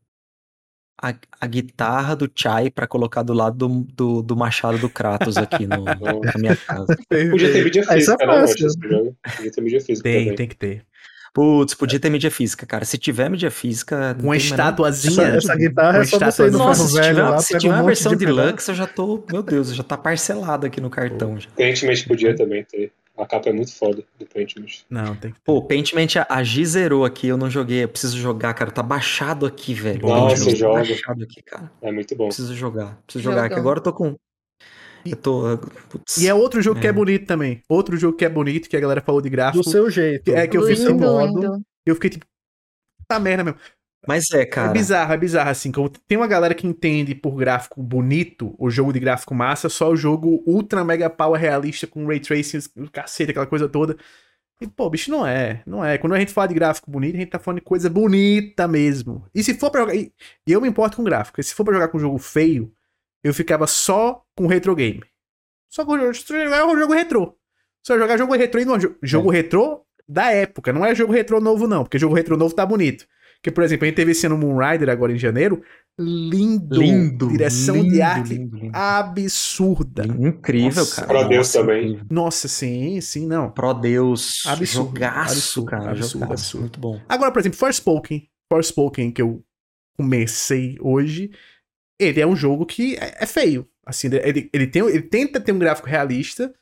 a, a guitarra do Chai pra colocar do lado do, do, do machado do Kratos aqui no, <laughs> na minha casa. <laughs> Podia ter mídia é física, né? Podia ter mídia física Tem, também. tem que ter. Putz, podia ter mídia física, cara. Se tiver mídia física. Uma tem a menor- estátuazinha. Essa, essa guitarra é Uma só você. Nossa, se velho tiver, lá, se tiver um uma versão de deluxe, eu já tô. Meu Deus, já tá parcelado aqui no cartão já. Paintment podia também ter. A capa é muito foda do Paintment. Não, tem que ter. Pô, o Paintment, a, Gi zerou aqui, eu não joguei. Eu preciso jogar, cara. Tá baixado aqui, velho. Nossa, Paintment tá joga. baixado aqui, cara. É muito bom. Preciso jogar. Preciso jogar, que Jogão. agora eu tô com. Eu tô. Putz. E é outro jogo que é É. bonito também. Outro jogo que é bonito, que a galera falou de gráfico. Do seu jeito. É que eu do fiz seu lindo, modo. lindo. Eu fiquei tipo. Tá merda mesmo. Mas é, cara. É bizarro, é bizarro, assim. Como tem uma galera que entende por gráfico bonito, o jogo de gráfico massa, só o jogo ultra mega power realista com ray tracing, cacete, aquela coisa toda. E, pô, bicho, não é. Não é. Quando a gente fala de gráfico bonito, a gente tá falando de coisa bonita mesmo. E se for pra jogar. E eu me importo com gráfico. E se for pra jogar com jogo feio, eu ficava só com retro game. Só com jogar um jogo retrô. Só jogar jogo retrô e não. jo- Jogo retrô da época. Não é jogo retrô novo, não. Porque jogo retrô novo tá bonito. Porque, por exemplo, a gente teve esse ano Moon Rider agora em janeiro. Lindo. Lindo. Direção lindo, de arte lindo, lindo. absurda. Incrível, Nossa, cara. Pro Deus Nossa, também. incrível. Nossa, sim, sim, não. Pro Deus. Absurdo, Jogaço, absurdo, cara. absurdo, jogaço. absurdo. Muito bom. Agora, por exemplo, Forspoken. Forspoken, que eu comecei hoje, ele é um jogo que é, é feio. Assim, ele, ele, tem, ele tenta ter um gráfico realista,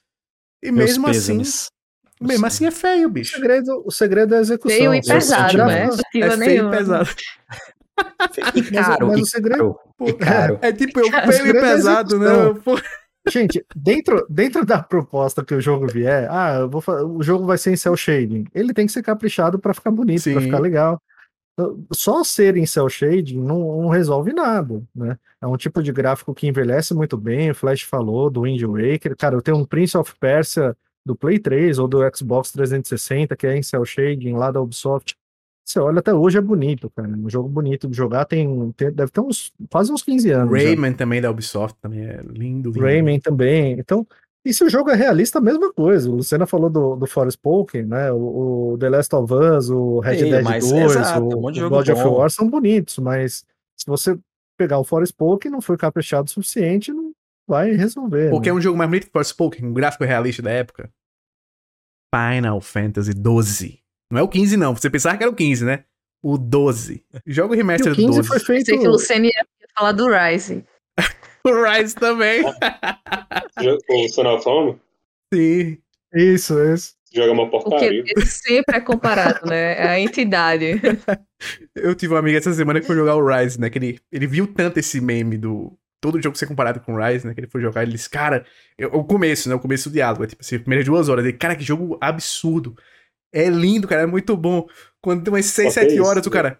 e Meus mesmo assim, mesmo assim é feio, O bicho. segredo, o segredo é a execução. Feio e pesado, né? É feio nenhuma. e pesado. <laughs> E Mas- caro, mas e o segredo- caro, e caro. É tipo, eu feio e é pesado, né? Pô, Gente, dentro, dentro da proposta que o jogo vier, ah, eu vou o jogo vai ser em cel shading. Ele tem que ser caprichado para ficar bonito, para ficar legal. Só ser em cel shading não, não resolve nada, né? É um tipo de gráfico que envelhece muito bem. O Flash falou do Wind Waker. Cara, eu tenho um Prince of Persia do Play 3 ou do Xbox 360 que é em cel shading lá da Ubisoft. Você olha até hoje é bonito, cara. Um jogo bonito de jogar tem, tem- deve ter uns quase uns 15 anos. já. Rayman também da Ubisoft também é lindo, lindo. Rayman também. Então, e se o jogo é realista, a mesma coisa. O Luciana falou do, do Forspoken, né? O, o The Last of Us, o Red Dead mas 2, exato, o, um o God of bom. War são bonitos, mas Se você pegar o Forspoken e não foi caprichado o suficiente, não vai resolver. Porque né? é um jogo mais bonito que Forspoken, um gráfico realista da época. Final Fantasy 12. Não é o 15, não. Você pensava que era o 15, né? O 12. Joga o remaster do 15 12. foi feito. Pensei que o Luciano ia falar do Rise. <laughs> O Rise também. O Sonofome Sim. Isso, isso. joga uma Porque porcaria. ele sempre é comparado, né? É a entidade. <laughs> Eu tive uma amiga essa semana que foi jogar o Rise, né? Que ele, ele viu tanto esse meme do. Todo jogo ser comparado com o Rise, né? Que ele foi jogar, ele disse, cara, eu- o começo, né? O começo do diálogo, é tipo assim, primeiras duas horas. Ele, cara, que jogo absurdo. É lindo, cara, é muito bom. Quando tem umas 6, Só que 7 é horas, o cara.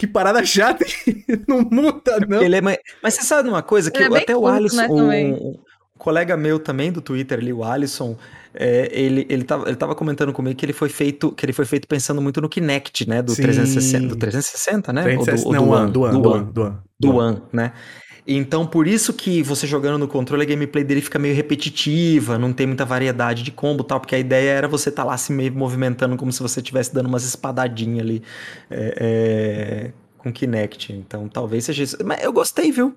Que parada chata, <laughs> não muda, não. Ele é mais- Mas você sabe uma coisa? Que Ele é até o curto, Alisson, né, um, um colega meu também do Twitter ali, o Alisson, é, ele, ele, tava, ele tava comentando comigo que ele foi feito que ele foi feito pensando muito no Kinect, né? Do Sim. 360, do 360, né? Ou do, 360 ou não, do One, One, do One, do do One, One, do One. do One, né? Então, por isso que você jogando no controle, a gameplay dele fica meio repetitiva, não tem muita variedade de combo tal, porque a ideia era você estar lá se meio movimentando como se você estivesse dando umas espadadinhas ali é, é, com Kinect. Então, talvez seja isso. Mas eu gostei, viu?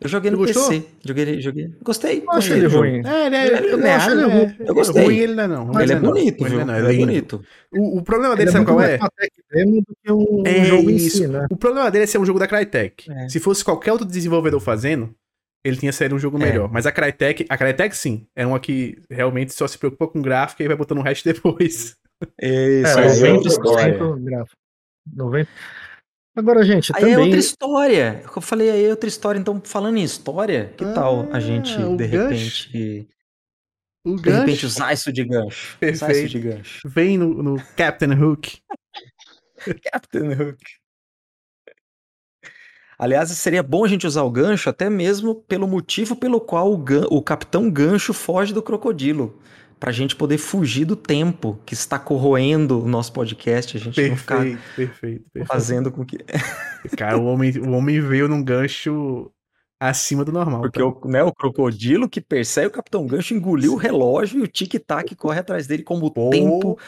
Eu joguei no gostou? PC. Joguei, joguei. Gostei. Eu acho gostei ele ruim. É, ele Ele é é, eu acho ele né? ruim. Eu gostei. Ruim ele não é, não. Mas ele é não. bonito, Ruim viu? ele não, Ele é bonito. O, o problema Ele dele, é sabe muito qual é? um, É jogo em isso. si, né? O problema dele é ser um jogo da Crytek. É. Se fosse qualquer outro desenvolvedor fazendo, ele tinha saído um jogo É. melhor. Mas a Crytek, a Crytek sim, é uma que realmente só se preocupa com gráfico e vai botando o resto depois. Isso, É, é, mas é eu- outra história. 90% gráfico. 90. Agora, gente, Aí é também. outra história. Eu falei, aí é outra história. Então, falando em história, que tal a gente, Ah, de gancho. repente, O de repente gancho usar isso de gancho? Usar isso Perfeito. de gancho. vem no, no Captain Hook. <laughs> Captain Hook. Aliás, seria bom a gente usar o gancho até mesmo pelo motivo pelo qual o, gan- o Capitão Gancho foge do crocodilo. Pra gente poder fugir do tempo que está corroendo o nosso podcast. A gente não ficar Perfeito, perfeito, perfeito. fazendo com que. <laughs> Cara, o homem, o homem veio num gancho acima do normal. Porque tá? o, né, o crocodilo que persegue o Capitão Gancho engoliu o relógio e o tic-tac corre atrás dele como o Pô. tempo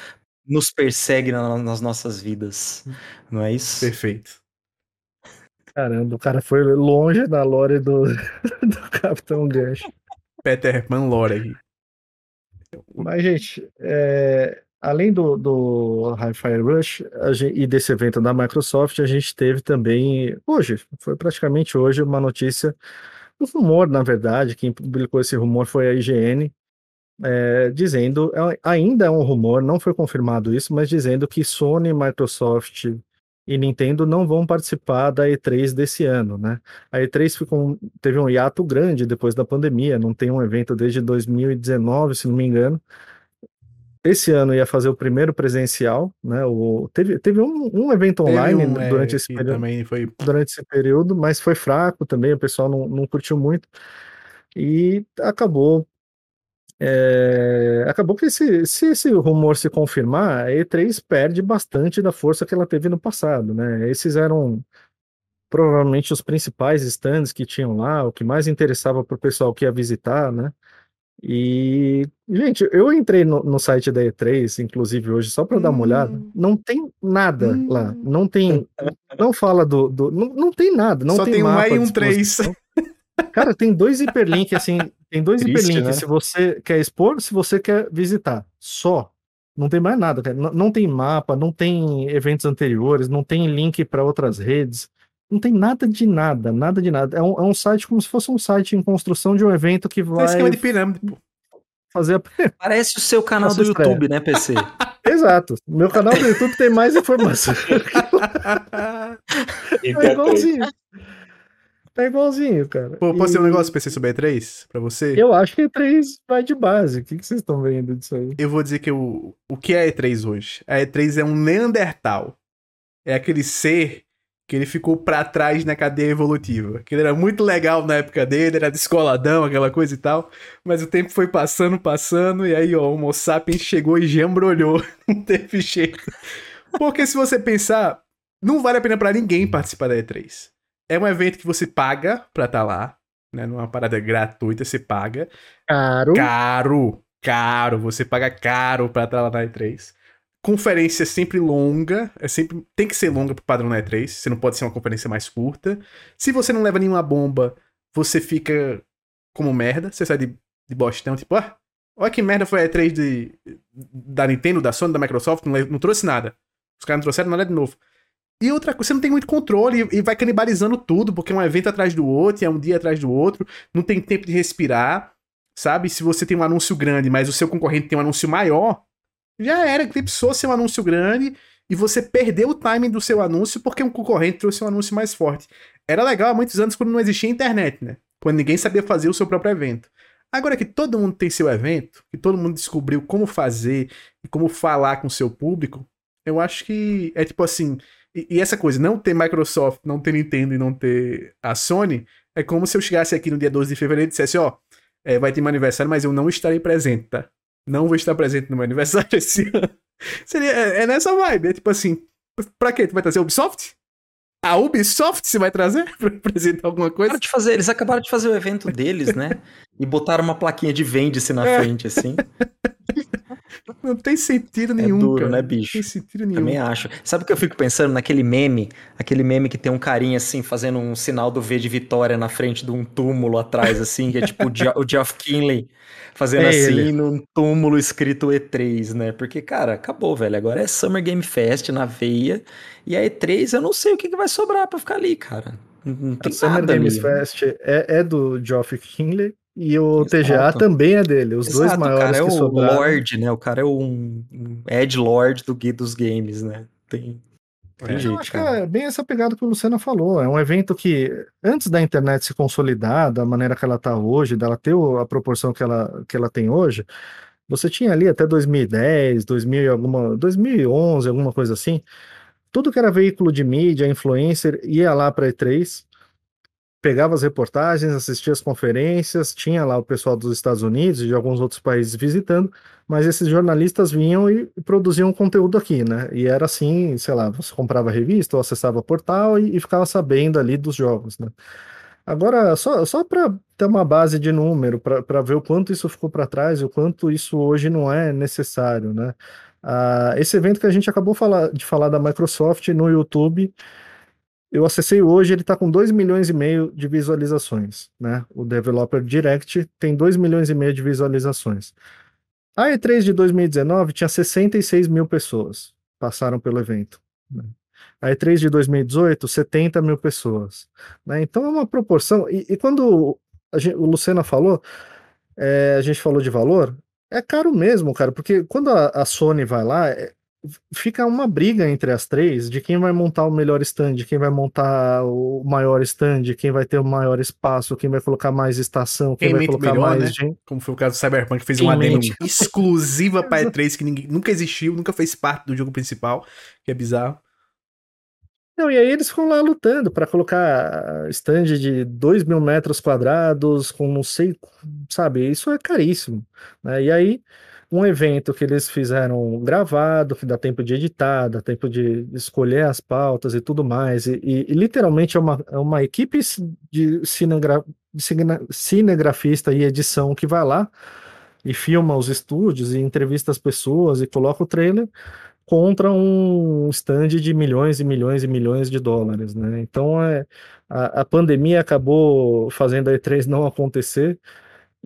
nos persegue na- nas nossas vidas. Não é isso? Perfeito. Caramba, o cara foi longe da lore do, <laughs> do Capitão Gancho. Peter Pan Lore aí. Mas, gente, é, além do, do Hi-Fi Rush a gen- e desse evento da Microsoft, a gente teve também, hoje, foi praticamente hoje, uma notícia, um rumor, na verdade, quem publicou esse rumor foi a IGN, é, dizendo, é- ainda é um rumor, não foi confirmado isso, mas dizendo que Sony, Microsoft e Nintendo não vão participar da E3 desse ano, né? A E3 ficou, teve um hiato grande depois da pandemia, não tem um evento desde 2019, se não me engano. Esse ano ia fazer o primeiro presencial, né? O, teve, teve um, um evento online um, é, durante, esse período, também foi durante esse período, mas foi fraco também, o pessoal não, não curtiu muito. E acabou. É, acabou que se, se esse rumor se confirmar, a E3 perde bastante da força que ela teve no passado, né? Esses eram provavelmente os principais stands que tinham lá, o que mais interessava para o pessoal que ia visitar, né? E, gente, eu entrei no, no site da E3, inclusive hoje, só para hum. dar uma olhada. Hum. Não tem nada hum. lá. Não tem. Não fala do. do não, não tem nada. Não só tem, tem um e um 3. Cara, tem dois hiperlinks, assim. Tem dois Triste, hiperlinks né? se você quer expor, se você quer visitar. Só. Não tem mais nada, cara. Não, não tem mapa, não tem eventos anteriores, não tem link para outras redes. Não tem nada de nada, nada de nada. É um, é um site como se fosse um site em construção de um evento que vai esquema de pirâmide, pô. fazer a <laughs> Parece o seu canal Nossa do estreia. YouTube, né, PC? <laughs> Exato. Meu canal do YouTube tem mais informação. P3. igualzinho. Tá igualzinho, cara. Pô, posso E ter um negócio PC sobre a E3 pra você? Eu acho que E3 vai de base. O que, que vocês estão vendo disso aí? Eu vou dizer que o, o que é a E3 hoje? A E3 é um Neandertal. É aquele ser que ele ficou pra trás na cadeia evolutiva. Que ele era muito legal na época dele, era descoladão, aquela coisa e tal. Mas o tempo foi passando, passando, e aí, ó, o Homo sapiens chegou e jambrolhou. <laughs> Não teve jeito. Porque se você pensar, não vale a pena pra ninguém participar da E3. É um evento que você paga pra estar lá, né? Numa parada gratuita, você paga Caro. caro, caro. Você paga caro pra estar lá na E3. conferência é sempre longa, é sempre tem que ser longa pro padrão da E3, você não pode ser uma conferência mais curta. Se você não leva nenhuma bomba, você fica como merda, você sai de, de bostão, tipo, ah, olha que merda foi a E3 de, da Nintendo, da Sony, da Microsoft, não, não trouxe nada. Os caras não trouxeram nada de novo. E outra coisa, você não tem muito controle e vai canibalizando tudo, porque é um evento atrás do outro, é um dia atrás do outro, não tem tempo de respirar, sabe? Se você tem um anúncio grande, mas o seu concorrente tem um anúncio maior, já era, eclipsou seu anúncio grande e você perdeu o timing do seu anúncio porque um concorrente trouxe um anúncio mais forte. Era legal há muitos anos quando não existia internet, né? Quando ninguém sabia fazer o seu próprio evento. Agora que todo mundo tem seu evento, que todo mundo descobriu como fazer e como falar com seu público, eu acho que é tipo assim. E, e, essa coisa, não ter Microsoft, não ter Nintendo e não ter a Sony, é como se eu chegasse aqui no dia 12 de fevereiro e dissesse: ó, é, vai ter meu aniversário, mas eu não estarei presente, tá? Não vou estar presente no meu aniversário <laughs> esse ano. Seria, é, é nessa vibe, é tipo assim: pra quê? Tu vai trazer Ubisoft? A Ubisoft se vai trazer <laughs> pra apresentar alguma coisa? De fazer, eles acabaram de fazer o evento deles, né? <laughs> e botaram uma plaquinha de vende-se na é. frente, assim. Não tem sentido é nenhum. É duro, cara. né, bicho? Não tem sentido nenhum. Também acho. Sabe o que eu fico pensando naquele meme? Aquele meme que tem um carinha assim, fazendo um sinal do V de vitória na frente de um túmulo atrás, assim, que é tipo o Geoff Kinley fazendo é assim ele. num túmulo escrito E3, né? Porque, cara, acabou, velho. Agora é Summer Game Fest na veia. E a E3, eu não sei o que, que vai sobrar pra ficar ali, cara. Não tem a Summer Games Fest é, é do Geoff Kinley e o Exato. TGA também é dele, os Exato, dois maiores o cara é o sobraram. Lord, né? O cara é um, um Ed Lord do dos games, né? Tem, tem é, jeito, eu acho cara. que é bem essa pegada que o Luciano falou. É um evento que, antes da internet se consolidar da maneira que ela está hoje, dela ter a proporção que ela, que ela tem hoje, você tinha ali até 2010, 2000 alguma, 2011, alguma coisa assim, tudo que era veículo de mídia, influencer, ia lá para E3, pegava as reportagens, assistia as conferências, tinha lá o pessoal dos Estados Unidos e de alguns outros países visitando, mas esses jornalistas vinham e produziam conteúdo aqui, né? E era assim, sei lá, você comprava revista ou acessava portal e, e ficava sabendo ali dos jogos, né? Agora, só, só para ter uma base de número, para ver o quanto isso ficou para trás e o quanto isso hoje não é necessário, né? Ah, esse evento que a gente acabou de falar da Microsoft no YouTube, eu acessei hoje, ele está com 2 milhões e meio de visualizações, né? O Developer Direct tem 2 milhões e meio de visualizações. A E3 de 2019 tinha 66 mil pessoas passaram pelo evento. Né? A E3 de 2018, 70 mil pessoas. Né? Então é uma proporção. E, e quando gente, o Lucena falou, é, a gente falou de valor, é caro mesmo, cara, porque quando a, a Sony vai lá, é, fica uma briga entre as três de quem vai montar o melhor stand, quem vai montar o maior stand, quem vai ter o maior espaço, quem vai colocar mais estação, quem, quem vai colocar melhor, mais né? gente. Como foi o caso do Cyberpunk, que fez quem uma demo <laughs> exclusiva para E3 que ninguém, nunca existiu, nunca fez parte do jogo principal, que é bizarro. Não, e aí eles ficam lá lutando para colocar stand de 2 mil metros quadrados, com não sei, sabe, isso é caríssimo. Né? E aí um evento que eles fizeram gravado, que dá tempo de editar, dá tempo de escolher as pautas e tudo mais, e, e, e literalmente é uma, é uma equipe de cinegra, cinegrafista e edição que vai lá e filma os estúdios e entrevista as pessoas e coloca o trailer contra um stand de milhões e milhões e milhões de dólares, né? Então é, a, a pandemia acabou fazendo a E3 não acontecer,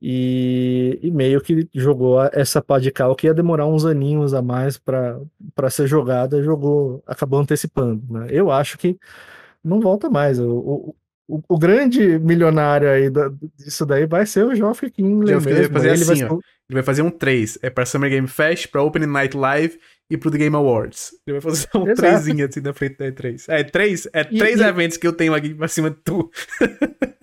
e, e, meio que jogou essa pá de cal que ia demorar uns aninhos a mais para ser jogada, jogou, acabou antecipando. Né? Eu acho que não volta mais. O, o, o grande milionário aí da, disso daí vai ser o Geoff Kingley. Geoff Vai fazer ele, assim, vai... Ó, ele vai fazer um 3. É para Summer Game Fest, para Open Night Live e pro The Game Awards. Ele vai fazer um trezinho assim na frente da E3. É, três, é e, três e... eventos que eu tenho aqui pra cima de tu.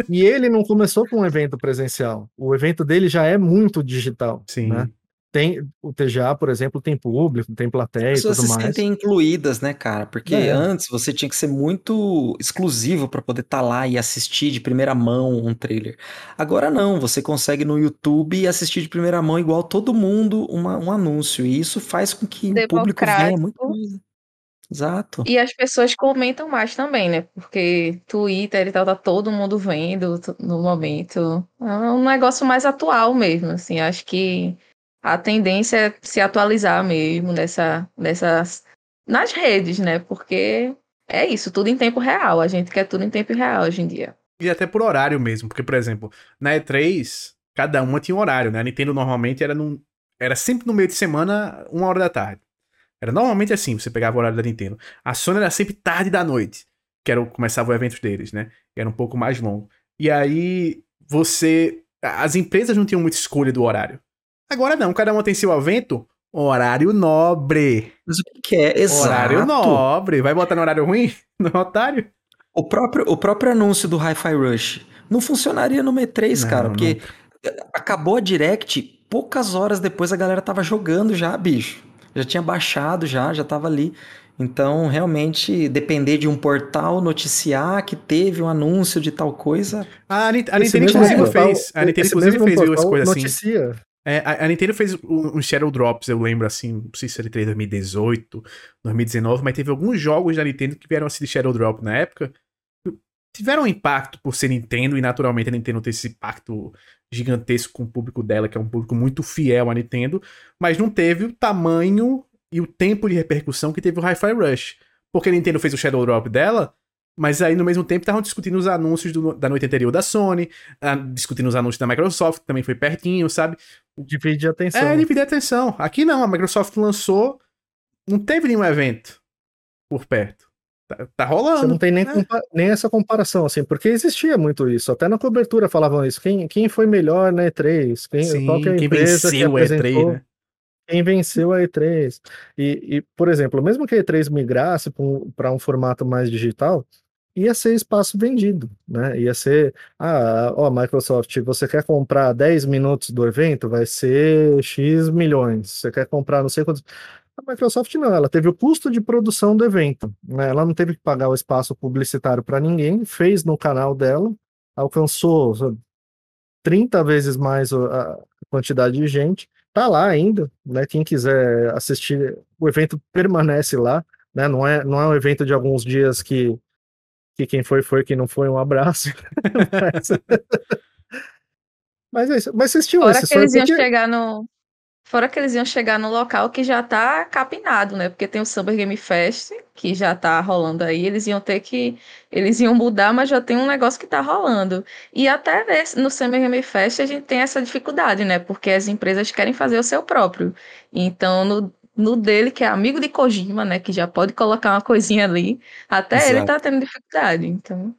e ele não começou com um evento presencial. O evento dele já é muito digital. Sim. Né? Tem o TGA, por exemplo, tem público, tem plateia As pessoas e tudo se mais. sentem incluídas, né, cara? Porque é. antes você tinha que ser muito exclusivo para poder estar tá lá e assistir de primeira mão um trailer. Agora não, você consegue no YouTube assistir de primeira mão igual todo mundo uma, um anúncio e isso faz com que o público venha muito mais. Exato. E as pessoas comentam mais também, né? Porque Twitter e tal, tá todo mundo vendo no momento. É um negócio mais atual mesmo, assim. Acho que a tendência é se atualizar mesmo nessa, nessas, nas redes, né? Porque é isso, tudo em tempo real. A gente quer tudo em tempo real hoje em dia. E até por horário mesmo, porque, por exemplo, na E3, cada uma tinha um horário, né? A Nintendo normalmente era, num, era sempre no meio de semana, uma hora da tarde. Era normalmente assim, você pegava o horário da Nintendo. A Sony era sempre tarde da noite, que era começava o evento deles, né? Era um pouco mais longo. E aí, você... As empresas não tinham muita escolha do horário. Agora não, cada uma tem seu evento, horário nobre. Mas o que, é? Exato. Horário nobre. Vai botar no horário ruim? <laughs> No otário? O próprio, o próprio anúncio do Hi-Fi Rush não funcionaria no E3, Não, cara, porque não. acabou a Direct, poucas horas depois a galera tava jogando já, bicho. Já tinha baixado já, já tava ali. Então, realmente, depender de um portal noticiar que teve um anúncio de tal coisa. A, a Nintendo, inclusive, fez. A Nintendo, inclusive, fez umas coisas assim. noticia. É, a, a Nintendo fez uns Shadow Drops, eu lembro, assim, não sei se era entre 2018, 2019, mas teve alguns jogos da Nintendo que vieram assim de Shadow Drop na época. Tiveram impacto por ser Nintendo e naturalmente a Nintendo ter esse impacto gigantesco com o público dela, que é um público muito fiel à Nintendo, mas não teve o tamanho e o tempo de repercussão que teve o Hi-Fi Rush. Porque a Nintendo fez o Shadow Drop dela, mas aí no mesmo tempo estavam discutindo os anúncios do- da noite anterior da Sony, ah, discutindo os anúncios da Microsoft, que também foi pertinho, sabe? Divide a atenção. É, dividir a atenção. Aqui não, a Microsoft lançou, não teve nenhum evento por perto. Tá, tá rolando. Você não tem nem, É. compa- nem essa comparação, assim, porque existia muito isso. Até na cobertura falavam isso. Quem, quem foi melhor na E3? Quem, Sim, qual que é a quem empresa venceu que a E3, apresentou, né? Quem venceu a E3. E, e, por exemplo, mesmo que a E3 migrasse para um formato mais digital, ia ser espaço vendido, né? Ia ser, ah, ó, Microsoft, você quer comprar 10 minutos do evento, vai ser X milhões. Você quer comprar não sei quantos. A Microsoft não, ela teve o custo de produção do evento, né? Ela não teve que pagar o espaço publicitário para ninguém, fez no canal dela, alcançou sabe, 30 vezes mais a quantidade de gente, tá lá ainda, né? Quem quiser assistir, o evento permanece lá, né? Não é, não é um evento de alguns dias que, que quem foi, foi, quem não foi, um abraço. <laughs> mas, mas é isso. Mas vocês tinham Fora esse que eles iam porque- chegar no. Fora que eles iam chegar no local que já tá capinado, né? Porque tem o Summer Game Fest, que já tá rolando aí. Eles iam ter que. Eles iam mudar, mas já tem um negócio que tá rolando. E até nesse- no Summer Game Fest a gente tem essa dificuldade, né? Porque as empresas querem fazer o seu próprio. Então, no, no dele, que é amigo de Kojima, né? Que já pode colocar uma coisinha ali. Até ele Exato. tá tendo dificuldade. Então.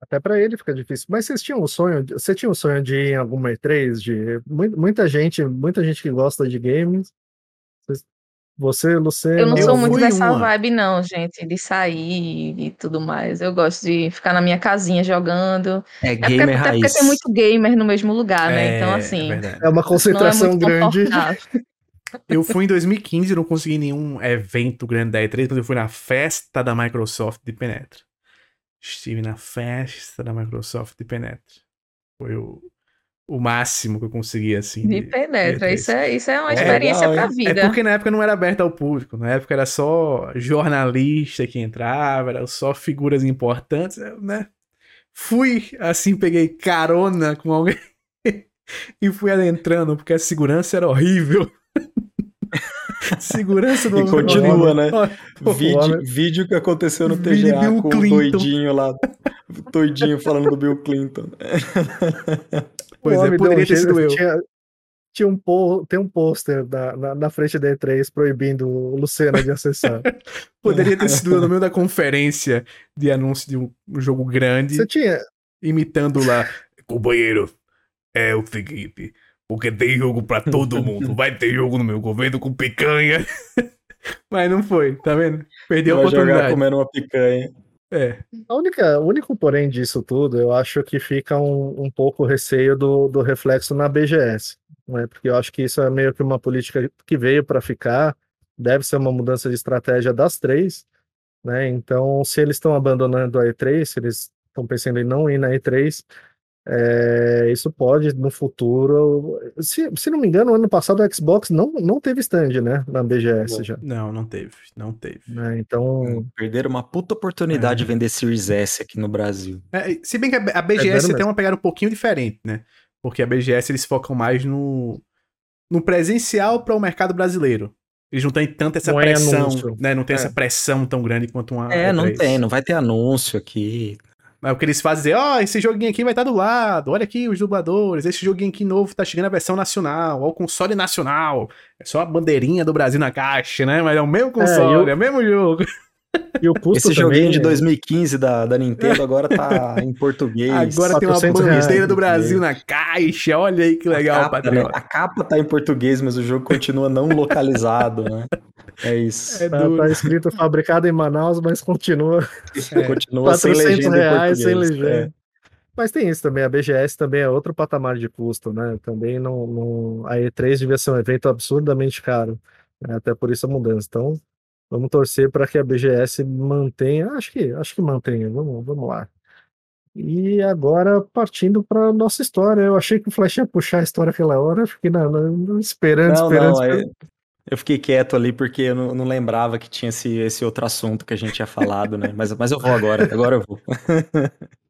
Até para ele fica difícil. Mas vocês tinham o sonho, de- você tinha o sonho de ir em alguma E3 de mu- muita gente, muita gente que gosta de games. Você, Luciano, Eu não Eu sou muito fui dessa uma. vibe, não, gente, de sair e tudo mais. Eu gosto de ficar na minha casinha jogando. É É porque, gamer até porque raiz. tem muito gamer no mesmo lugar, né? Então, É, assim, é verdade. é uma não é concentração muito grande. <laughs> Eu fui em 2015 e não consegui nenhum evento grande da E3, mas eu fui na festa da Microsoft de Penetra. Estive na festa da Microsoft de Penetra. Foi o, o máximo que eu consegui, assim. Me de- penetra. de Isso é, isso é uma É experiência legal, pra hein? vida. É porque na época não era aberto ao público, na época era só jornalista que entrava, era só figuras importantes, né? Fui, assim, peguei carona com alguém <laughs> e fui adentrando, porque a segurança era horrível. <laughs> segurança do E continua, né? Vídeo, vídeo que aconteceu no TGA Bill com o Clinton. doidinho lá. Doidinho falando do Bill Clinton. <laughs> Pois O é, poderia ter sido eu. Tinha, tinha um po, tem um pôster na, na, na frente da E3 proibindo o Luciano de acessar. <laughs> Poderia ter sido eu no meio da conferência de anúncio de um, um jogo grande. Você tinha, imitando lá, companheiro, é o seguinte, porque tem jogo pra todo <laughs> mundo, vai ter jogo no meu governo com picanha. Mas não foi, tá vendo? Perdeu a Vai jogar oportunidade. comendo uma picanha. É, A única, o único porém disso tudo, eu acho que fica um, um pouco receio do, do reflexo na BGS, né? Porque eu acho que isso é meio que uma política que veio para ficar, deve ser uma mudança de estratégia das três, né? Então, se eles estão abandonando a E3, se eles estão pensando em não ir na E3, é, isso pode no futuro. Se, se não me engano, ano passado o Xbox não, não teve stand, né? Na BGS já. não, não teve, não teve. né? Então, Perderam uma puta oportunidade de vender Series S aqui no Brasil. É, se bem que a É BGS vero tem uma pegada um pouquinho diferente, né? Porque a BGS eles focam mais no, no presencial para o mercado brasileiro. Eles não têm tanta essa Não é pressão, né? Não tem É. essa pressão tão grande quanto uma. É, não E3. tem, não vai ter anúncio aqui. Mas o que eles fazem é, ó, esse joguinho aqui vai estar do lado, olha aqui os dubladores, esse joguinho aqui novo tá chegando a versão nacional, ó, o console nacional. É só a bandeirinha do Brasil na caixa, né? Mas é o mesmo console, eu- é o mesmo jogo. E o custo Esse também, joguinho de é- 2015 da, da Nintendo <laughs> agora tá em português. Agora tem uma 400 reais, bandeira do Brasil na caixa, olha aí que legal, a capa, né? A capa tá em português, mas o jogo continua não localizado, né? É isso. É Tá, tá escrito fabricado em Manaus, mas continua É. <laughs> Continua sem 400 legenda em reais sem português. legenda. É. Mas tem isso também, a BGS também é outro patamar de custo, né? Também não, não- a E3 devia ser um evento absurdamente caro, né? até por isso a mudança. Então, vamos torcer para que a BGS mantenha, acho que, acho que mantenha, vamos, vamos lá. E agora, partindo para nossa história, eu achei que o Flash ia puxar a história aquela hora, eu fiquei na, na- esperando, Não, esperando, não, esperando. é- eu fiquei quieto ali porque eu não, não lembrava que tinha esse, esse outro assunto que a gente tinha falado, né? Mas, mas eu vou agora, agora eu vou. <laughs>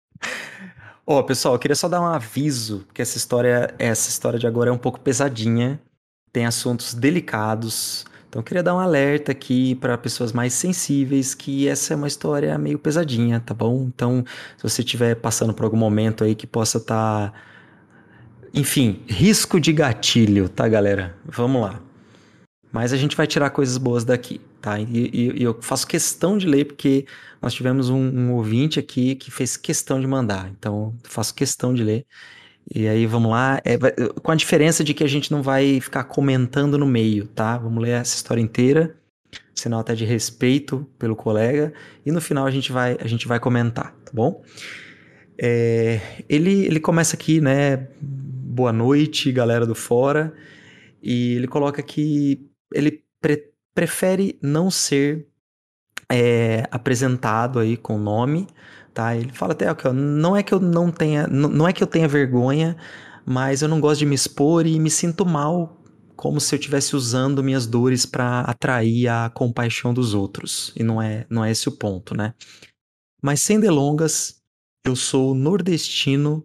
Ó, pessoal, eu queria só dar um aviso que essa história, essa história de agora é um pouco pesadinha, tem assuntos delicados. Então eu queria dar um alerta aqui para pessoas mais sensíveis que essa é uma história meio pesadinha, tá bom? Então, se você estiver passando por algum momento aí que possa estar enfim, risco de gatilho, tá, galera? Vamos lá. Mas a gente vai tirar coisas boas daqui, tá? E, e- e eu faço questão de ler porque nós tivemos um, um ouvinte aqui que fez questão de mandar. Então, faço questão de ler. E aí, vamos lá. É, vai- com a diferença de que a gente não vai ficar comentando no meio, tá? Vamos ler essa história inteira. Sinal até de respeito pelo colega. E no final a gente vai, a gente vai comentar, tá bom? É, ele, ele começa aqui, né? Boa noite, galera do Fora. E ele coloca que ele pre- prefere não ser é, apresentado aí com nome, tá? Ele fala até, ó, não é que eu não tenha, não é que eu tenha vergonha, mas eu não gosto de me expor e me sinto mal, como se eu estivesse usando minhas dores para atrair a compaixão dos outros. E não é, não é esse o ponto, né? Mas sem delongas, eu sou nordestino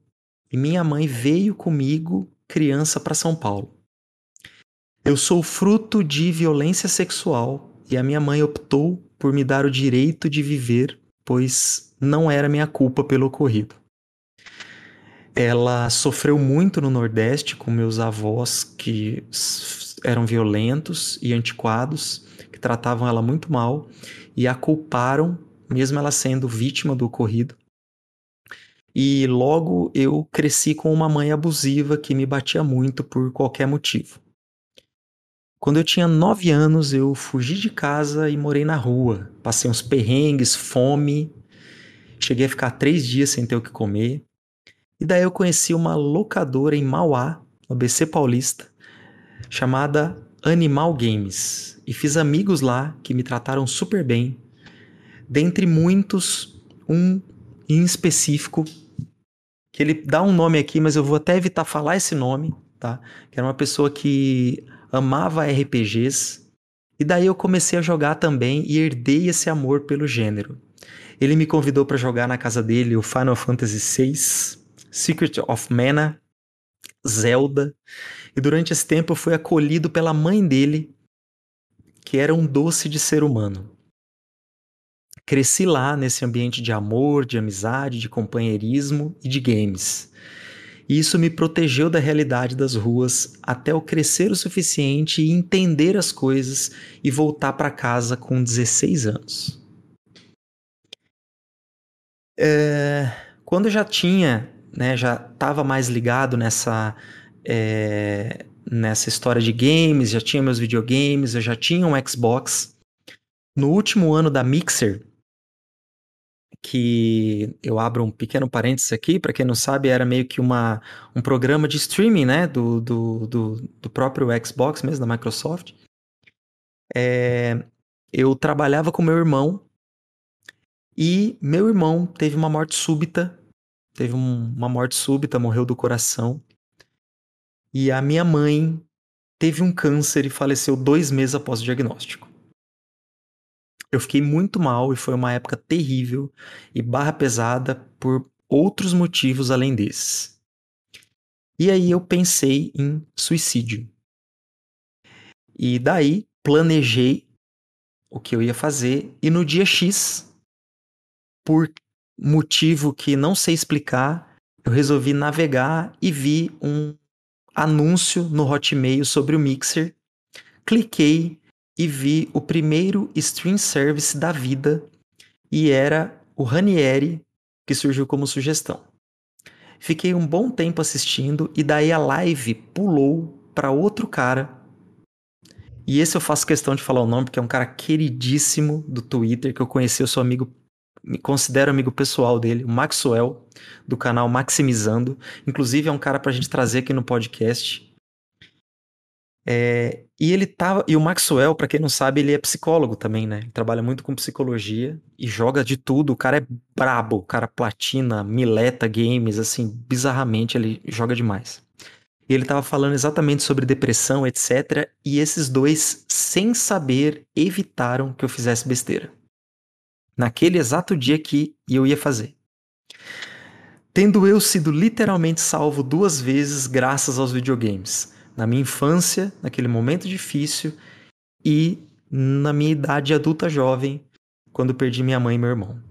e minha mãe veio comigo criança para São Paulo. Eu sou fruto de violência sexual e a minha mãe optou por me dar o direito de viver, pois não era minha culpa pelo ocorrido. Ela sofreu muito no Nordeste com meus avós que eram violentos e antiquados, que tratavam ela muito mal e a culparam, mesmo ela sendo vítima do ocorrido. E logo eu cresci com uma mãe abusiva que me batia muito por qualquer motivo. Quando eu tinha nove anos, eu fugi de casa e morei na rua. Passei uns perrengues, fome. Cheguei a ficar três dias sem ter o que comer. E daí eu conheci uma locadora em Mauá, no ABC Paulista, chamada Animal Games. E fiz amigos lá que me trataram super bem. Dentre muitos, um em específico, que ele dá um nome aqui, mas eu vou até evitar falar esse nome, tá? Que era uma pessoa que amava RPGs. E daí eu comecei a jogar também e herdei esse amor pelo gênero. Ele me convidou para jogar na casa dele o Final Fantasy VI, Secret of Mana, Zelda. E durante esse tempo eu fui acolhido pela mãe dele, que era um doce de ser humano. Cresci lá nesse ambiente de amor, de amizade, de companheirismo e de games. E isso me protegeu da realidade das ruas até eu crescer o suficiente e entender as coisas e voltar para casa com 16 anos. É, quando já tinha, né, já estava mais ligado nessa é, nessa história de games, já tinha meus videogames, eu já tinha um Xbox. No último ano da Mixer, que eu abro um pequeno parênteses aqui, para quem não sabe, era meio que uma, um programa de streaming, né, do, do, do, do próprio Xbox mesmo, da Microsoft. É, eu trabalhava com meu irmão e meu irmão teve uma morte súbita, teve um- uma morte súbita, morreu do coração. E a minha mãe teve um câncer e faleceu dois meses após o diagnóstico. Eu fiquei muito mal e foi uma época terrível e barra pesada por outros motivos além desses. E aí eu pensei em suicídio. E daí planejei o que eu ia fazer e no dia X, por motivo que não sei explicar, eu resolvi navegar e vi um anúncio no Hotmail sobre o Mixer. Cliquei e vi o primeiro stream service da vida e era o Ranieri que surgiu como sugestão. Fiquei um bom tempo assistindo e daí a live pulou para outro cara. E esse eu faço questão de falar o nome porque é um cara queridíssimo do Twitter que eu conheci, eu sou amigo me considero amigo pessoal dele, o Maxwell, do canal Maximizando. Inclusive, é um cara pra gente trazer aqui no podcast. É, e ele tava. E o Maxwell, para quem não sabe, ele é psicólogo também, né? Ele trabalha muito com psicologia e joga de tudo. O cara é brabo, o cara platina, mileta games, assim, bizarramente ele joga demais. E ele tava falando exatamente sobre depressão, etc. E esses dois, sem saber, evitaram que eu fizesse besteira naquele exato dia que eu ia fazer. Tendo eu sido literalmente salvo duas vezes graças aos videogames. Na minha infância, naquele momento difícil, e na minha idade adulta jovem, quando perdi minha mãe e meu irmão.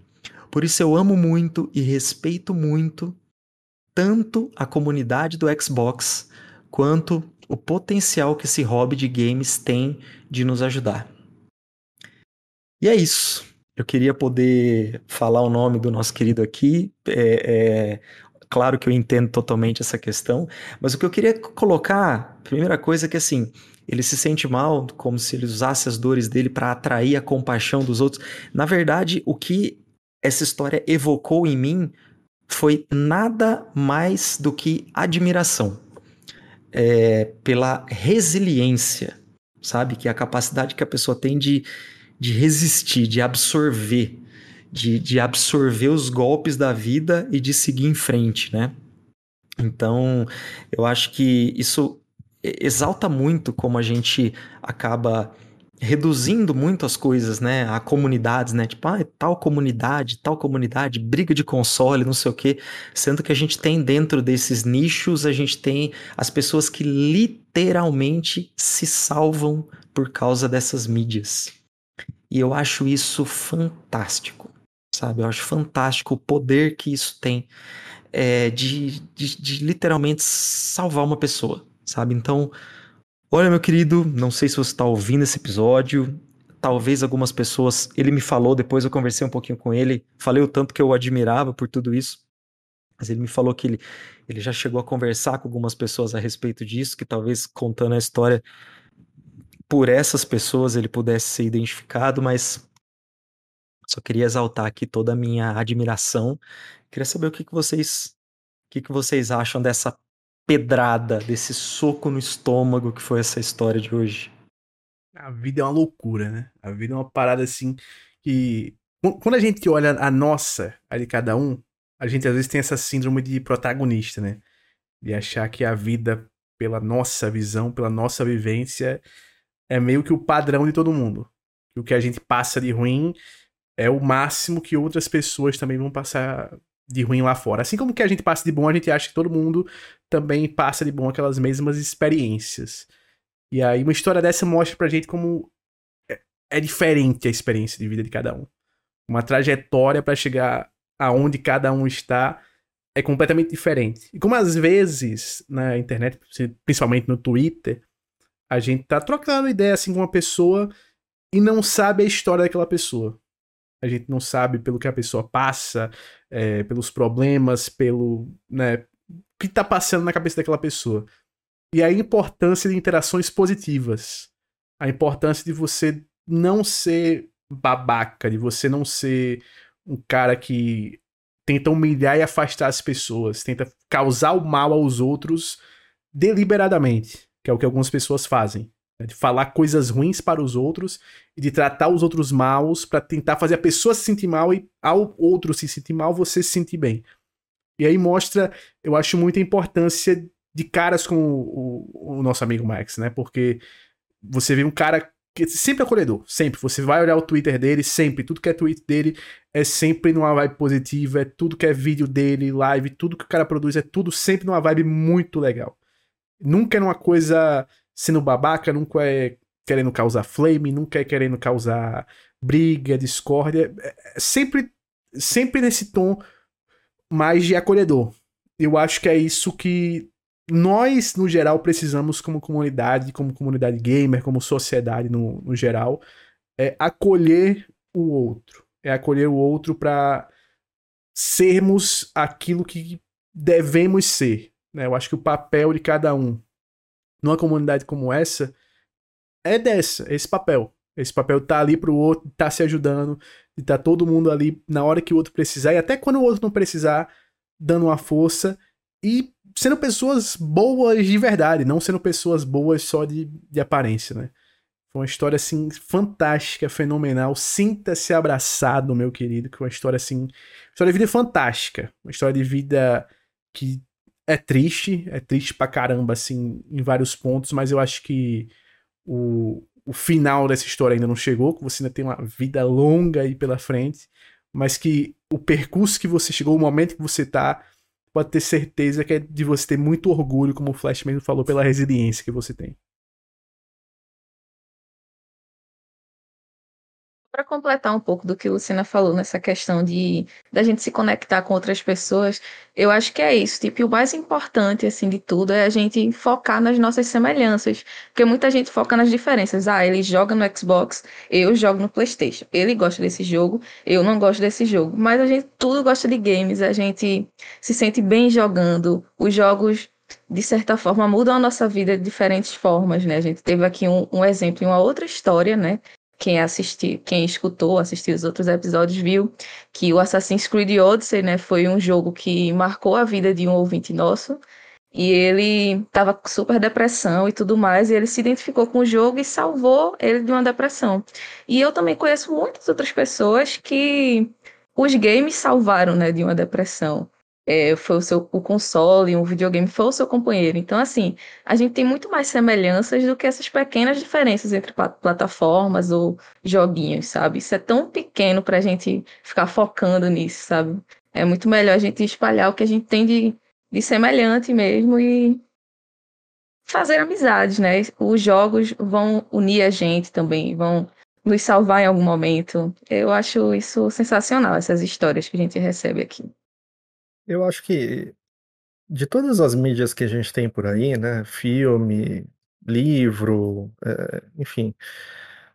Por isso eu amo muito e respeito muito tanto a comunidade do Xbox quanto o potencial que esse hobby de games tem de nos ajudar. E é isso. Eu queria poder falar o nome do nosso querido aqui. É, é, claro que eu entendo totalmente essa questão, mas o que eu queria colocar, primeira coisa é que assim, ele se sente mal, como se ele usasse as dores dele para atrair a compaixão dos outros. Na verdade, o que essa história evocou em mim foi nada mais do que admiração é, pela resiliência, sabe? Que é a capacidade que a pessoa tem de de resistir, de absorver, de, de absorver os golpes da vida e de seguir em frente, né? Então, eu acho que isso exalta muito como a gente acaba reduzindo muito as coisas, né? A comunidades, né? Tipo, ah, tal comunidade, tal comunidade, briga de console, não sei o quê. Sendo que a gente tem dentro desses nichos, a gente tem as pessoas que literalmente se salvam por causa dessas mídias. E eu acho isso fantástico, sabe? Eu acho fantástico o poder que isso tem é, de, de, de literalmente salvar uma pessoa, sabe? Então, olha, meu querido, não sei se você está ouvindo esse episódio. Talvez algumas pessoas. Ele me falou, depois eu conversei um pouquinho com ele. Falei o tanto que eu admirava por tudo isso. Mas ele me falou que ele, ele já chegou a conversar com algumas pessoas a respeito disso, que talvez contando a história por essas pessoas ele pudesse ser identificado, mas só queria exaltar aqui toda a minha admiração. Queria saber o que, que vocês o que, que vocês acham dessa pedrada, desse soco no estômago que foi essa história de hoje. A vida é uma loucura, né? A vida é uma parada assim que quando a gente olha a nossa, a de cada um, a gente às vezes tem essa síndrome de protagonista, né? De achar que a vida, pela nossa visão, pela nossa vivência, é meio que o padrão de todo mundo. O que a gente passa de ruim é o máximo que outras pessoas também vão passar de ruim lá fora. Assim como que a gente passa de bom, a gente acha que todo mundo também passa de bom aquelas mesmas experiências. E aí uma história dessa mostra pra gente como é, é diferente a experiência de vida de cada um. Uma trajetória para chegar aonde cada um está é completamente diferente. E como às vezes na internet, principalmente no Twitter, a gente tá trocando ideia assim com uma pessoa e não sabe a história daquela pessoa. A gente não sabe pelo que a pessoa passa, é, pelos problemas, pelo. Né, o que tá passando na cabeça daquela pessoa. E a importância de interações positivas. A importância de você não ser babaca, de você não ser um cara que tenta humilhar e afastar as pessoas, tenta causar o mal aos outros deliberadamente que é o que algumas pessoas fazem. Né? De falar coisas ruins para os outros e de tratar os outros maus para tentar fazer a pessoa se sentir mal e ao outro se sentir mal, você se sentir bem. E aí mostra, eu acho, muita importância de caras como o, o, nosso amigo Max, né? Porque você vê um cara que sempre é acolhedor, sempre. Você vai olhar o Twitter dele, sempre. Tudo que é tweet dele é sempre numa vibe positiva, é tudo que é vídeo dele, live, tudo que o cara produz é tudo sempre numa vibe muito legal. Nunca é uma coisa sendo babaca, nunca é querendo causar flame, nunca é querendo causar briga, discórdia. É, é sempre, sempre nesse tom mais de acolhedor. Eu acho que é isso que nós, no geral, precisamos como comunidade, como comunidade gamer, como sociedade no, no geral, é acolher o outro. É acolher o outro para sermos aquilo que devemos ser. Né? Eu acho que o papel de cada um numa comunidade como essa é dessa, é esse papel. Esse papel tá ali pro outro, tá se ajudando, e tá todo mundo ali na hora que o outro precisar, e até quando o outro não precisar, dando uma força e sendo pessoas boas de verdade, não sendo pessoas boas só de, de aparência, né? Foi uma história, assim, fantástica, fenomenal. Sinta-se abraçado, meu querido, que é uma história, assim... Uma história de vida fantástica. Uma história de vida que é triste, é triste pra caramba, assim, em vários pontos, mas eu acho que o, o final dessa história ainda não chegou, que você ainda tem uma vida longa aí pela frente, mas que o percurso que você chegou, o momento que você tá, pode ter certeza que é de você ter muito orgulho, como o Flash mesmo falou, pela resiliência que você tem. Para completar um pouco do que a Luciana falou nessa questão de da gente se conectar com outras pessoas, eu acho que é isso. Tipo, o mais importante assim de tudo é a gente focar nas nossas semelhanças, porque muita gente foca nas diferenças. Ah, ele joga no Xbox, eu jogo no PlayStation. Ele gosta desse jogo, eu não gosto desse jogo. Mas a gente tudo gosta de games, a gente se sente bem jogando. Os jogos de certa forma, mudam a nossa vida de diferentes formas, né? A gente teve aqui um, um exemplo em uma outra história, né? Quem assistiu, quem escutou, assistiu os outros episódios, viu que o Assassin's Creed Odyssey, né, foi um jogo que marcou a vida de um ouvinte nosso. E ele estava com super depressão e tudo mais, e ele se identificou com o jogo e salvou ele de uma depressão. E eu também conheço muitas outras pessoas que os games salvaram, né, de uma depressão é, foi o seu o console, um videogame foi o seu companheiro. Então, assim, a gente tem muito mais semelhanças do que essas pequenas diferenças entre plataformas ou joguinhos, sabe? Isso é tão pequeno para a gente ficar focando nisso, sabe? É muito melhor a gente espalhar o que a gente tem de, de semelhante mesmo e fazer amizades, né? Os jogos vão unir a gente também, vão nos salvar em algum momento. Eu acho isso sensacional, essas histórias que a gente recebe aqui. Eu acho que de todas as mídias que a gente tem por aí, né? Filme, livro, é, enfim.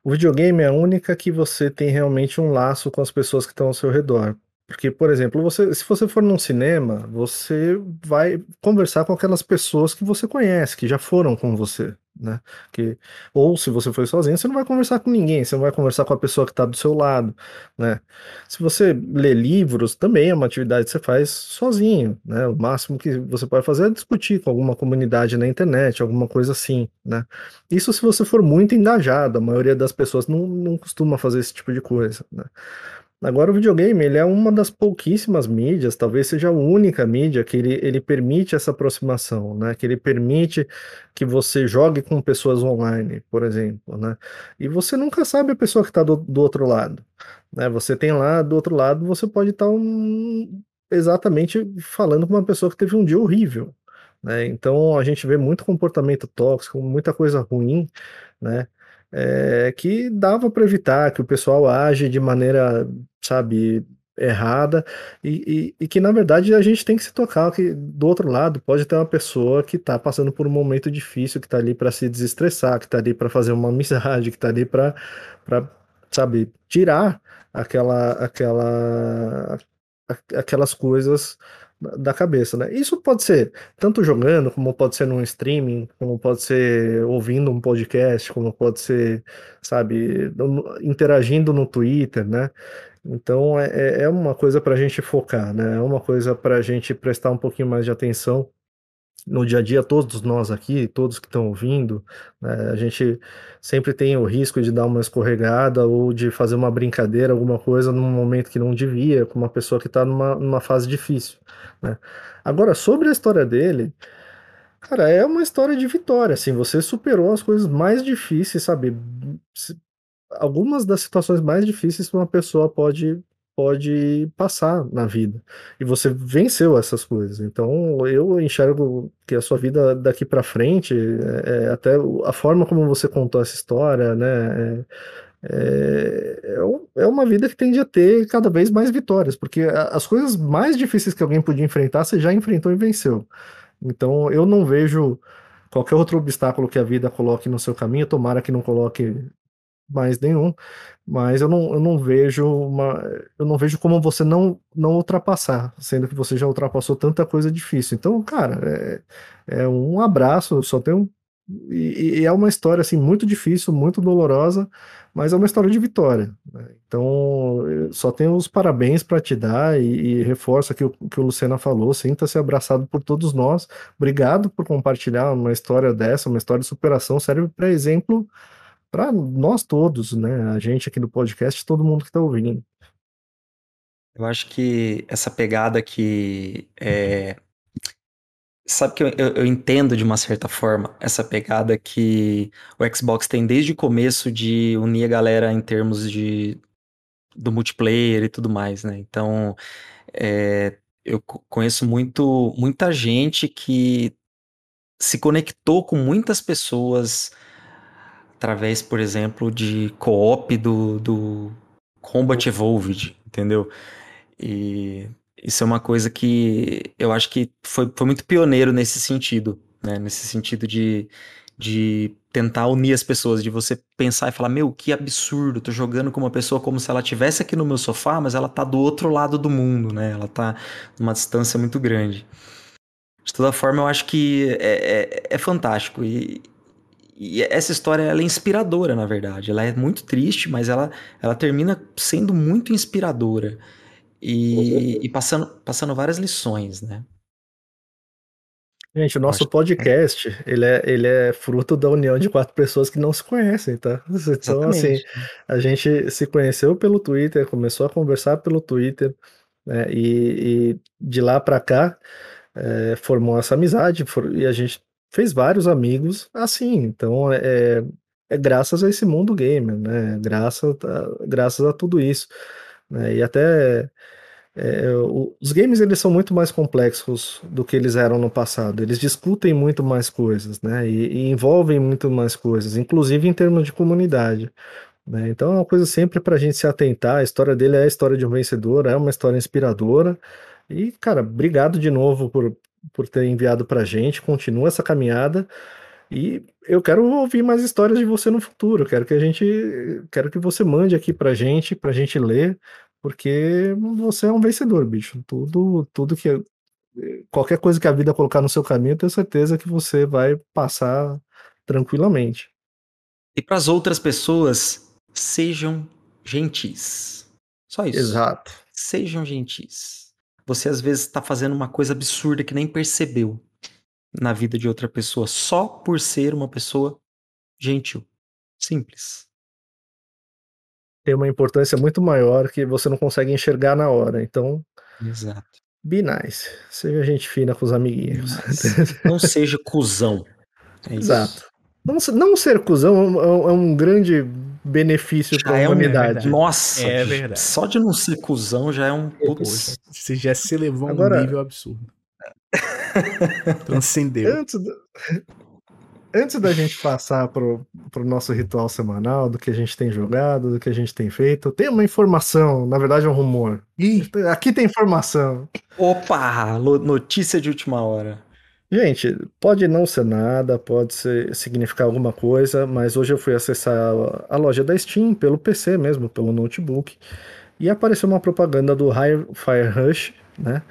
O videogame é a única que você tem realmente um laço com as pessoas que estão ao seu redor. Porque, por exemplo, você, se você for num cinema, você vai conversar com aquelas pessoas que você conhece, que já foram com você, né? Que, ou se você foi sozinho, você não vai conversar com ninguém, você não vai conversar com a pessoa que está do seu lado, né? Se você lê livros, também é uma atividade que você faz sozinho, né? O máximo que você pode fazer é discutir com alguma comunidade na internet, alguma coisa assim, né? Isso se você for muito engajado, a maioria das pessoas não, não costuma fazer esse tipo de coisa, né? Agora o videogame, ele é uma das pouquíssimas mídias, talvez seja a única mídia que ele, ele permite essa aproximação, né? Que ele permite que você jogue com pessoas online, por exemplo, né? E você nunca sabe a pessoa que está do, do outro lado, né? Você tem lá do outro lado, você pode estar tá um, exatamente falando com uma pessoa que teve um dia horrível, né? Então a gente vê muito comportamento tóxico, muita coisa ruim, né? é, que dava para evitar que o pessoal age de maneira, sabe, errada e, e, e, que na verdade a gente tem que se tocar que do outro lado pode ter uma pessoa que está passando por um momento difícil, que está ali para se desestressar, que está ali para fazer uma amizade, que está ali para, sabe, tirar aquela, aquela, aquelas coisas da cabeça, né? Isso pode ser tanto jogando, como pode ser num streaming, como pode ser ouvindo um podcast, como pode ser, sabe, interagindo no Twitter, né? Então é, é, é uma coisa para a gente focar, né? É uma coisa para a gente prestar um pouquinho mais de atenção no dia a dia, todos nós aqui, todos que estão ouvindo, né, a gente sempre tem o risco de dar uma escorregada ou de fazer uma brincadeira, alguma coisa num momento que não devia, com uma pessoa que está numa, numa fase difícil. Né. Agora, sobre a história dele, cara, é uma história de vitória, assim, você superou as coisas mais difíceis, sabe? Algumas das situações mais difíceis que uma pessoa pode pode passar na vida. E você venceu essas coisas. Então, eu enxergo que a sua vida daqui para frente, é, é, até a forma como você contou essa história, né? É, é, é uma vida que tende a ter cada vez mais vitórias, porque as coisas mais difíceis que alguém podia enfrentar, você já enfrentou e venceu. Então, eu não vejo qualquer outro obstáculo que a vida coloque no seu caminho, tomara que não coloque mais nenhum, mas eu não, eu não vejo uma, eu não vejo como você não, não ultrapassar, sendo que você já ultrapassou tanta coisa difícil. Então, cara, é, é um abraço, só tenho e, e, é uma história assim muito difícil, muito dolorosa, mas é uma história de vitória. Né? Então, só tenho os parabéns para te dar e, e reforça que o que o Luciana falou, sinta-se abraçado por todos nós. Obrigado por compartilhar uma história dessa, uma história de superação, serve para exemplo para nós todos, né? A gente aqui do podcast, todo mundo que está ouvindo. Eu acho que essa pegada que é... Sabe que eu, eu, eu, entendo de uma certa forma essa pegada que o Xbox tem desde o começo de unir a galera em termos de do multiplayer e tudo mais, né? Então, é, eu conheço muito, muita gente que se conectou com muitas pessoas através, por exemplo, de co-op do, do Combat Evolved, entendeu? E isso é uma coisa que eu acho que foi, foi muito pioneiro nesse sentido, né? Nesse sentido de, de tentar unir as pessoas, de você pensar e falar, meu, que absurdo, tô jogando com uma pessoa como se ela estivesse aqui no meu sofá, mas ela tá do outro lado do mundo, né? Ela tá numa distância muito grande. De toda forma, eu acho que é, é, é fantástico. E, e essa história ela é inspiradora, na verdade. Ela é muito triste, mas ela, ela termina sendo muito inspiradora. E, e passando, passando várias lições, né? Gente, o nosso podcast, ele é, ele é fruto da união de quatro pessoas que não se conhecem, tá? <laughs> Então, assim, Exatamente. assim, a gente se conheceu pelo Twitter, começou a conversar pelo Twitter, né? E, e de lá para cá, é, formou essa amizade, for, e a gente fez vários amigos assim. Então é, é graças a esse mundo gamer, né? Graças a, graças a tudo isso. Né? E até é, os games eles são muito mais complexos do que eles eram no passado. Eles discutem muito mais coisas, né? E, e envolvem muito mais coisas, inclusive em termos de comunidade. Né? Então é uma coisa sempre para a gente se atentar. A história dele é a história de um vencedor, é uma história inspiradora. E, cara, obrigado de novo por, por ter enviado pra gente. Continua essa caminhada. E eu quero ouvir mais histórias de você no futuro. Quero que a gente. Quero que você mande aqui pra gente, pra gente ler, porque você é um vencedor, bicho. Tudo, tudo que. Qualquer coisa que a vida colocar no seu caminho, eu tenho certeza que você vai passar tranquilamente. E para as outras pessoas, sejam gentis. Só isso. Exato. Sejam gentis. Você às vezes está fazendo uma coisa absurda que nem percebeu na vida de outra pessoa, só por ser uma pessoa gentil. Simples. Tem uma importância muito maior que você não consegue enxergar na hora. Então. Exato. Be nice. Seja gente fina com os amiguinhos. Não seja cuzão. É Exato. Não, não ser cuzão é um, é um grande benefício para a é humanidade. Um, nossa, é verdade. Só de não ser cuzão já é um putz. Você já se levou a um nível absurdo. <laughs> Transcendeu. Antes, do, antes da gente passar pro, pro nosso ritual semanal, do que a gente tem jogado, do que a gente tem feito, tem uma informação, na verdade é um rumor. Ih. Aqui tem informação. Opa! Notícia de última hora. Gente, pode não ser nada, pode ser, significar alguma coisa, mas hoje eu fui acessar a, loja da Steam pelo PC mesmo, pelo notebook, e apareceu uma propaganda do Hi-Fi Rush, né?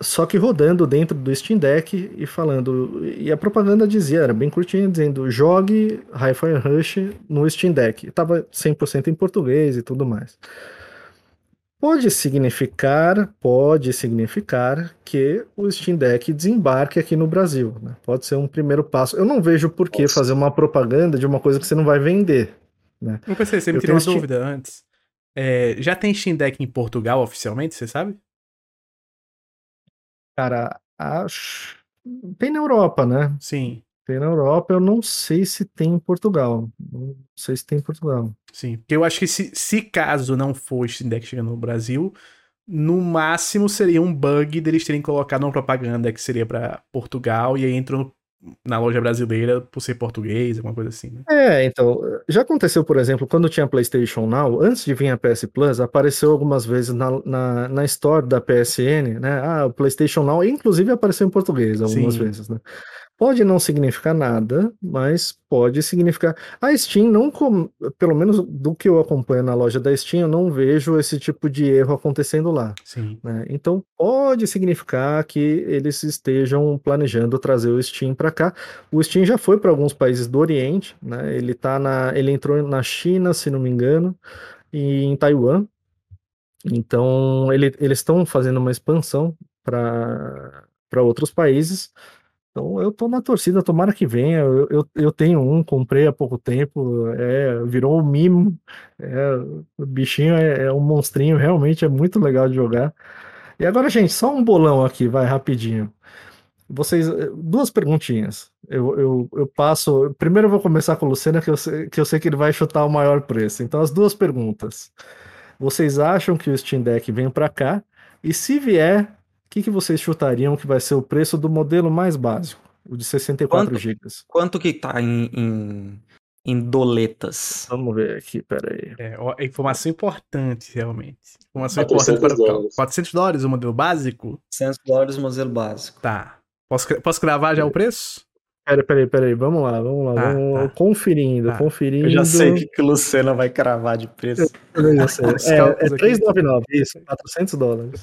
Só que rodando dentro do Steam Deck e falando. E a propaganda dizia, era bem curtinha, dizendo: jogue Hi-Fi Rush no Steam Deck. Tava 100% em português e tudo mais. Pode significar, pode significar que o Steam Deck desembarque aqui no Brasil. Né? Pode ser um primeiro passo. Eu não vejo por que fazer uma propaganda de uma coisa que você não vai vender. Né? Eu pensei, você me tirou uma Steam... dúvida antes. É, já tem Steam Deck em Portugal oficialmente, você sabe? Cara, acho. Tem na Europa, né? Sim. Tem na Europa, eu não sei se tem em Portugal. Não sei se tem em Portugal. Sim, porque eu acho que se, se caso não Steam Deck chegando no Brasil, no máximo seria um bug deles terem colocado uma propaganda que seria pra Portugal e aí entrou na loja brasileira por ser português, alguma coisa assim. Né? É, então, já aconteceu, por exemplo, quando tinha PlayStation Now, antes de vir a PS Plus, apareceu algumas vezes na, na, na Store da PSN, né? Ah, o PlayStation Now, inclusive apareceu em português algumas Sim. vezes, né? Pode não significar nada, mas pode significar. A Steam não, com... pelo menos do que eu acompanho na loja da Steam, eu não vejo esse tipo de erro acontecendo lá. Sim. né? Então pode significar que eles estejam planejando trazer o Steam para cá. O Steam já foi para alguns países do Oriente, né? Ele tá na, ele entrou na China, se não me engano, e em Taiwan. Então ele- eles estão fazendo uma expansão para para outros países. Então eu tô na torcida, tomara que venha. Eu, eu, eu tenho um, comprei há pouco tempo, é, virou um mimo. É, o bichinho é, é um monstrinho, realmente é muito legal de jogar. E agora, gente, só um bolão aqui, vai rapidinho. Vocês, eh, duas perguntinhas. Eu, eu, eu passo. Primeiro eu vou começar com o Lucena, que eu, sei, que eu sei que ele vai chutar o maior preço. Então, as duas perguntas. Vocês acham que o Steam Deck vem para cá? E se vier, o que, que vocês chutariam que vai ser o preço do modelo mais básico? O de 64 Quanto? GB. Quanto que tá em, em, em doletas? Vamos ver aqui, peraí. É, ó, informação importante, realmente. Informação 400 importante para o dólares. 400 dólares o modelo básico? 100 dólares o modelo básico. Tá. Posso, posso gravar já o preço? Peraí, peraí, peraí. Vamos lá, vamos lá. Tá, vamos tá. conferindo, Tá. conferindo. Eu já sei o que, que o Luciano vai cravar de preço. Eu já sei. É, é aqui. 399, isso, 400 dólares.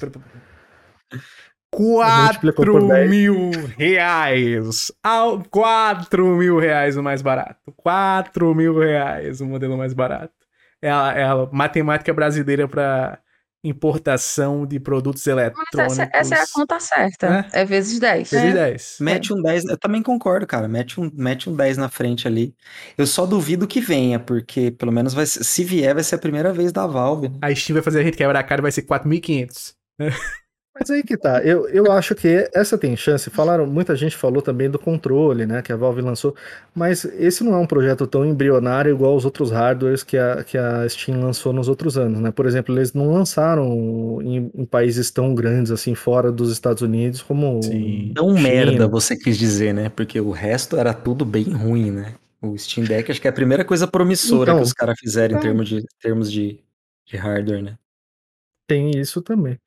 Multiplicou 4 por 10. mil reais. Ao 4 mil reais o mais barato. 4 mil reais o modelo mais barato. É a, é a matemática brasileira para importação de produtos Mas eletrônicos. essa, essa é a conta certa. É, vezes 10. Vezes 10. Mete um 10, eu também concordo, cara. Mete um, mete um 10 na frente ali. Eu só duvido que venha, porque pelo menos vai ser- se vier, vai ser a primeira vez da Valve. Né? A Steam vai fazer a gente quebrar a cara e vai ser 4.500. Mas aí que tá, eu, eu acho que essa tem chance. Falaram, muita gente falou também do controle, né, que a Valve lançou, mas esse não é um projeto tão embrionário igual os outros hardwares que a, que a Steam lançou nos outros anos, né? Por exemplo, eles não lançaram em, em países tão grandes assim fora dos Estados Unidos como Sim. Não China. merda, você quis dizer, né? Porque o resto era tudo bem ruim, né? O Steam Deck acho que é a primeira coisa promissora Então, que os caras fizeram em é. termos de, termos de, de hardware, né? Tem isso também.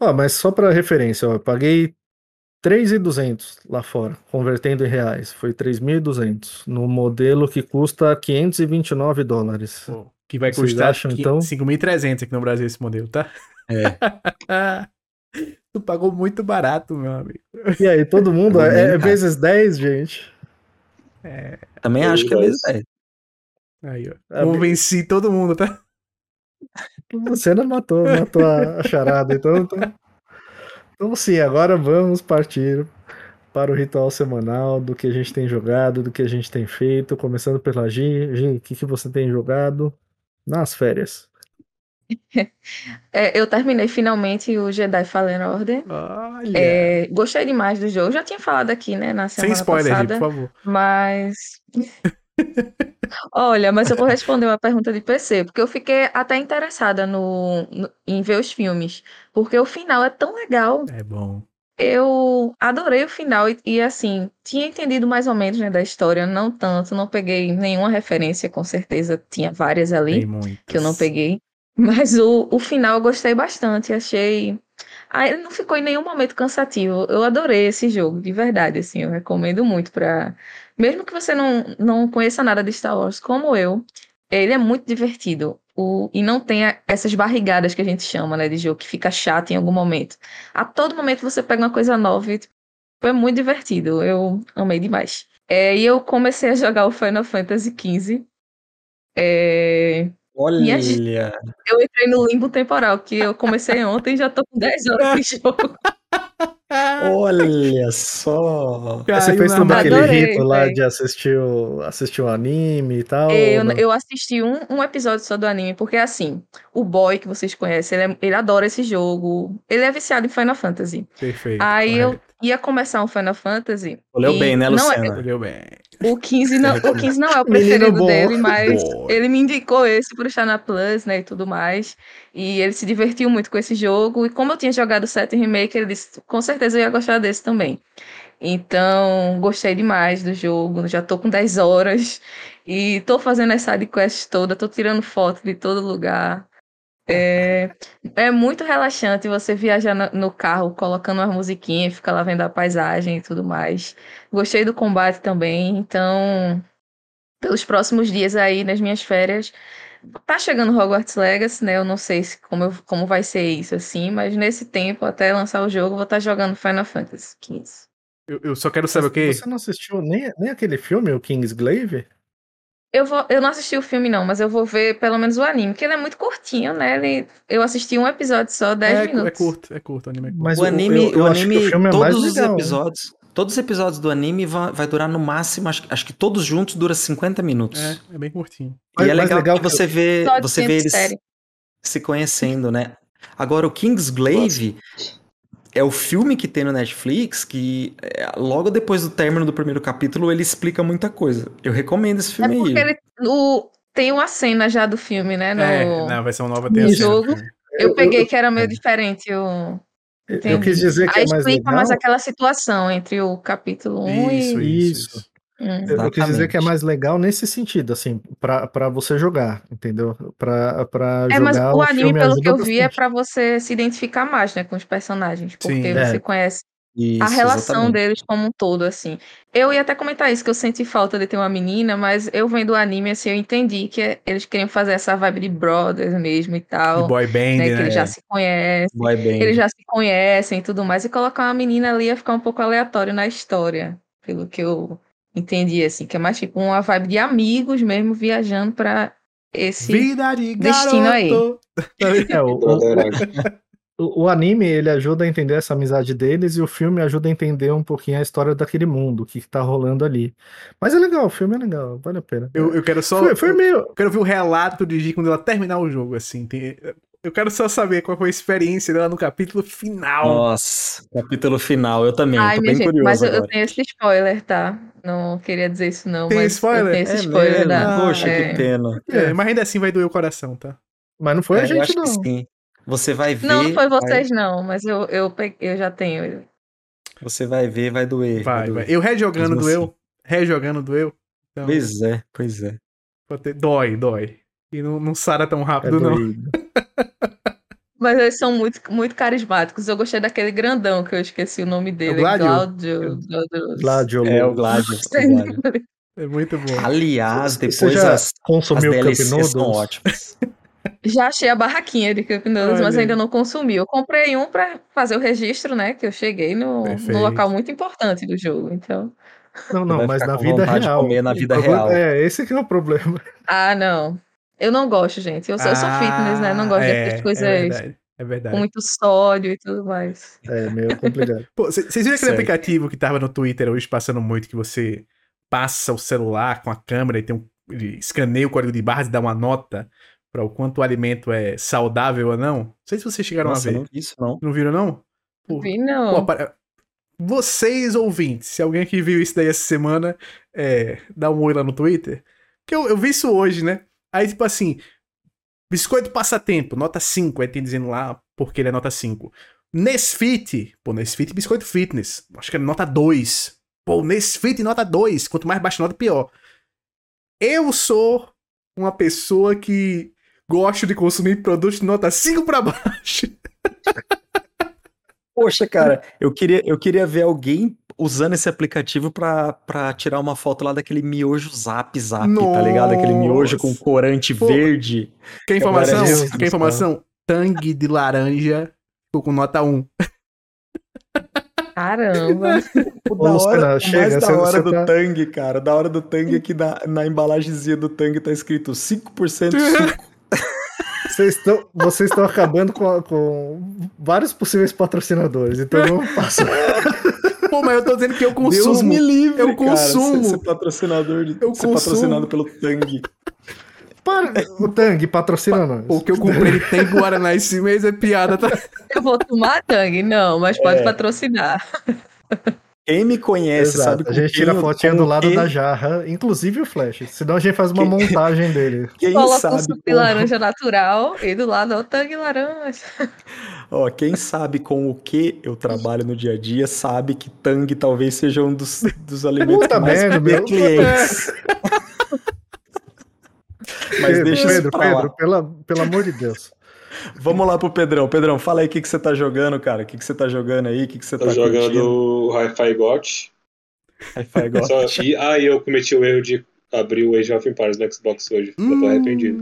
Ó, mas só para referência, ó, eu paguei 3.200 lá fora, convertendo em reais. Foi 3.200 no modelo que custa 529 dólares. Que vai Vocês custar acham, então? 5.300 aqui no Brasil esse modelo, tá? É. <laughs> tu pagou muito barato, meu amigo. E aí, todo mundo? <laughs> É, é cara. vezes 10, gente. Também Eu acho que é vezes 10. Aí, ó. É, Convenci todo mundo, tá? Você não matou, matou a, charada. Então, então, então, sim, agora vamos partir para o ritual semanal do que a gente tem jogado, do que a gente tem feito. Começando pela Gi. Gi, o que, que você tem jogado nas férias? <laughs> É, eu terminei finalmente o Jedi Fallen Order. Olha. É, gostei demais do jogo. Já tinha falado aqui, né, na Sem semana spoiler, gente, passada. por favor. Mas. Olha, mas eu vou responder uma pergunta de PC, porque eu fiquei até interessada no, no- em ver os filmes, porque o final é tão legal. É bom. Eu adorei o final e, e, assim, tinha entendido mais ou menos, né, da história, não tanto, não peguei nenhuma referência, com certeza tinha várias ali Tem que eu não peguei. Mas o, o final eu gostei bastante, achei. Ah, ele não ficou em nenhum momento cansativo. Eu adorei esse jogo, de verdade, assim, eu recomendo muito para mesmo que você não, não conheça nada de Star Wars como eu, ele é muito divertido. O, e não tem a- essas barrigadas que a gente chama, né, de jogo que fica chato em algum momento. A todo momento você pega uma coisa nova e tipo, é muito divertido. Eu amei demais. É, e eu comecei a jogar o Final Fantasy XV. É, Olha, eu entrei no limbo temporal, que eu comecei ontem e já tô com 10 horas de jogo. <laughs> <laughs> Olha só. Você Caiu fez na todo aquele Adorei, rito lá de assistir o, assistir o anime e tal? Eu, ou não? eu assisti um, um episódio só do anime, porque assim, o boy que vocês conhecem, ele, é- ele adora esse jogo. Ele é viciado em Final Fantasy. Perfeito. Aí eu correto. ia começar um Final Fantasy. Olhou e bem, né, não é- Luciana? Olhou bem. O 15 não, o 15 não é o <laughs> preferido dele, mas Boa. ele me indicou esse por estar na Plus, né, e tudo mais. E ele se divertiu muito com esse jogo. E como eu tinha jogado o 7 Remake, ele disse, com certeza eu ia gostar desse também. Então, gostei demais do jogo. Já tô com 10 horas. E tô fazendo as sidequests toda, tô tirando foto de todo lugar. É, é muito relaxante você viajar no, carro colocando uma musiquinha e ficar lá vendo a paisagem e tudo mais. Gostei do combate também, então, pelos próximos dias aí, nas minhas férias, tá chegando Hogwarts Legacy, né? Eu não sei se, como, eu- como vai ser isso, assim, mas nesse tempo, até lançar o jogo, eu vou estar jogando Final Fantasy XV. Eu, eu só quero saber o quê? Você não assistiu nem, nem aquele filme, o Kingsglaive? Eu, vou, eu não assisti o filme, não, mas eu vou ver pelo menos o anime, porque ele é muito curtinho, né? Ele, eu assisti um episódio só, 10 É, é minutos. curto, é curto, o anime é curto. Mas o anime, eu, eu o acho que anime o filme é mais todos os legal. episódios, todos os episódios do anime vai, vai durar no máximo, acho, acho que todos juntos dura 50 minutos. É, é bem curtinho. Mas- e é legal, legal que que você vê, você vê eles série. se conhecendo, né? Agora o Kingsglaive é o filme que tem no Netflix que é, logo depois do término do primeiro capítulo ele explica muita coisa. Eu recomendo esse É filme porque aí. ele, o, tem uma cena já do filme, né? No, É, na versão nova no tem a cena do jogo. filme. Eu peguei eu- que era meio é. diferente. Eu, Eu, eu quis dizer que Aí é mais explica legal. mais aquela situação entre o capítulo 1 Isso, e. isso, Isso. Hum. Eu, quis dizer que é mais legal nesse sentido, assim, pra, pra você jogar, entendeu? Pra, pra É, mas jogar o o anime, filme pelo que eu vi, é pra você se identificar mais, né, com os personagens. Porque Sim. É. você conhece Isso, a relação exatamente. deles como um todo, assim. Eu ia até comentar isso, que eu senti falta de ter uma menina, mas eu vendo o anime, assim, eu entendi que é- eles queriam fazer essa vibe de brothers mesmo e De tal. boy band, né, que né? eles já se conhecem. Vai bem. Eles já se conhecem e tudo mais, e colocar uma menina ali ia ficar um pouco aleatório na história, pelo que eu entendi, assim, que é mais tipo uma vibe de amigos mesmo viajando pra esse. Vida de destino aí. <laughs> É, o, o, o- anime, ele ajuda a entender essa amizade deles e o filme ajuda a entender um pouquinho a história daquele mundo, o que, que tá rolando ali. Mas é legal, o filme é legal, vale a pena. Eu, eu quero só. Foi, foi meio... Eu quero ver o relato de quando ela terminar o jogo, assim. Tem- Eu quero só saber qual foi a experiência dela no capítulo final. Nossa, capítulo final, eu também, Ai, tô minha bem gente, curioso mas eu, eu tenho esse spoiler, tá? Não queria dizer isso, não. Tem mas spoiler? Eu tenho esse É spoiler mesmo? da. Poxa, é. que pena. É, mas ainda assim vai doer o coração, tá? Mas não foi É, a eu gente, acho que não. sim. Você vai ver. Não, não foi vai- vocês, não, mas eu, eu, peguei- eu já tenho. você vai ver, vai doer. Vai, doer. vai. Eu rejogando Mesmo do eu. assim. Rejogando do eu. Então, Pois é, pois é. dói, dói. E não, não sara tão É rápido, não. <laughs> <laughs> Mas eles são muito, muito carismáticos. Eu gostei daquele grandão que eu esqueci o nome dele. Glaudio. Glaudio- Gladiolus. É o Gládio. o Gládio. É muito bom. Aliás, Você depois já as, as consumiu Cup DLCs são ótimas. <laughs> Já achei a barraquinha de Cup Noodles, mas ainda não consumi. Eu comprei um pra fazer o registro, né? Que eu cheguei no, no local muito importante do jogo. Então. Não, não, mas na vida real. comer na vida real. É, esse que é o problema. Ah, não. Eu não gosto, gente. Eu sou, eu sou fitness, né? Não gosto Ah, é, coisas É verdade. É com verdade. muito sódio e tudo mais. É meio complicado. <laughs> Pô, Vocês viram aquele aplicativo que tava no Twitter hoje passando muito, que você passa o celular com a câmera e tem um. Ele escaneia o código de barras e dá uma nota para o quanto o alimento é saudável ou não? Não sei se vocês chegaram Nossa, a ver. não isso não. Não viram, não? Pô, Vi, Pô, não. para- Vocês ouvintes, se alguém que viu isso daí essa semana, é, dá um oi lá no Twitter. Que eu, eu vi isso hoje, né? Aí, tipo assim, biscoito passatempo, nota 5, aí tem dizendo lá porque ele é nota 5. Nesfit, pô, Nesfit biscoito fitness, acho que é nota 2. Pô, Nesfit nota 2, quanto mais baixa nota, pior. Eu sou uma pessoa que gosto de consumir produtos de nota 5 pra baixo. Poxa, cara, eu queria, eu queria ver alguém usando esse aplicativo pra, pra tirar uma foto lá daquele miojo zap zap, tá ligado? Aquele miojo com Nossa. corante Pô. verde. Quer informação? Meu Deus do Quer informação? Tangue de laranja ficou com nota 1. Caramba. <laughs> O da Luciana, hora, chega, mais da você- hora você do tá- Tang, cara, da hora do Tang é que na, na embalagenzinha do Tang tá escrito 5% suco. <laughs> Vocês estão, vocês estão acabando com, com vários possíveis patrocinadores, então não passa. <laughs> Pô, mas eu tô dizendo que eu consumo. <laughs> Deus me livre, eu cara, consumo. Ser, ser patrocinador de, Eu ser consumo. patrocinado pelo Tang. Para, o Tang patrocina nós. O que eu comprei tem Guaraná esse mês é piada, tá? Eu vou tomar tangue, não, mas pode patrocinar. <laughs> Quem me conhece Exato, sabe com a gente tira a fotinha do lado quem- da jarra, inclusive o flash. Senão a gente faz uma Quem- montagem dele. <laughs> Quem Coloca o sabe suco de com- laranja natural e do lado é o tangue laranja. <laughs> Ó, quem sabe com o que eu trabalho no dia a dia sabe que Tang talvez seja um dos, dos alimentos Puta que mais merda, meu. clientes. <laughs> Mas Pedro, deixa Pedro. Pedro, pela, pelo amor de Deus. Vamos lá pro Pedrão. Pedrão, fala aí o que, que você tá jogando, cara. O que, que você tá jogando aí? O que, que você Tô tá jogando Hi-Fi GOT. Hi-Fi God. <laughs> Só, e aí eu cometi o erro de abrir o Age of Empires no Xbox hoje. Eu Hum. tô arrependido.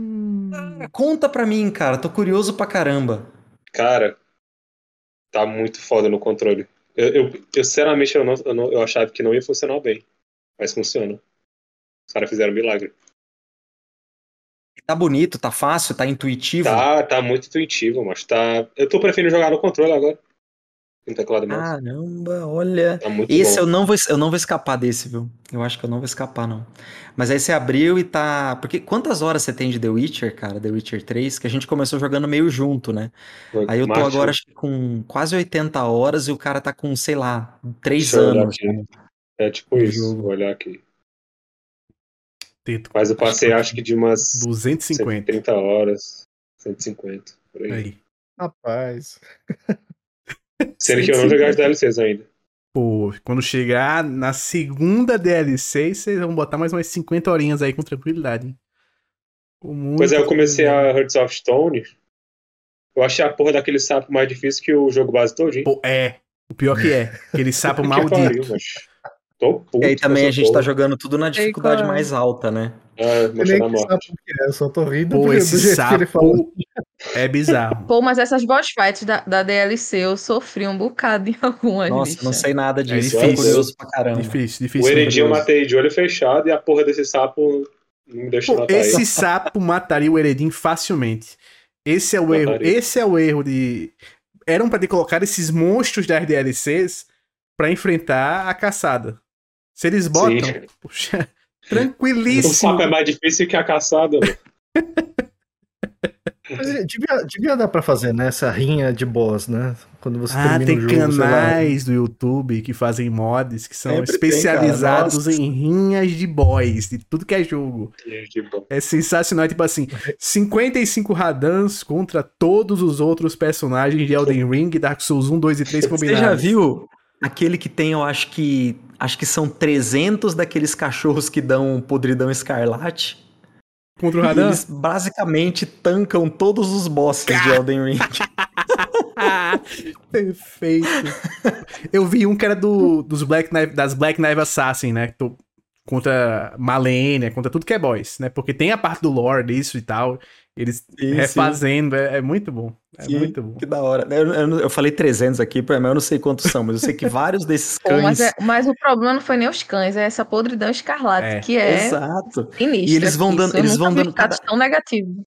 Conta pra mim, cara. Tô curioso pra caramba. Cara, tá muito foda no controle. Eu, eu, eu, sinceramente, eu, não, eu, não- eu achava que não ia funcionar bem. Mas funciona. Os caras fizeram um milagre. Tá bonito, tá fácil, tá intuitivo. Tá, tá muito intuitivo, mas tá. Eu tô preferindo jogar no controle agora. No teclado mouse. Caramba, olha. Tá muito Esse bom. eu não, vou, eu não vou escapar desse, viu? Eu acho que eu não vou escapar, não. Mas aí você abriu e tá. Porque quantas horas você tem de The Witcher, cara? The Witcher 3? Que a gente começou jogando meio junto, né? Aí eu tô agora acho que com quase 80 horas e o cara tá com, sei lá, 3 Deixa anos. né? É tipo isso, vou olhar aqui. Teto. Mas eu passei acho que de umas 250. 130 horas, 150, por aí. Aí. Rapaz. <laughs> Sendo que eu não joguei as DLCs ainda. Pô, quando chegar na segunda DLC, vocês vão botar mais umas 50 horinhas aí com tranquilidade. hein? Com Pois é, eu comecei a. Hearts of Stone. Eu achei a porra daquele sapo mais difícil que o jogo base todinho. Pô, é. O pior que é. <laughs> Aquele sapo Que maldito. pariu, mas Tô puto. E aí também a gente tá porra. jogando tudo na dificuldade é. mais alta, né? Ah, Eu mostrando nem que sabe o que é, eu só tô rindo Pô, esse do jeito que ele falou. sapo é bizarro. Pô, mas essas boss fights da, da DLC eu sofri um bocado em <laughs> algumas, Nossa, bicha. não sei nada disso. É tô difícil. curioso pra caramba. Difícil, O difícil. Heredia eu curioso. matei de olho fechado e a porra desse sapo não me deixou Pô, matar esse ele. sapo mataria o Eredin facilmente. Esse é o erro. Mataria. Esse é o erro de. Eram pra ter colocado esses monstros das DLCs pra enfrentar a caçada. Se eles botam, <laughs> Sim. puxa, O sapo tranquilíssimo. é mais difícil que a caçada, mano. <laughs> Mas devia, devia dar pra fazer, né? Essa rinha de boss, né? Quando você Ah, termina tem o jogo, canais do YouTube que fazem mods que são Sempre tem, especializados cara. em rinhas de boys, de tudo que é jogo. É sensacional, é tipo assim, 55 Radans contra todos os outros personagens de Elden Ring, Dark Souls 1, 2 e 3 Você combinados. já viu aquele que tem, eu acho que. Acho que são 300 daqueles cachorros que dão podridão escarlate. Contra o Radan? eles basicamente tancam todos os bosses de Elden Ring. <laughs> Perfeito. Eu vi um que era do, dos Black Knife, das Black Knife Assassin, né? que tô- Contra Malenia, contra tudo que é boys, né? Porque tem a parte do lore disso e tal. Eles Sim, refazendo, é, é muito bom. É Sim, muito bom. Que da hora. Eu, eu- eu falei 300 aqui, mas eu não sei quantos são, mas eu sei que vários desses <laughs> Pô, mas, cães. é- mas o problema não foi nem os cães, é essa podridão escarlate, É. que é Exato. sinistra. E eles vão Isso, dando- eu eles nunca vão dando cada- tão negativo.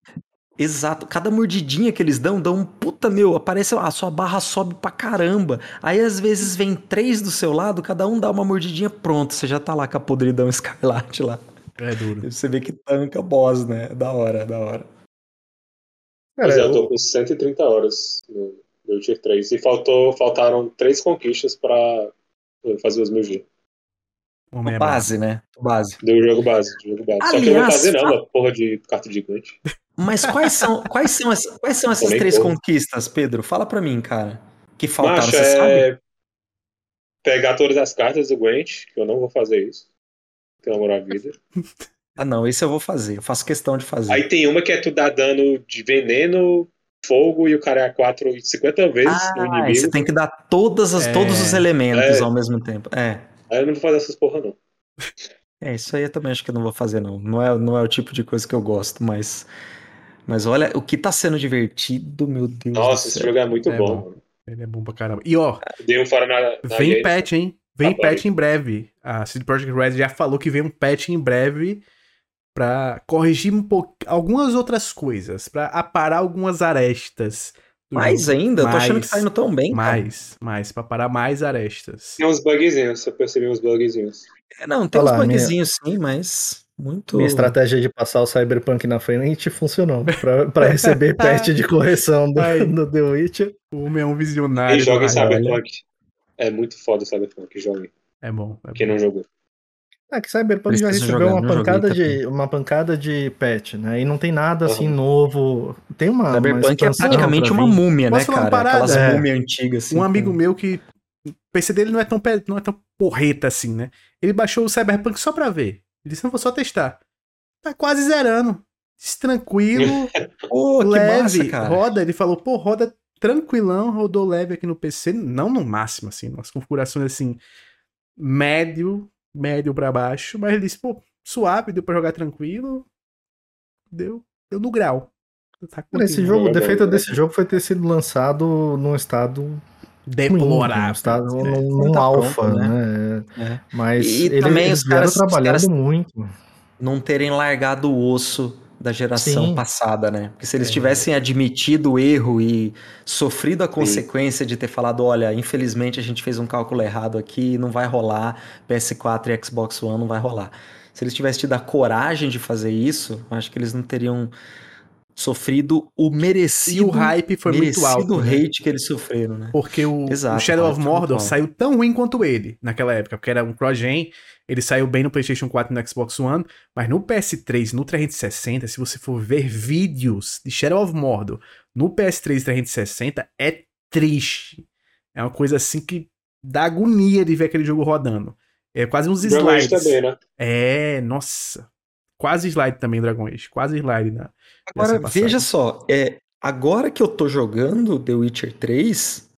Exato. Cada mordidinha que eles dão, dão um puta meu. Aparece, a sua barra sobe pra caramba. Aí às vezes vem três do seu lado, cada um dá uma mordidinha, pronto. Você já tá lá com a podridão <laughs> escarlate lá. É duro. Você vê que tanca boss, né? Da hora, da hora. Cara, Pois é, eu eu- tô com 130 horas no The Witcher 3. E faltou, faltaram três conquistas pra fazer os meus dias. É Base, né? Base. Deu o jogo base, jogo base. Só que eu não vou Aliás, fazer não, uma porra de carta gigante. Mas quais são, quais são, as- quais são essas Também três porra. conquistas, Pedro? Fala pra mim, cara. Que faltaram, Macho, você sabe? é pegar todas as cartas do Gwent, que eu não vou fazer isso. Pelo amor à vida. Ah, não, esse eu vou fazer. Eu faço questão de fazer. Aí tem uma que é tu dar dano de veneno, fogo e o cara é a 4 50 vezes no ah, aí inimigo. você tem que dar todas as, É. todos os elementos É. ao mesmo tempo. É. Aí eu não vou fazer essas porra, não. <laughs> É, isso aí eu também acho que eu não vou fazer, não. Não é, não é o tipo de coisa que eu gosto, mas. Mas olha, o que tá sendo divertido, meu Deus Nossa, do esse jogo é muito É bom, bom. Ele é bom pra caramba. E ó, Dei um fora na. na vem patch, hein? Vem Adoro. patch em breve. A CD Projekt Red já falou que vem um patch em breve pra corrigir um algumas outras coisas, pra aparar algumas arestas. Mais jogo. ainda? Eu tô achando que Mais, tá indo tão bem. cara. Mais, mais, pra parar mais arestas. Tem uns bugzinhos, eu percebi uns bugzinhos. É, Não, tem Olha uns lá, minha- bugzinhos sim, mas muito. Minha estratégia de passar o Cyberpunk na frente funcionou. Pra, pra <laughs> receber patch de correção do, do The Witcher. O homem é um visionário. E joga. Cyberpunk. É muito foda o Cyberpunk, joga. É bom. É Quem bom. não jogou. É que Cyberpunk já recebeu uma pancada, de, uma pancada de patch, né? E não tem nada assim novo. Tem uma. uma Cyberpunk é expansão praticamente pra uma vir. múmia, Posso né, falar uma cara? parada? Aquelas É. múmias antigas. Assim, Um amigo meu que. O PC dele não é, tão, não é tão porreta assim, né? Ele baixou o Cyberpunk só pra ver. Ele disse, não vou só testar. Tá quase zerando. Disse, Tranquilo, <laughs> Pô, que leve, massa, cara. roda. Ele falou, pô, roda tranquilão, rodou leve aqui no PC. Não no máximo, assim, nas configurações assim, médio, médio pra baixo. Mas ele disse, pô, suave, deu pra jogar tranquilo. Deu, deu no grau. Tá Cara, Esse jogo, o defeito jogo. desse jogo foi ter sido lançado num estado deplorável. estado, né? num, Não num tá alfa, pronto, né? É. Mas E ele, também eles os caras- os trabalhando caras- muito. Não terem largado o osso da geração Sim. passada, né? Porque se eles É. tivessem admitido o erro e sofrido a consequência de ter falado, olha, infelizmente a gente fez um cálculo errado aqui, não vai rolar, PS4 e Xbox One não vai rolar. Se eles tivessem tido a coragem de fazer isso, acho que eles não teriam sofrido o E merecido, o hype foi muito alto. né? hate que eles sofreram, né? Porque o, Exato, o Shadow of Mordor saiu tão ruim quanto ele naquela época, porque era um cross-gen, ele saiu bem no PlayStation 4 e no Xbox One, mas no PS3 no 360, se você for ver vídeos de Shadow of Mordor no PS3 e 360, é triste. É uma coisa assim que dá agonia de ver aquele jogo rodando. É quase uns slides. também, né? É, nossa. Quase slide também, Dragon Age. Quase slide na. Agora, veja só, é, agora que eu tô jogando The Witcher 3,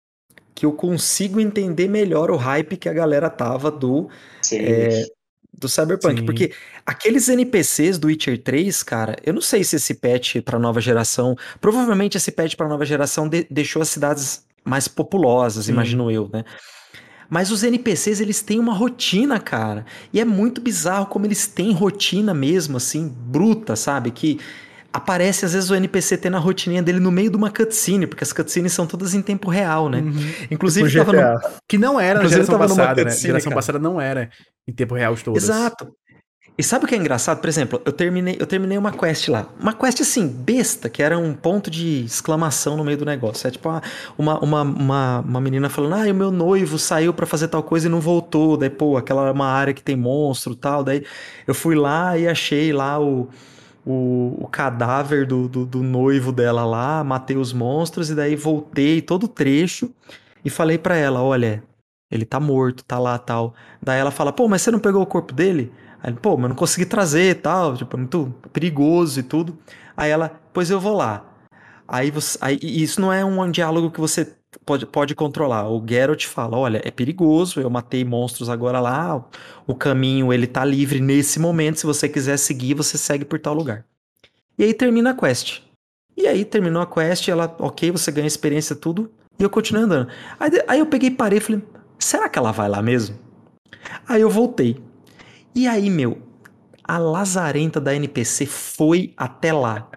que eu consigo entender melhor o hype que a galera tava do, Sim. é, do Cyberpunk. Sim. Porque aqueles NPCs do Witcher 3, cara, eu não sei se esse patch pra nova geração. Provavelmente esse patch pra nova geração de- deixou as cidades mais populosas, Sim. imagino eu, né? Mas os NPCs, eles têm uma rotina, cara. E é muito bizarro como eles têm rotina mesmo, assim, bruta, sabe? Que aparece às vezes o NPC tendo a rotininha dele no meio de uma cutscene, porque as cutscenes são todas em tempo real, né? Uhum. Inclusive, Tipo tava no. Que não era na geração passada, né? Geração cara. passada não era em tempo real de todas. Exato. E sabe o que é engraçado? Por exemplo, eu terminei, eu terminei uma quest lá. Uma quest assim, besta, que era um ponto de exclamação no meio do negócio. É tipo uma, uma, uma, uma, menina falando: Ah, o meu noivo saiu pra fazer tal coisa e não voltou. Daí, pô, aquela é uma área que tem monstro e tal. Daí eu fui lá e achei lá o, o, o cadáver do, do, do noivo dela lá, matei os monstros e daí voltei todo o trecho e falei pra ela: Olha, ele tá morto, tá lá tal. Daí ela fala, pô, mas você não pegou o corpo dele? Aí, pô, mas não consegui trazer tal, tipo, é muito perigoso e tudo. Aí ela, pois eu vou lá. Aí, você, aí isso não é um diálogo que você pode, pode controlar. O Geralt fala, olha, é perigoso, eu matei monstros agora lá, o caminho ele tá livre nesse momento, se você quiser seguir, você segue por tal lugar. E aí termina a quest. E aí terminou a quest, ela, ok, você ganha experiência, tudo, e eu continuei andando. Aí, aí eu peguei parei e falei, será que ela vai lá mesmo? Aí eu voltei. E aí, meu, a lazarenta da NPC foi até lá.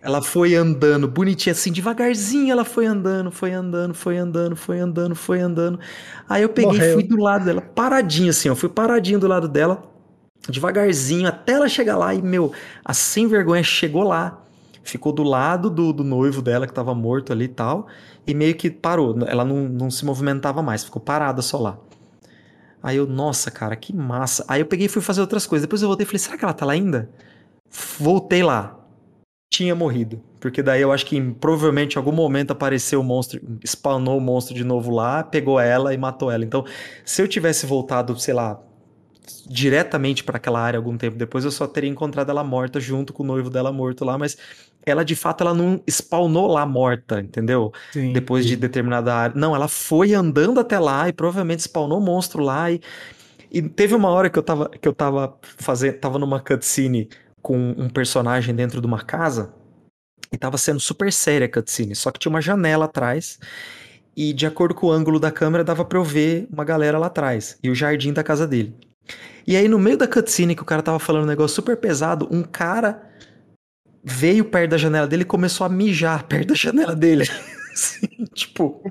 Ela foi andando, bonitinha assim, devagarzinho ela foi andando, foi andando, foi andando, foi andando, foi andando. Aí eu peguei e Morreu. fui do lado dela, paradinho assim, ó, fui paradinho do lado dela, devagarzinho, até ela chegar lá e, meu, a sem vergonha chegou lá, ficou do lado do, do noivo dela que tava morto ali e tal, e meio que parou, ela não, não se movimentava mais, ficou parada só lá. Aí eu, nossa, cara, que massa. Aí eu peguei e fui fazer outras coisas. Depois eu voltei e falei, será que ela tá lá ainda? Voltei lá. Tinha morrido. Porque daí eu acho que provavelmente em algum momento apareceu o monstro, spawnou o monstro de novo lá, pegou ela e matou ela. Então, se eu tivesse voltado, sei lá, diretamente pra aquela área algum tempo depois, eu só teria encontrado ela morta junto com o noivo dela morto lá, mas ela de fato ela não spawnou lá morta, entendeu? Sim. depois de determinada área. Não, ela foi andando até lá e provavelmente spawnou monstro lá. E, e teve uma hora que eu tava, que eu tava fazendo, tava numa cutscene com um personagem dentro de uma casa e tava sendo super séria a cutscene, só que tinha uma janela atrás e de acordo com o ângulo da câmera dava pra eu ver uma galera lá atrás e o jardim da casa dele. E aí, no meio da cutscene que o cara tava falando um negócio super pesado, um cara veio perto da janela dele e começou a mijar perto da janela dele. <laughs> assim, tipo.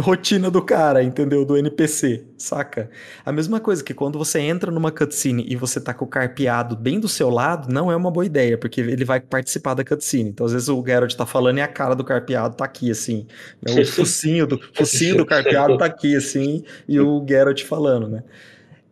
Rotina do cara, entendeu? Do NPC, saca? A mesma coisa que quando você entra numa cutscene e você tá com o carpeado bem do seu lado, não é uma boa ideia, porque ele vai participar da cutscene. Então, às vezes, o Geralt tá falando e a cara do carpeado tá aqui, assim. Né? O <laughs> focinho do, focinho do carpeado tá aqui, assim, e o Geralt falando, né?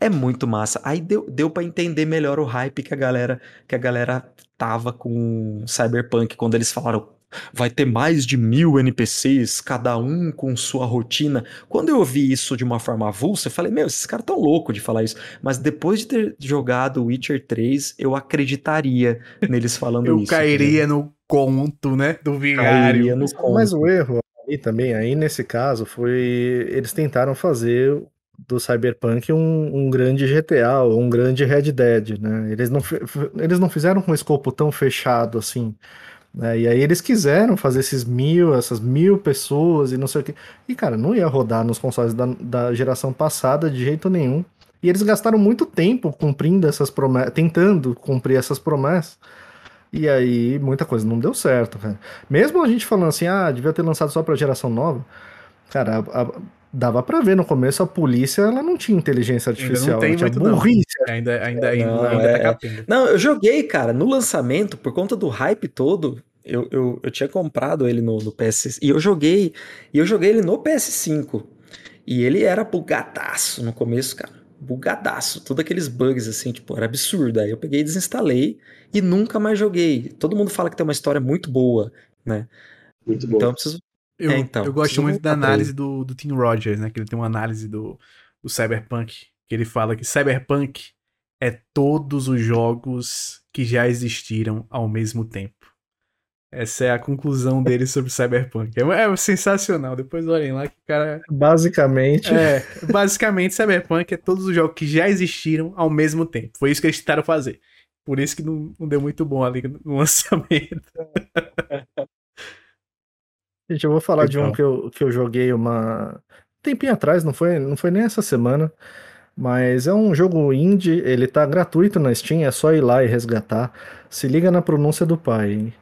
É muito massa. Aí deu, deu para entender melhor o hype que a galera que a galera tava com Cyberpunk quando eles falaram vai ter mais de mil NPCs, cada um com sua rotina. Quando eu ouvi isso de uma forma avulsa, eu falei, meu, esses caras tão loucos de falar isso. Mas depois de ter jogado Witcher 3, eu acreditaria neles falando eu isso. cairia no conto, né? Do vigário. Cairia no conto. Mas o erro aí também, aí nesse caso, foi. Eles tentaram fazer do Cyberpunk um, um grande GTA, ou um grande Red Dead, né? Eles não, eles não fizeram com um escopo tão fechado assim. né? E aí eles quiseram fazer esses mil, essas mil pessoas e não sei o que. E, cara, não ia rodar nos consoles da, da geração passada de jeito nenhum. E eles gastaram muito tempo cumprindo essas promessas, tentando cumprir essas promessas. E aí muita coisa não deu certo, cara. Mesmo a gente falando assim, ah, devia ter lançado só pra geração nova. Cara, a- a- dava pra ver no começo a polícia, ela não tinha inteligência artificial, tem ela tinha muito, não. burrice. Ainda, ainda, ainda, Não, ainda é- tá. Não, eu joguei, cara, no lançamento, por conta do hype todo, eu, eu, eu tinha comprado ele no, no PS e eu joguei, e eu joguei ele no PS5. E ele era bugadaço no começo, cara. Bugadaço. Todos aqueles bugs, assim, tipo, era absurdo. Aí eu peguei e desinstalei e nunca mais joguei. Todo mundo fala que tem uma história muito boa, né? Muito bom. Então eu preciso. Eu, É, então, eu gosto muito da análise do, do Tim Rogers, né? Que ele tem uma análise do, do Cyberpunk. Que ele fala que Cyberpunk é todos os jogos que já existiram ao mesmo tempo. Essa é a conclusão dele sobre Cyberpunk. É, é sensacional. Depois olhem lá que o cara. Basicamente, É, basicamente, Cyberpunk é todos os jogos que já existiram ao mesmo tempo. Foi isso que eles tentaram fazer. Por isso que não, não deu muito bom ali no lançamento. <laughs> gente, eu vou falar de um que eu, que eu joguei uma um tempinho atrás, não foi, não foi nem essa semana, mas é um jogo indie, ele tá gratuito na Steam, é só ir lá e resgatar. Se liga na pronúncia do pai. hein?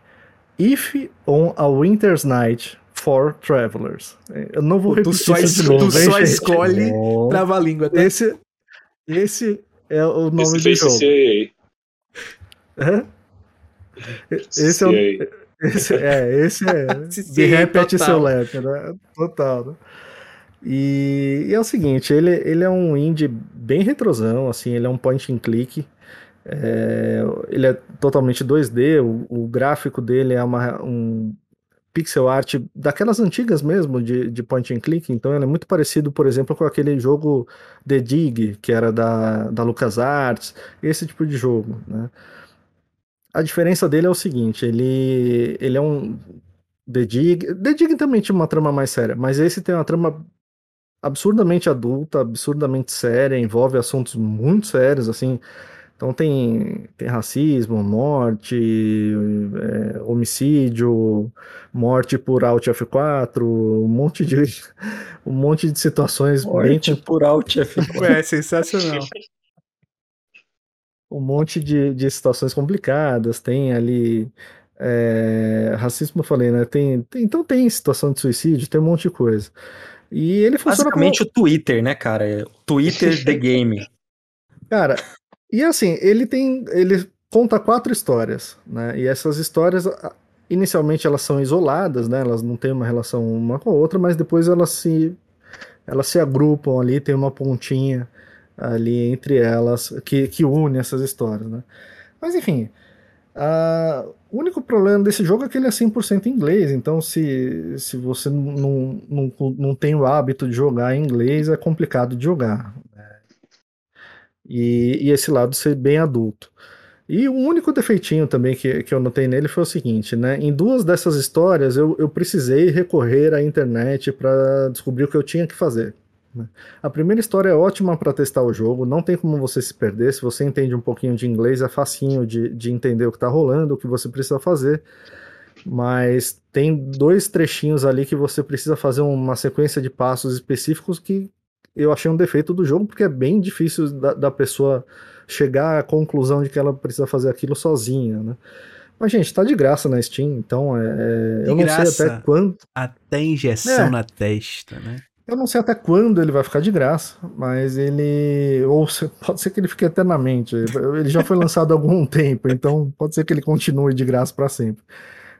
If on a Winter's Night for Travelers. Eu não vou Tu repetir só, isso es- de novo, tu hein, só gente? escolhe trava-língua, tá? Esse, esse é o nome Esse do jogo. CCA. Hã? Esse é o. esse, é, esse é. <laughs> De repete total. seu lap, né? Total, né? E, e é o seguinte, ele, ele é um indie bem retrosão, assim, ele é um point and click. é, ele é totalmente 2D, o, o gráfico dele é uma, um pixel art daquelas antigas mesmo, de, de point and click, então ele é muito parecido, por exemplo, com aquele jogo The Dig, que era da, da LucasArts, esse tipo de jogo, né? A diferença dele é o seguinte, ele, ele é um The Dig, The Dig também tinha uma trama mais séria, mas esse tem uma trama absurdamente adulta, absurdamente séria, envolve assuntos muito sérios, assim. Então tem, tem racismo, morte, é, homicídio, morte por Alt F4, um monte de <laughs> um monte de situações bem Morte por Alt F4. É sensacional. <laughs> um monte de, de situações complicadas, tem ali é, racismo, eu falei, né? Tem, tem- então tem situação de suicídio, tem um monte de coisa. E ele funciona como, Basicamente o Twitter, né, cara? O Twitter The <laughs> Game. cara, e assim, ele tem, ele conta quatro histórias, né? E essas histórias, inicialmente elas são isoladas, né? Elas não têm uma relação uma com a outra, mas depois elas se, elas se agrupam ali, tem uma pontinha ali entre elas que, que une essas histórias, né? Mas enfim, ah, o único problema desse jogo é que ele é 100% em inglês, então se, se você não, não, não tem o hábito de jogar em inglês, é complicado de jogar. né? E, e esse lado ser bem adulto. E o único defeitinho também que, que eu notei nele foi o seguinte, né? Em duas dessas histórias eu, eu precisei recorrer à internet para descobrir o que eu tinha que fazer. Né? A primeira história é ótima para testar o jogo, não tem como você se perder. Se você entende um pouquinho de inglês, é facinho de, de entender o que está rolando, o que você precisa fazer. Mas tem dois trechinhos ali que você precisa fazer uma sequência de passos específicos que eu achei um defeito do jogo, porque é bem difícil da, da pessoa chegar à conclusão de que ela precisa fazer aquilo sozinha, né? Mas, gente, tá de graça na Steam, então é, é, De eu não sei graça. até quando. Até injeção É. na testa, né? Eu não sei até quando ele vai ficar de graça, mas ele. Ou se- pode ser que ele fique eternamente. Ele já foi lançado há algum tempo, então pode ser que ele continue de graça para sempre.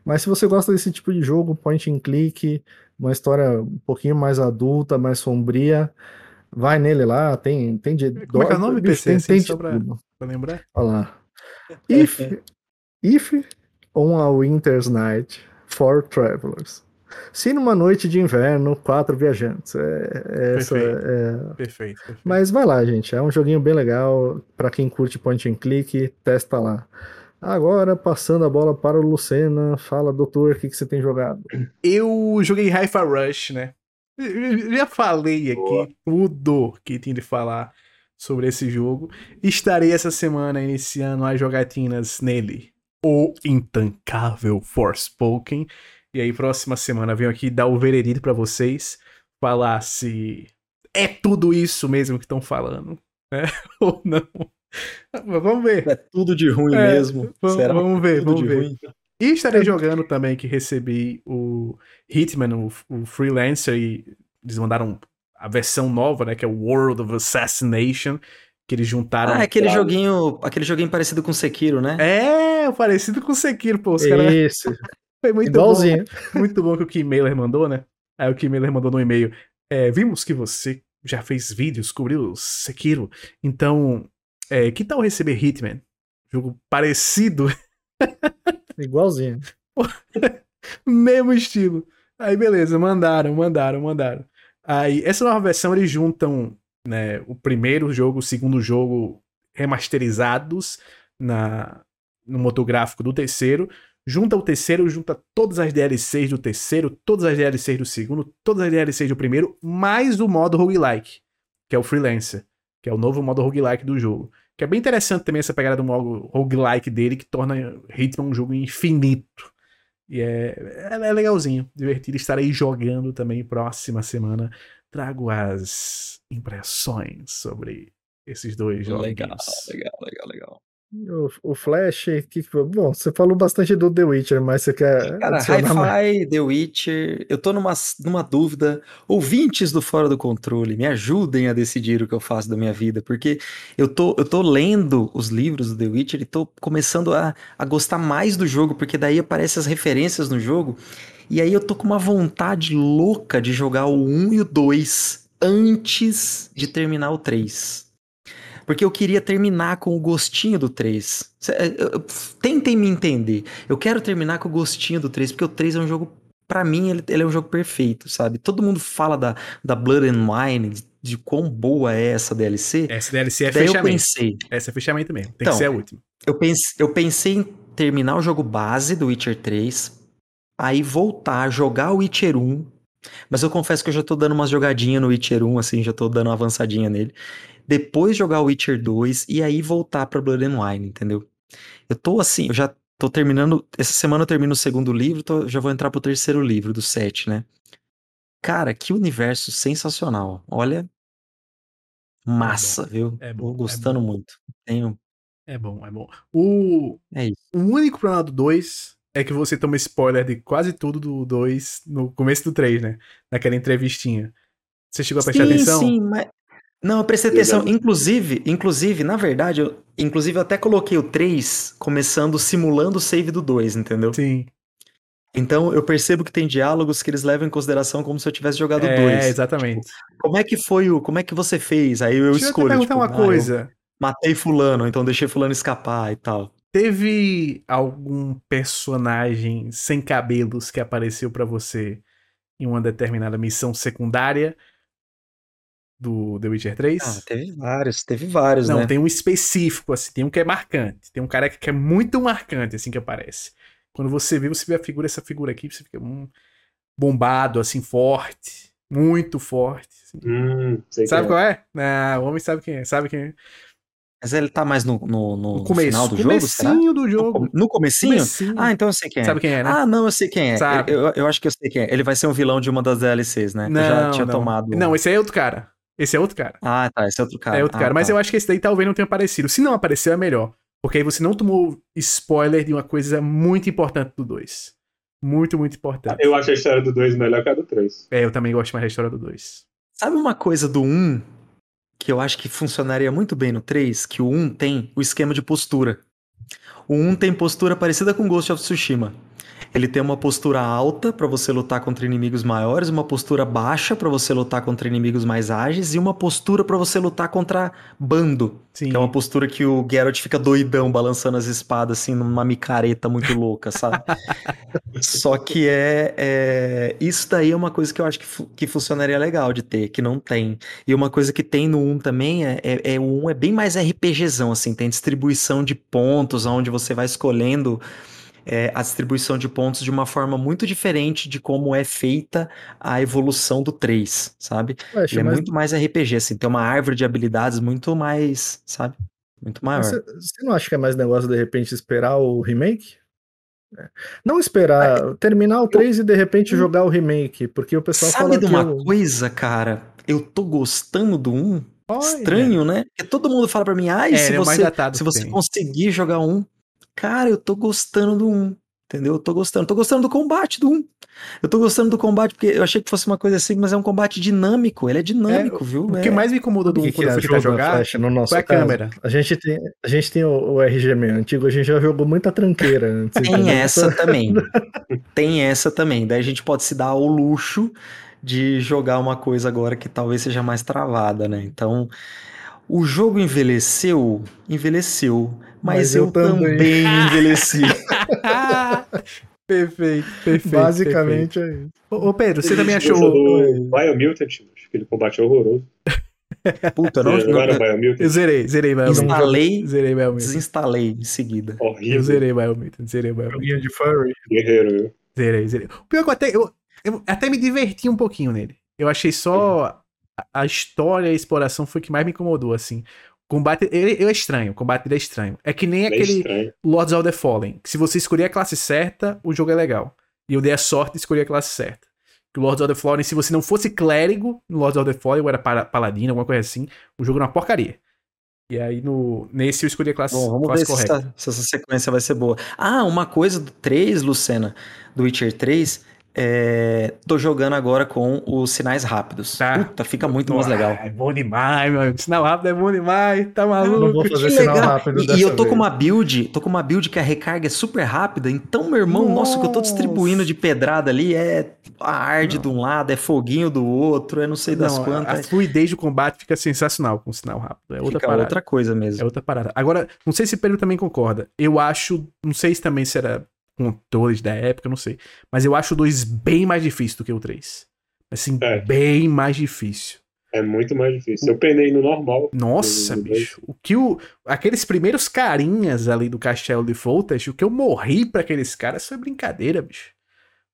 Mas se você gosta desse tipo de jogo, point and click, uma história um pouquinho mais adulta, mais sombria, vai nele lá, tem, tem de. Como é que é o nome, bicho, PC? Tem, Assim, tem só pra-. Pra lembrar? Olha lá. If, if on a winter's night, four travelers. Se numa noite de inverno, quatro viajantes. É, é essa, Perfeito. é- Perfeito, perfeito. Mas vai lá, gente. É um joguinho bem legal. Pra quem curte point and click, testa lá. Agora, passando a bola para o Lucena. Fala, doutor, o que, que você tem jogado? Eu joguei Hi-Fi Rush, né? Eu- eu Já falei aqui Boa. tudo que tinha de falar sobre esse jogo. Estarei essa semana iniciando as jogatinas nele. O intancável Forspoken. E aí, próxima semana, venho aqui dar o veredito pra vocês. Falar se é tudo isso mesmo que estão falando. Né? <laughs> Ou não. Mas vamos ver. É tudo de ruim É, mesmo. vamos- Será? vamos ver, Tudo vamos de ver. ruim? E estarei jogando também que recebi o Hitman, o, o Freelancer, e eles mandaram a versão nova, né? Que é o World of Assassination, que eles juntaram. Ah, é aquele joguinho, aquele joguinho parecido com Sekiro, né? É, parecido com o Sekiro, pô. Os caras Esse, foi muito igualzinho. bom. <laughs> Muito bom que o Kim Mailer mandou, né? Aí o Kim Mailer mandou no e-mail. é, vimos que você já fez vídeos, cobriu o Sekiro. Então, é, que tal receber Hitman? Jogo parecido <laughs> Igualzinho. <laughs> Mesmo estilo. Aí beleza, mandaram, mandaram, mandaram. Aí essa nova versão eles juntam, né, o primeiro jogo, o segundo jogo remasterizados na no motor gráfico do terceiro, junta o terceiro, junta todas as DLCs do terceiro, todas as DLCs do segundo, todas as DLCs do primeiro, mais o modo roguelike, que é o Freelancer, que é o novo modo roguelike do jogo. Que é bem interessante também essa pegada do modo roguelike dele, que torna Hitman um jogo infinito. E é, é, é legalzinho, divertido. Estarei jogando também próxima semana. Trago as impressões sobre esses dois jogos. Legal, legal, legal, legal. O, o Flash, que, bom, você falou bastante do The Witcher, mas você quer Cara? Hi-Fi, The Witcher, eu tô numa, numa dúvida. Ouvintes do Fora do Controle, me ajudem a decidir o que eu faço da minha vida, porque eu tô, eu tô lendo os livros do The Witcher e tô começando a, a gostar mais do jogo, porque daí aparecem as referências no jogo, e aí eu tô com uma vontade louca de jogar o 1 e o 2 antes de terminar o 3. Porque eu queria terminar com o gostinho do 3. Cê- é, eu- eu- Tentem me entender. Eu quero terminar com o gostinho do 3, porque o 3 é um jogo. Pra mim, ele, ele é um jogo perfeito, sabe? Todo mundo fala da, da Blood and Wine, de, de quão boa é essa DLC. Essa DLC é Daí eu fechamento. pensei, Essa é fechamento mesmo. Tem Então, que ser a última. eu pensei, eu pensei em terminar o jogo base do Witcher 3, aí voltar, jogar o Witcher 1, mas eu confesso que eu já tô dando umas jogadinhas no Witcher 1, assim, já tô dando uma avançadinha nele. Depois jogar o Witcher 2 e aí voltar pra Blood and Wine, entendeu? Eu tô assim, eu já tô terminando, essa semana eu termino o segundo livro, tô- já vou entrar pro terceiro livro, do 7, né? Cara, que universo sensacional. Olha, massa, viu? é bom, Tô é gostando muito. Tenho, É bom, é bom. O, é isso. o único problema do 2 é que você toma spoiler de quase tudo do 2 no começo do 3, né? Naquela entrevistinha. Você chegou a prestar sim, atenção? Sim, mas. Não, eu prestei atenção. Inclusive, inclusive, na verdade, eu, inclusive eu até coloquei o 3 começando simulando o save do 2, entendeu? Sim. Então eu percebo que tem diálogos que eles levam em consideração como se eu tivesse jogado É, 2. exatamente. Como é que foi o. Como é que você fez? Aí eu Deixa eu escolho. te perguntar tipo, uma ah, eu coisa. matei fulano, então deixei fulano escapar e tal. Teve algum personagem sem cabelos que apareceu pra você em uma determinada missão secundária do The Witcher 3? Ah, teve vários, teve vários, Não, né? tem um específico, assim, tem um que é marcante. Tem um cara que é muito marcante, assim, que aparece. Quando você vê, você vê a figura, essa figura aqui, você fica hum, bombado, assim, forte. Muito forte. assim. Hum, sei Sabe quem qual é? Não, o homem sabe quem é, sabe quem é. Mas ele tá mais no, no, no- No no começo, final do jogo, comecinho do No, jogo. com- no comecinho? Comecinho. Ah, então eu sei quem é. Sabe quem é, né? Ah, não, eu sei quem é. Sabe. Eu, eu acho que eu sei quem é. Ele vai ser um vilão de uma das DLCs, né? eu já tinha não. tomado. Não, esse aí é outro cara. Esse é outro cara. Ah, tá, esse é outro cara. é outro Ah, cara. Mas tá. eu acho que esse daí talvez não tenha aparecido. Se não apareceu, é melhor. Porque aí você não tomou spoiler de uma coisa muito importante do 2. Muito, muito importante. Eu acho a história do 2 melhor que a do 3. É, eu também gosto mais da história do 2. Sabe uma coisa do 1 que eu acho que funcionaria muito bem no 3? Que o 1 tem o esquema de postura. O 1 tem postura parecida com Ghost of Tsushima. Ele tem uma postura alta pra você lutar contra inimigos maiores, uma postura baixa pra você lutar contra inimigos mais ágeis e uma postura pra você lutar contra bando, Sim. que é uma postura que o Geralt fica doidão balançando as espadas assim numa micareta muito louca, sabe? <laughs> Só que é, é- isso daí é uma coisa que eu acho que, fu- que funcionaria legal de ter, que não tem. E uma coisa que tem no 1 também é, é, é o 1 é bem mais RPGzão, assim, tem distribuição de pontos, onde você vai escolhendo é, a distribuição de pontos de uma forma muito diferente de como é feita a evolução do 3, sabe? Ué, Ele é mas muito mais RPG, assim, tem uma árvore de habilidades muito mais, sabe? Muito maior. Você, você não acha que é mais negócio de repente esperar o remake? É. Não esperar terminar o 3 e de repente jogar o remake, porque o pessoal Sabe fala de que uma eu- coisa, cara? Eu tô gostando do 1. Olha. Estranho, né? Porque todo mundo fala pra mim, ai, É, se é mais você, se você tem. conseguir jogar um. Cara, eu tô gostando do 1. Entendeu? Eu tô gostando. Tô gostando do combate do 1. Eu tô gostando do combate porque eu achei que fosse uma coisa assim, mas é um combate dinâmico. Ele é dinâmico, viu? O É- que mais me incomodou do o 1 que, que fui tentar ajuda jogar Flash no nosso foi a caso? câmera. A gente tem, a gente tem o, o RGM antigo, a gente já jogou muita tranqueira antes. Tem essa também. <laughs> Tem essa também. Daí a gente pode se dar ao luxo de jogar uma coisa agora que talvez seja mais travada, né? Então, o jogo envelheceu, envelheceu, mas, Mas eu, eu também. também <laughs> envelheci. <laughs> perfeito, perfeito. Basicamente é isso. perfeito. Ô, ô, Pedro, você também Gostou achou. do Biomutant? Aquele combate horroroso. <laughs> Puta, não, Não, não era não, Biomutant? Eu zerei, zerei Biomutant. instalei, Zerei Biomutant. desinstalei em seguida. Eu Horrível. zerei Biomutant, zerei Biomutant. De furry. Guerreiro. viu? Zerei, zerei. O pior é que eu até, eu, eu até me diverti um pouquinho nele. Eu achei só a, a história e a exploração foi o que mais me incomodou, assim. Combate, ele, ele é estranho, o combate dele é estranho. É que nem É aquele estranho. Lords of the Fallen, que se você escolher a classe certa, o jogo é legal. E eu dei a sorte de escolher a classe certa. Que o Lords of the Fallen, se você não fosse clérigo no Lords of the Fallen, ou era para- paladino, alguma coisa assim, o jogo era uma porcaria. E aí no, nesse eu escolhi a classe, Bom, vamos classe ver se correta. essa, se essa sequência vai ser boa. Ah, uma coisa do 3, Lucena, do Witcher 3, é, tô jogando agora com os sinais rápidos. Tá. Puta, fica muito mais legal. É bom demais, meu amigo. Sinal rápido é bom demais, tá Eu maluco? não vou fazer Que sinal legal. rápido E, dessa e eu tô vez. com uma build, tô com uma build que a recarga é super rápida, então, meu irmão, nossa, o que eu tô distribuindo de pedrada ali é a arde de um lado, é foguinho do outro, é não sei das Não, quantas. A fluidez do combate fica sensacional com o sinal rápido. É outra Fica parada. outra coisa mesmo. É outra parada. Agora, não sei se o Pedro também concorda. Eu acho. Não sei se também será controles da época, não sei. Mas eu acho o 2 bem mais difícil do que o 3. Assim, É. bem mais difícil. É muito mais difícil. Eu penei no normal. Nossa, No- bicho. O que o. Aqueles primeiros carinhas ali do castelo de Voltage, o que eu morri pra aqueles caras foi brincadeira, bicho.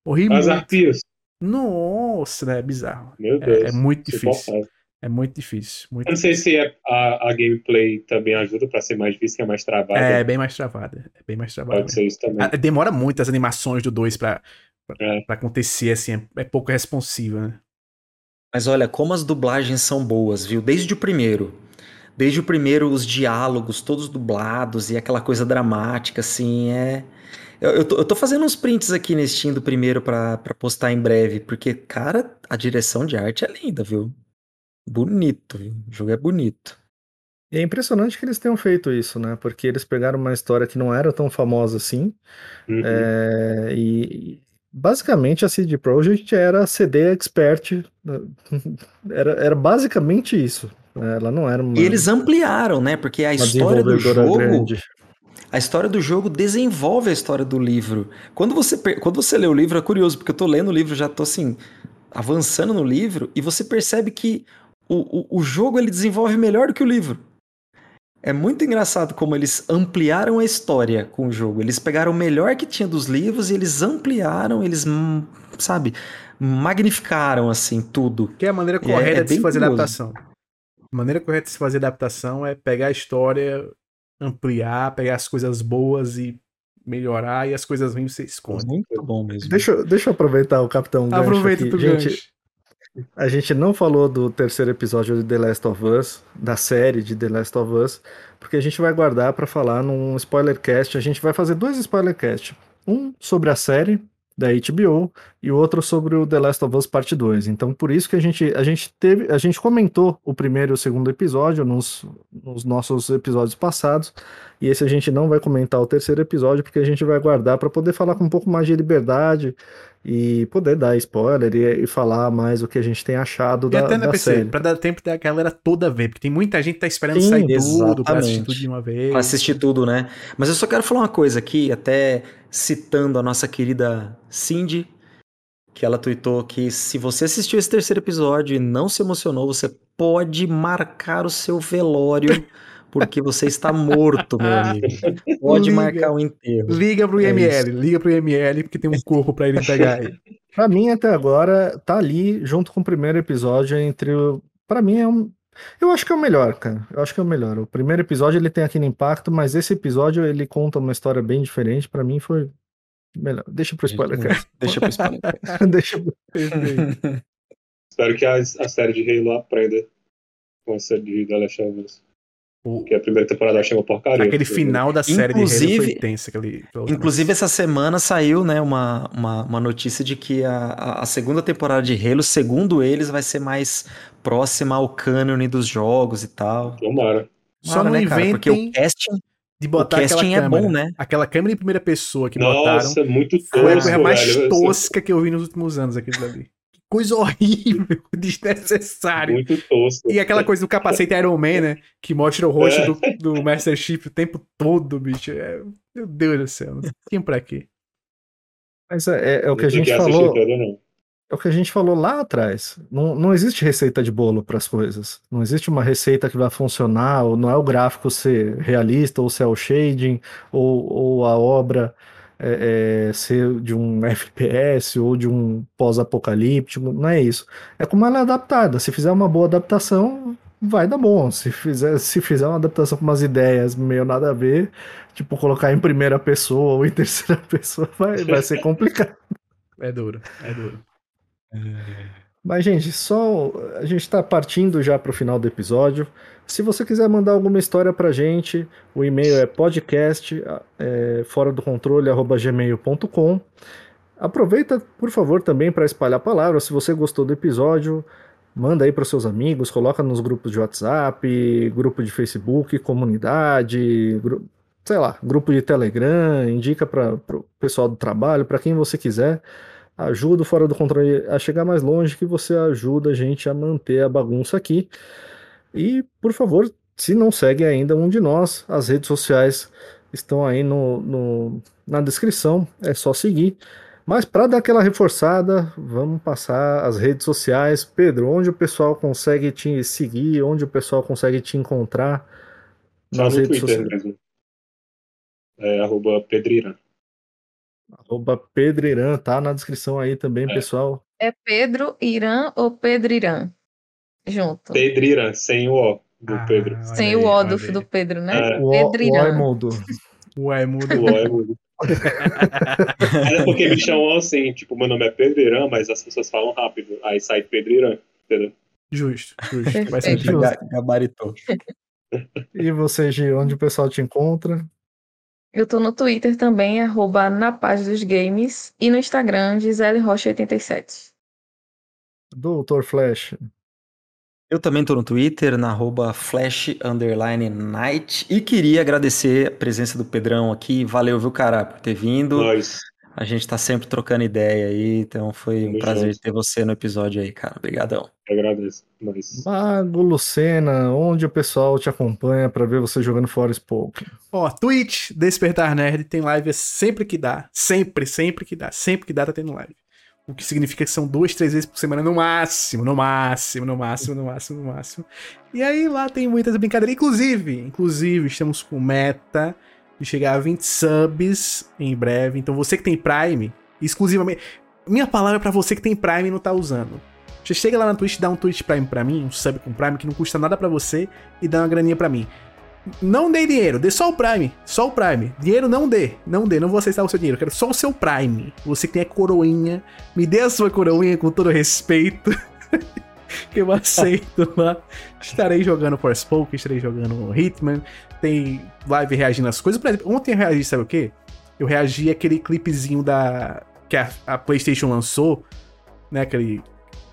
Morri As muito. arpias. Nossa, né? É bizarro. Meu Deus. É, é muito difícil. É muito difícil. Muito Eu não sei se é a, a gameplay também ajuda pra ser mais difícil, que é mais travada. É bem mais travada. É bem mais travada. Pode ser isso também. Ah, Demora muito as animações do 2 pra, pra, É. pra acontecer, assim, é, é pouco responsiva, né? Mas olha, como as dublagens são boas, viu? Desde o primeiro. Desde o primeiro, os diálogos todos dublados e aquela coisa dramática, assim, é. Eu, eu, tô, eu tô fazendo uns prints aqui nesse Steam do primeiro pra, pra postar em breve, porque, cara, a direção de arte é linda, viu? Bonito, viu? O jogo é bonito. E é impressionante que eles tenham feito isso, né? Porque eles pegaram uma história que não era tão famosa assim. Uhum. é, e basicamente a CD Projekt era CD Expert. né? <laughs> Era, era basicamente isso. né? Ela não era uma, E eles ampliaram, né? Porque a história do jogo. grande. A história do jogo desenvolve a história do livro. Quando você, quando você lê o livro, é curioso, porque eu tô lendo o livro, já tô assim, avançando no livro, e você percebe que o, o, o jogo ele desenvolve melhor do que o livro. É muito engraçado como eles ampliaram a história com o jogo. Eles pegaram o melhor que tinha dos livros e eles ampliaram, eles, sabe, magnificaram assim tudo. Que é a maneira E é- correta é de se fazer curioso. adaptação. A maneira correta de se fazer adaptação é pegar a história, ampliar, pegar as coisas boas e melhorar, e as coisas ruins você esconde. Muito bom mesmo. Deixa, eu- deixa eu aproveitar o Capitão Gancho Aproveita aqui. do Gente, gancho. A gente não falou do terceiro episódio de The Last of Us, da série de The Last of Us, porque a gente vai guardar para falar num spoilercast. A gente vai fazer dois spoilercasts. Um sobre a série da HBO e o outro sobre o The Last of Us Parte 2. Então, por isso que a gente, a gente teve, a gente comentou o primeiro e o segundo episódio nos, nos nossos episódios passados, e esse a gente não vai comentar o terceiro episódio porque a gente vai guardar para poder falar com um pouco mais de liberdade e poder dar spoiler e, e falar mais o que a gente tem achado E da, até na da PC, série. pra dar tempo da galera toda ver, porque tem muita gente que tá esperando Sim, sair tudo pra assistir tudo de uma vez. Pra assistir tudo, né? Mas eu só quero falar uma coisa aqui, até citando a nossa querida Cindy, que ela tweetou que se você assistiu esse terceiro episódio e não se emocionou, você pode marcar o seu velório, <laughs> porque você está morto, meu amigo. Pode Liga. marcar o enterro. Liga pro É IML, liga pro IML, porque tem um corpo pra ele pegar aí. Pra mim, até agora, tá ali junto com o primeiro episódio entre o. Pra mim é um. Eu acho que é o melhor, cara. Eu acho que é o melhor. O primeiro episódio ele tem aquele impacto, mas esse episódio ele conta uma história bem diferente. Pra mim foi melhor. Deixa pro spoiler, cara. Deixa pro spoiler. <laughs> Deixa pro. <laughs> Espero que a, a série de Halo aprenda com a série de The Last of Us. O- Porque a primeira temporada achei uma porcaria. Aquele final da série de Halo foi Inclusive- tenso. Aquele, Inclusive, essa semana saiu né, uma, uma, uma notícia de que a, a, segunda temporada de Halo, segundo eles, vai ser mais próxima ao cânone dos jogos e tal. Tomara. Só Tomara, não né, cara? Porque inventem o casting, de botar o aquela casting é câmera. bom, né? Aquela câmera em primeira pessoa que botaram Nossa, muito tosco, foi a coisa mais velho. tosca que eu vi nos últimos anos aquilo ali. Coisa horrível, <laughs> desnecessária. Muito tosco. E aquela coisa do capacete Iron Man, né? Que mostra o rosto É. do, do Master Chief o tempo todo, bicho. É- meu Deus do céu. Tinha pra quê. Mas é, é- é o que a gente falou. É o que a gente falou lá atrás. Não, não existe receita de bolo para as coisas. Não existe uma receita que vai funcionar, ou não é o gráfico ser realista, ou cel shading, ou, ou a obra é, é, ser de um <laughs> FPS ou de um pós-apocalíptico. Não é isso. É como ela é adaptada. Se fizer uma boa adaptação, vai dar bom. Se fizer, se fizer uma adaptação com umas ideias meio nada a ver, tipo colocar em primeira pessoa ou em <laughs> terceira pessoa, vai, vai ser complicado. É duro, é duro. Mas, gente, só a gente está partindo já para o final do episódio. Se você quiser mandar alguma história para gente, o e-mail é podcast é, fora do controle gmail.com. Aproveita, por favor, também para espalhar a palavra. Se você gostou do episódio, manda aí para seus amigos, coloca nos grupos de WhatsApp, grupo de Facebook, comunidade, gru- sei lá, grupo de Telegram, indica para o pessoal do trabalho, para quem você quiser ajuda o Fora do Controle a chegar mais longe, que você ajuda a gente a manter a bagunça aqui. E, por favor, se não segue ainda um de nós, as redes sociais estão aí no, no- na descrição, é só seguir. Mas para dar aquela reforçada, vamos passar as redes sociais. Pedro, onde o pessoal consegue te seguir, onde o pessoal consegue te encontrar Só nas redes Twitter sociais? mesmo. É arroba Pedriran. Arroba Pedro Irã, tá na descrição aí também, É. pessoal. É Pedro Irã ou Pedro Irã? Junto. Pedriran, sem o O do Ah, Pedro. Sem aí, o O do, do Pedro, né? É. O, Pedro o Irã. Oimudo. Ué, muda. O O é mudo. <laughs> É porque me chamam assim, tipo, meu nome é Pedro Irã, mas as pessoas falam rápido. Aí sai Pedro Irã, entendeu? Justo, justo. Faz sentido. Ga- Gabaritou. E você, Gi, onde o pessoal te encontra? Eu tô no Twitter também, arroba na paz dos games, e no Instagram, Gisele Rocha87. Doutor Flash. Eu também tô no Twitter, na arroba flash underline night. E queria agradecer a presença do Pedrão aqui. Valeu, viu, cara, por ter vindo. Nós. A gente tá sempre trocando ideia aí, então foi um prazer junto. ter você no episódio aí, cara. Obrigadão. Eu agradeço. Nós. Mago Lucena, onde o pessoal te acompanha pra ver você jogando Forspoken? Ó, Twitch, Despertar Nerd, tem live sempre que dá. Sempre, sempre que dá. Sempre que dá, tá tendo live. O que significa que são duas, três vezes por semana no máximo, no máximo, no máximo, no máximo, no máximo. E aí lá tem muitas brincadeiras. Inclusive, inclusive, estamos com meta de chegar a 20 subs em breve. Então você que tem Prime, exclusivamente. Minha palavra pra você que tem Prime e não tá usando. Você chega lá na Twitch dá um Twitch Prime pra mim, um sub com Prime que não custa nada pra você e dá uma graninha pra mim. Não dê dinheiro, dê só o Prime. Só o Prime. Dinheiro não dê. Não dê, não vou aceitar o seu dinheiro. Quero só o seu Prime. Você que tem a coroinha. Me dê a sua coroinha com todo respeito. <laughs> que <laughs> eu aceito <laughs> lá. Estarei jogando Forspoken, estarei jogando Hitman. Tem live reagindo às coisas. Por exemplo, ontem eu reagi, sabe o quê? Eu reagi àquele clipezinho da. que a, a PlayStation lançou, né? Aquele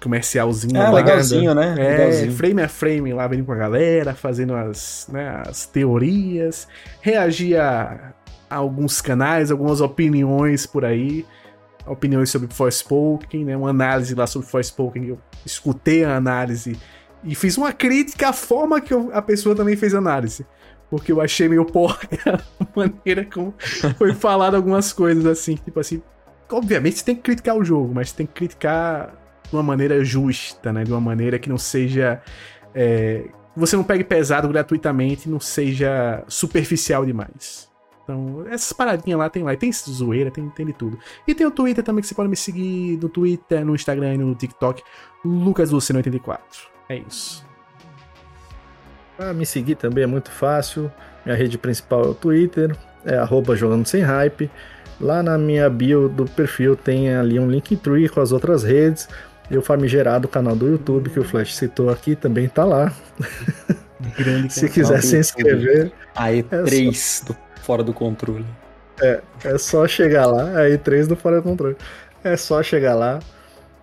comercialzinho. É, lá. legalzinho, né? É, Legalzinho. frame a frame lá, vendo com a galera, fazendo as, né, as teorias, reagir a, a alguns canais, algumas opiniões por aí, opiniões sobre Forspoken, né, uma análise lá sobre Forspoken, eu escutei a análise e fiz uma crítica à forma que eu- a pessoa também fez análise. Porque eu achei meio porca <laughs> a maneira como foi falado algumas coisas assim, tipo assim, obviamente você tem que criticar o jogo, mas tem que criticar de uma maneira justa, né? De uma maneira que não seja. é, você não pegue pesado gratuitamente não seja superficial demais. Então, essas paradinhas lá tem lá. E tem zoeira, tem, tem de tudo. E tem o Twitter também que você pode me seguir no Twitter, no Instagram e no TikTok. LucasLuciano84. É isso. Pra me seguir também é muito fácil. Minha rede principal é o Twitter, é arroba jogando sem hype. Lá na minha bio do perfil tem ali um Linktree com as outras redes. E o famigerado canal do YouTube que o Flash citou aqui também tá lá. Grande <laughs> Se quiser se inscrever, A E3 do Fora do Controle. é só chegar lá. Aí três do Fora do Controle. É só chegar lá.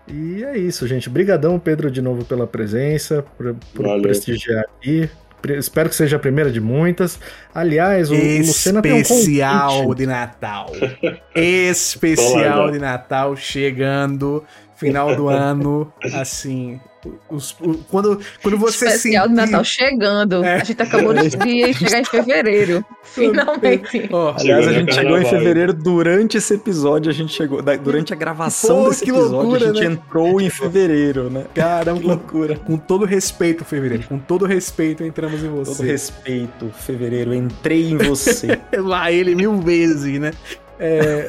E é isso, gente. Brigadão, Pedro, de novo pela presença, por, por prestigiar aqui. Espero que seja a primeira de muitas. Aliás, o, o Lucena tem um Especial de Natal. <laughs> Especial de Natal chegando. Final do <laughs> ano, assim. os- o- quando, quando você Especial sentir- Natal chegando. É. A gente acabou de chegar em fevereiro. <laughs> Finalmente. Ó, Aliás, a Chegou gente chegou em fevereiro durante esse episódio, a gente chegou. da- Durante a gravação Pô, desse que episódio, loucura, a gente né? entrou em fevereiro, né? caramba, Que loucura. com todo respeito, fevereiro. Com todo respeito, entramos em Todo você. respeito, fevereiro, entrei em você. <laughs> Lá ele mil vezes, né? É...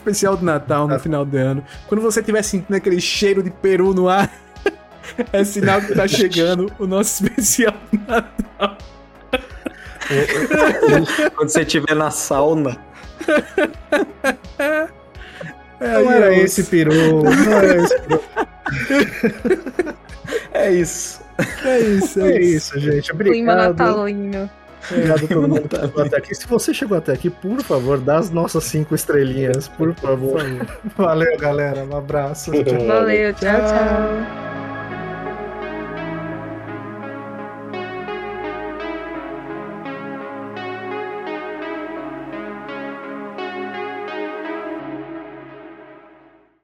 Especial de Natal no final do ano. Quando você estiver sentindo aquele cheiro de peru no ar, <laughs> é sinal que tá chegando o nosso especial de Natal. <laughs> Quando você estiver na sauna. Não era esse peru, não era esse peru. <laughs> É isso. É isso, É isso, gente. Clima Obrigado. natalino. Obrigado a <laughs> todo mundo que Natalino. chegou até aqui. Se você chegou até aqui, por favor, dá as nossas cinco estrelinhas, por favor. Valeu, galera. Um abraço. Valeu, tchau, tchau.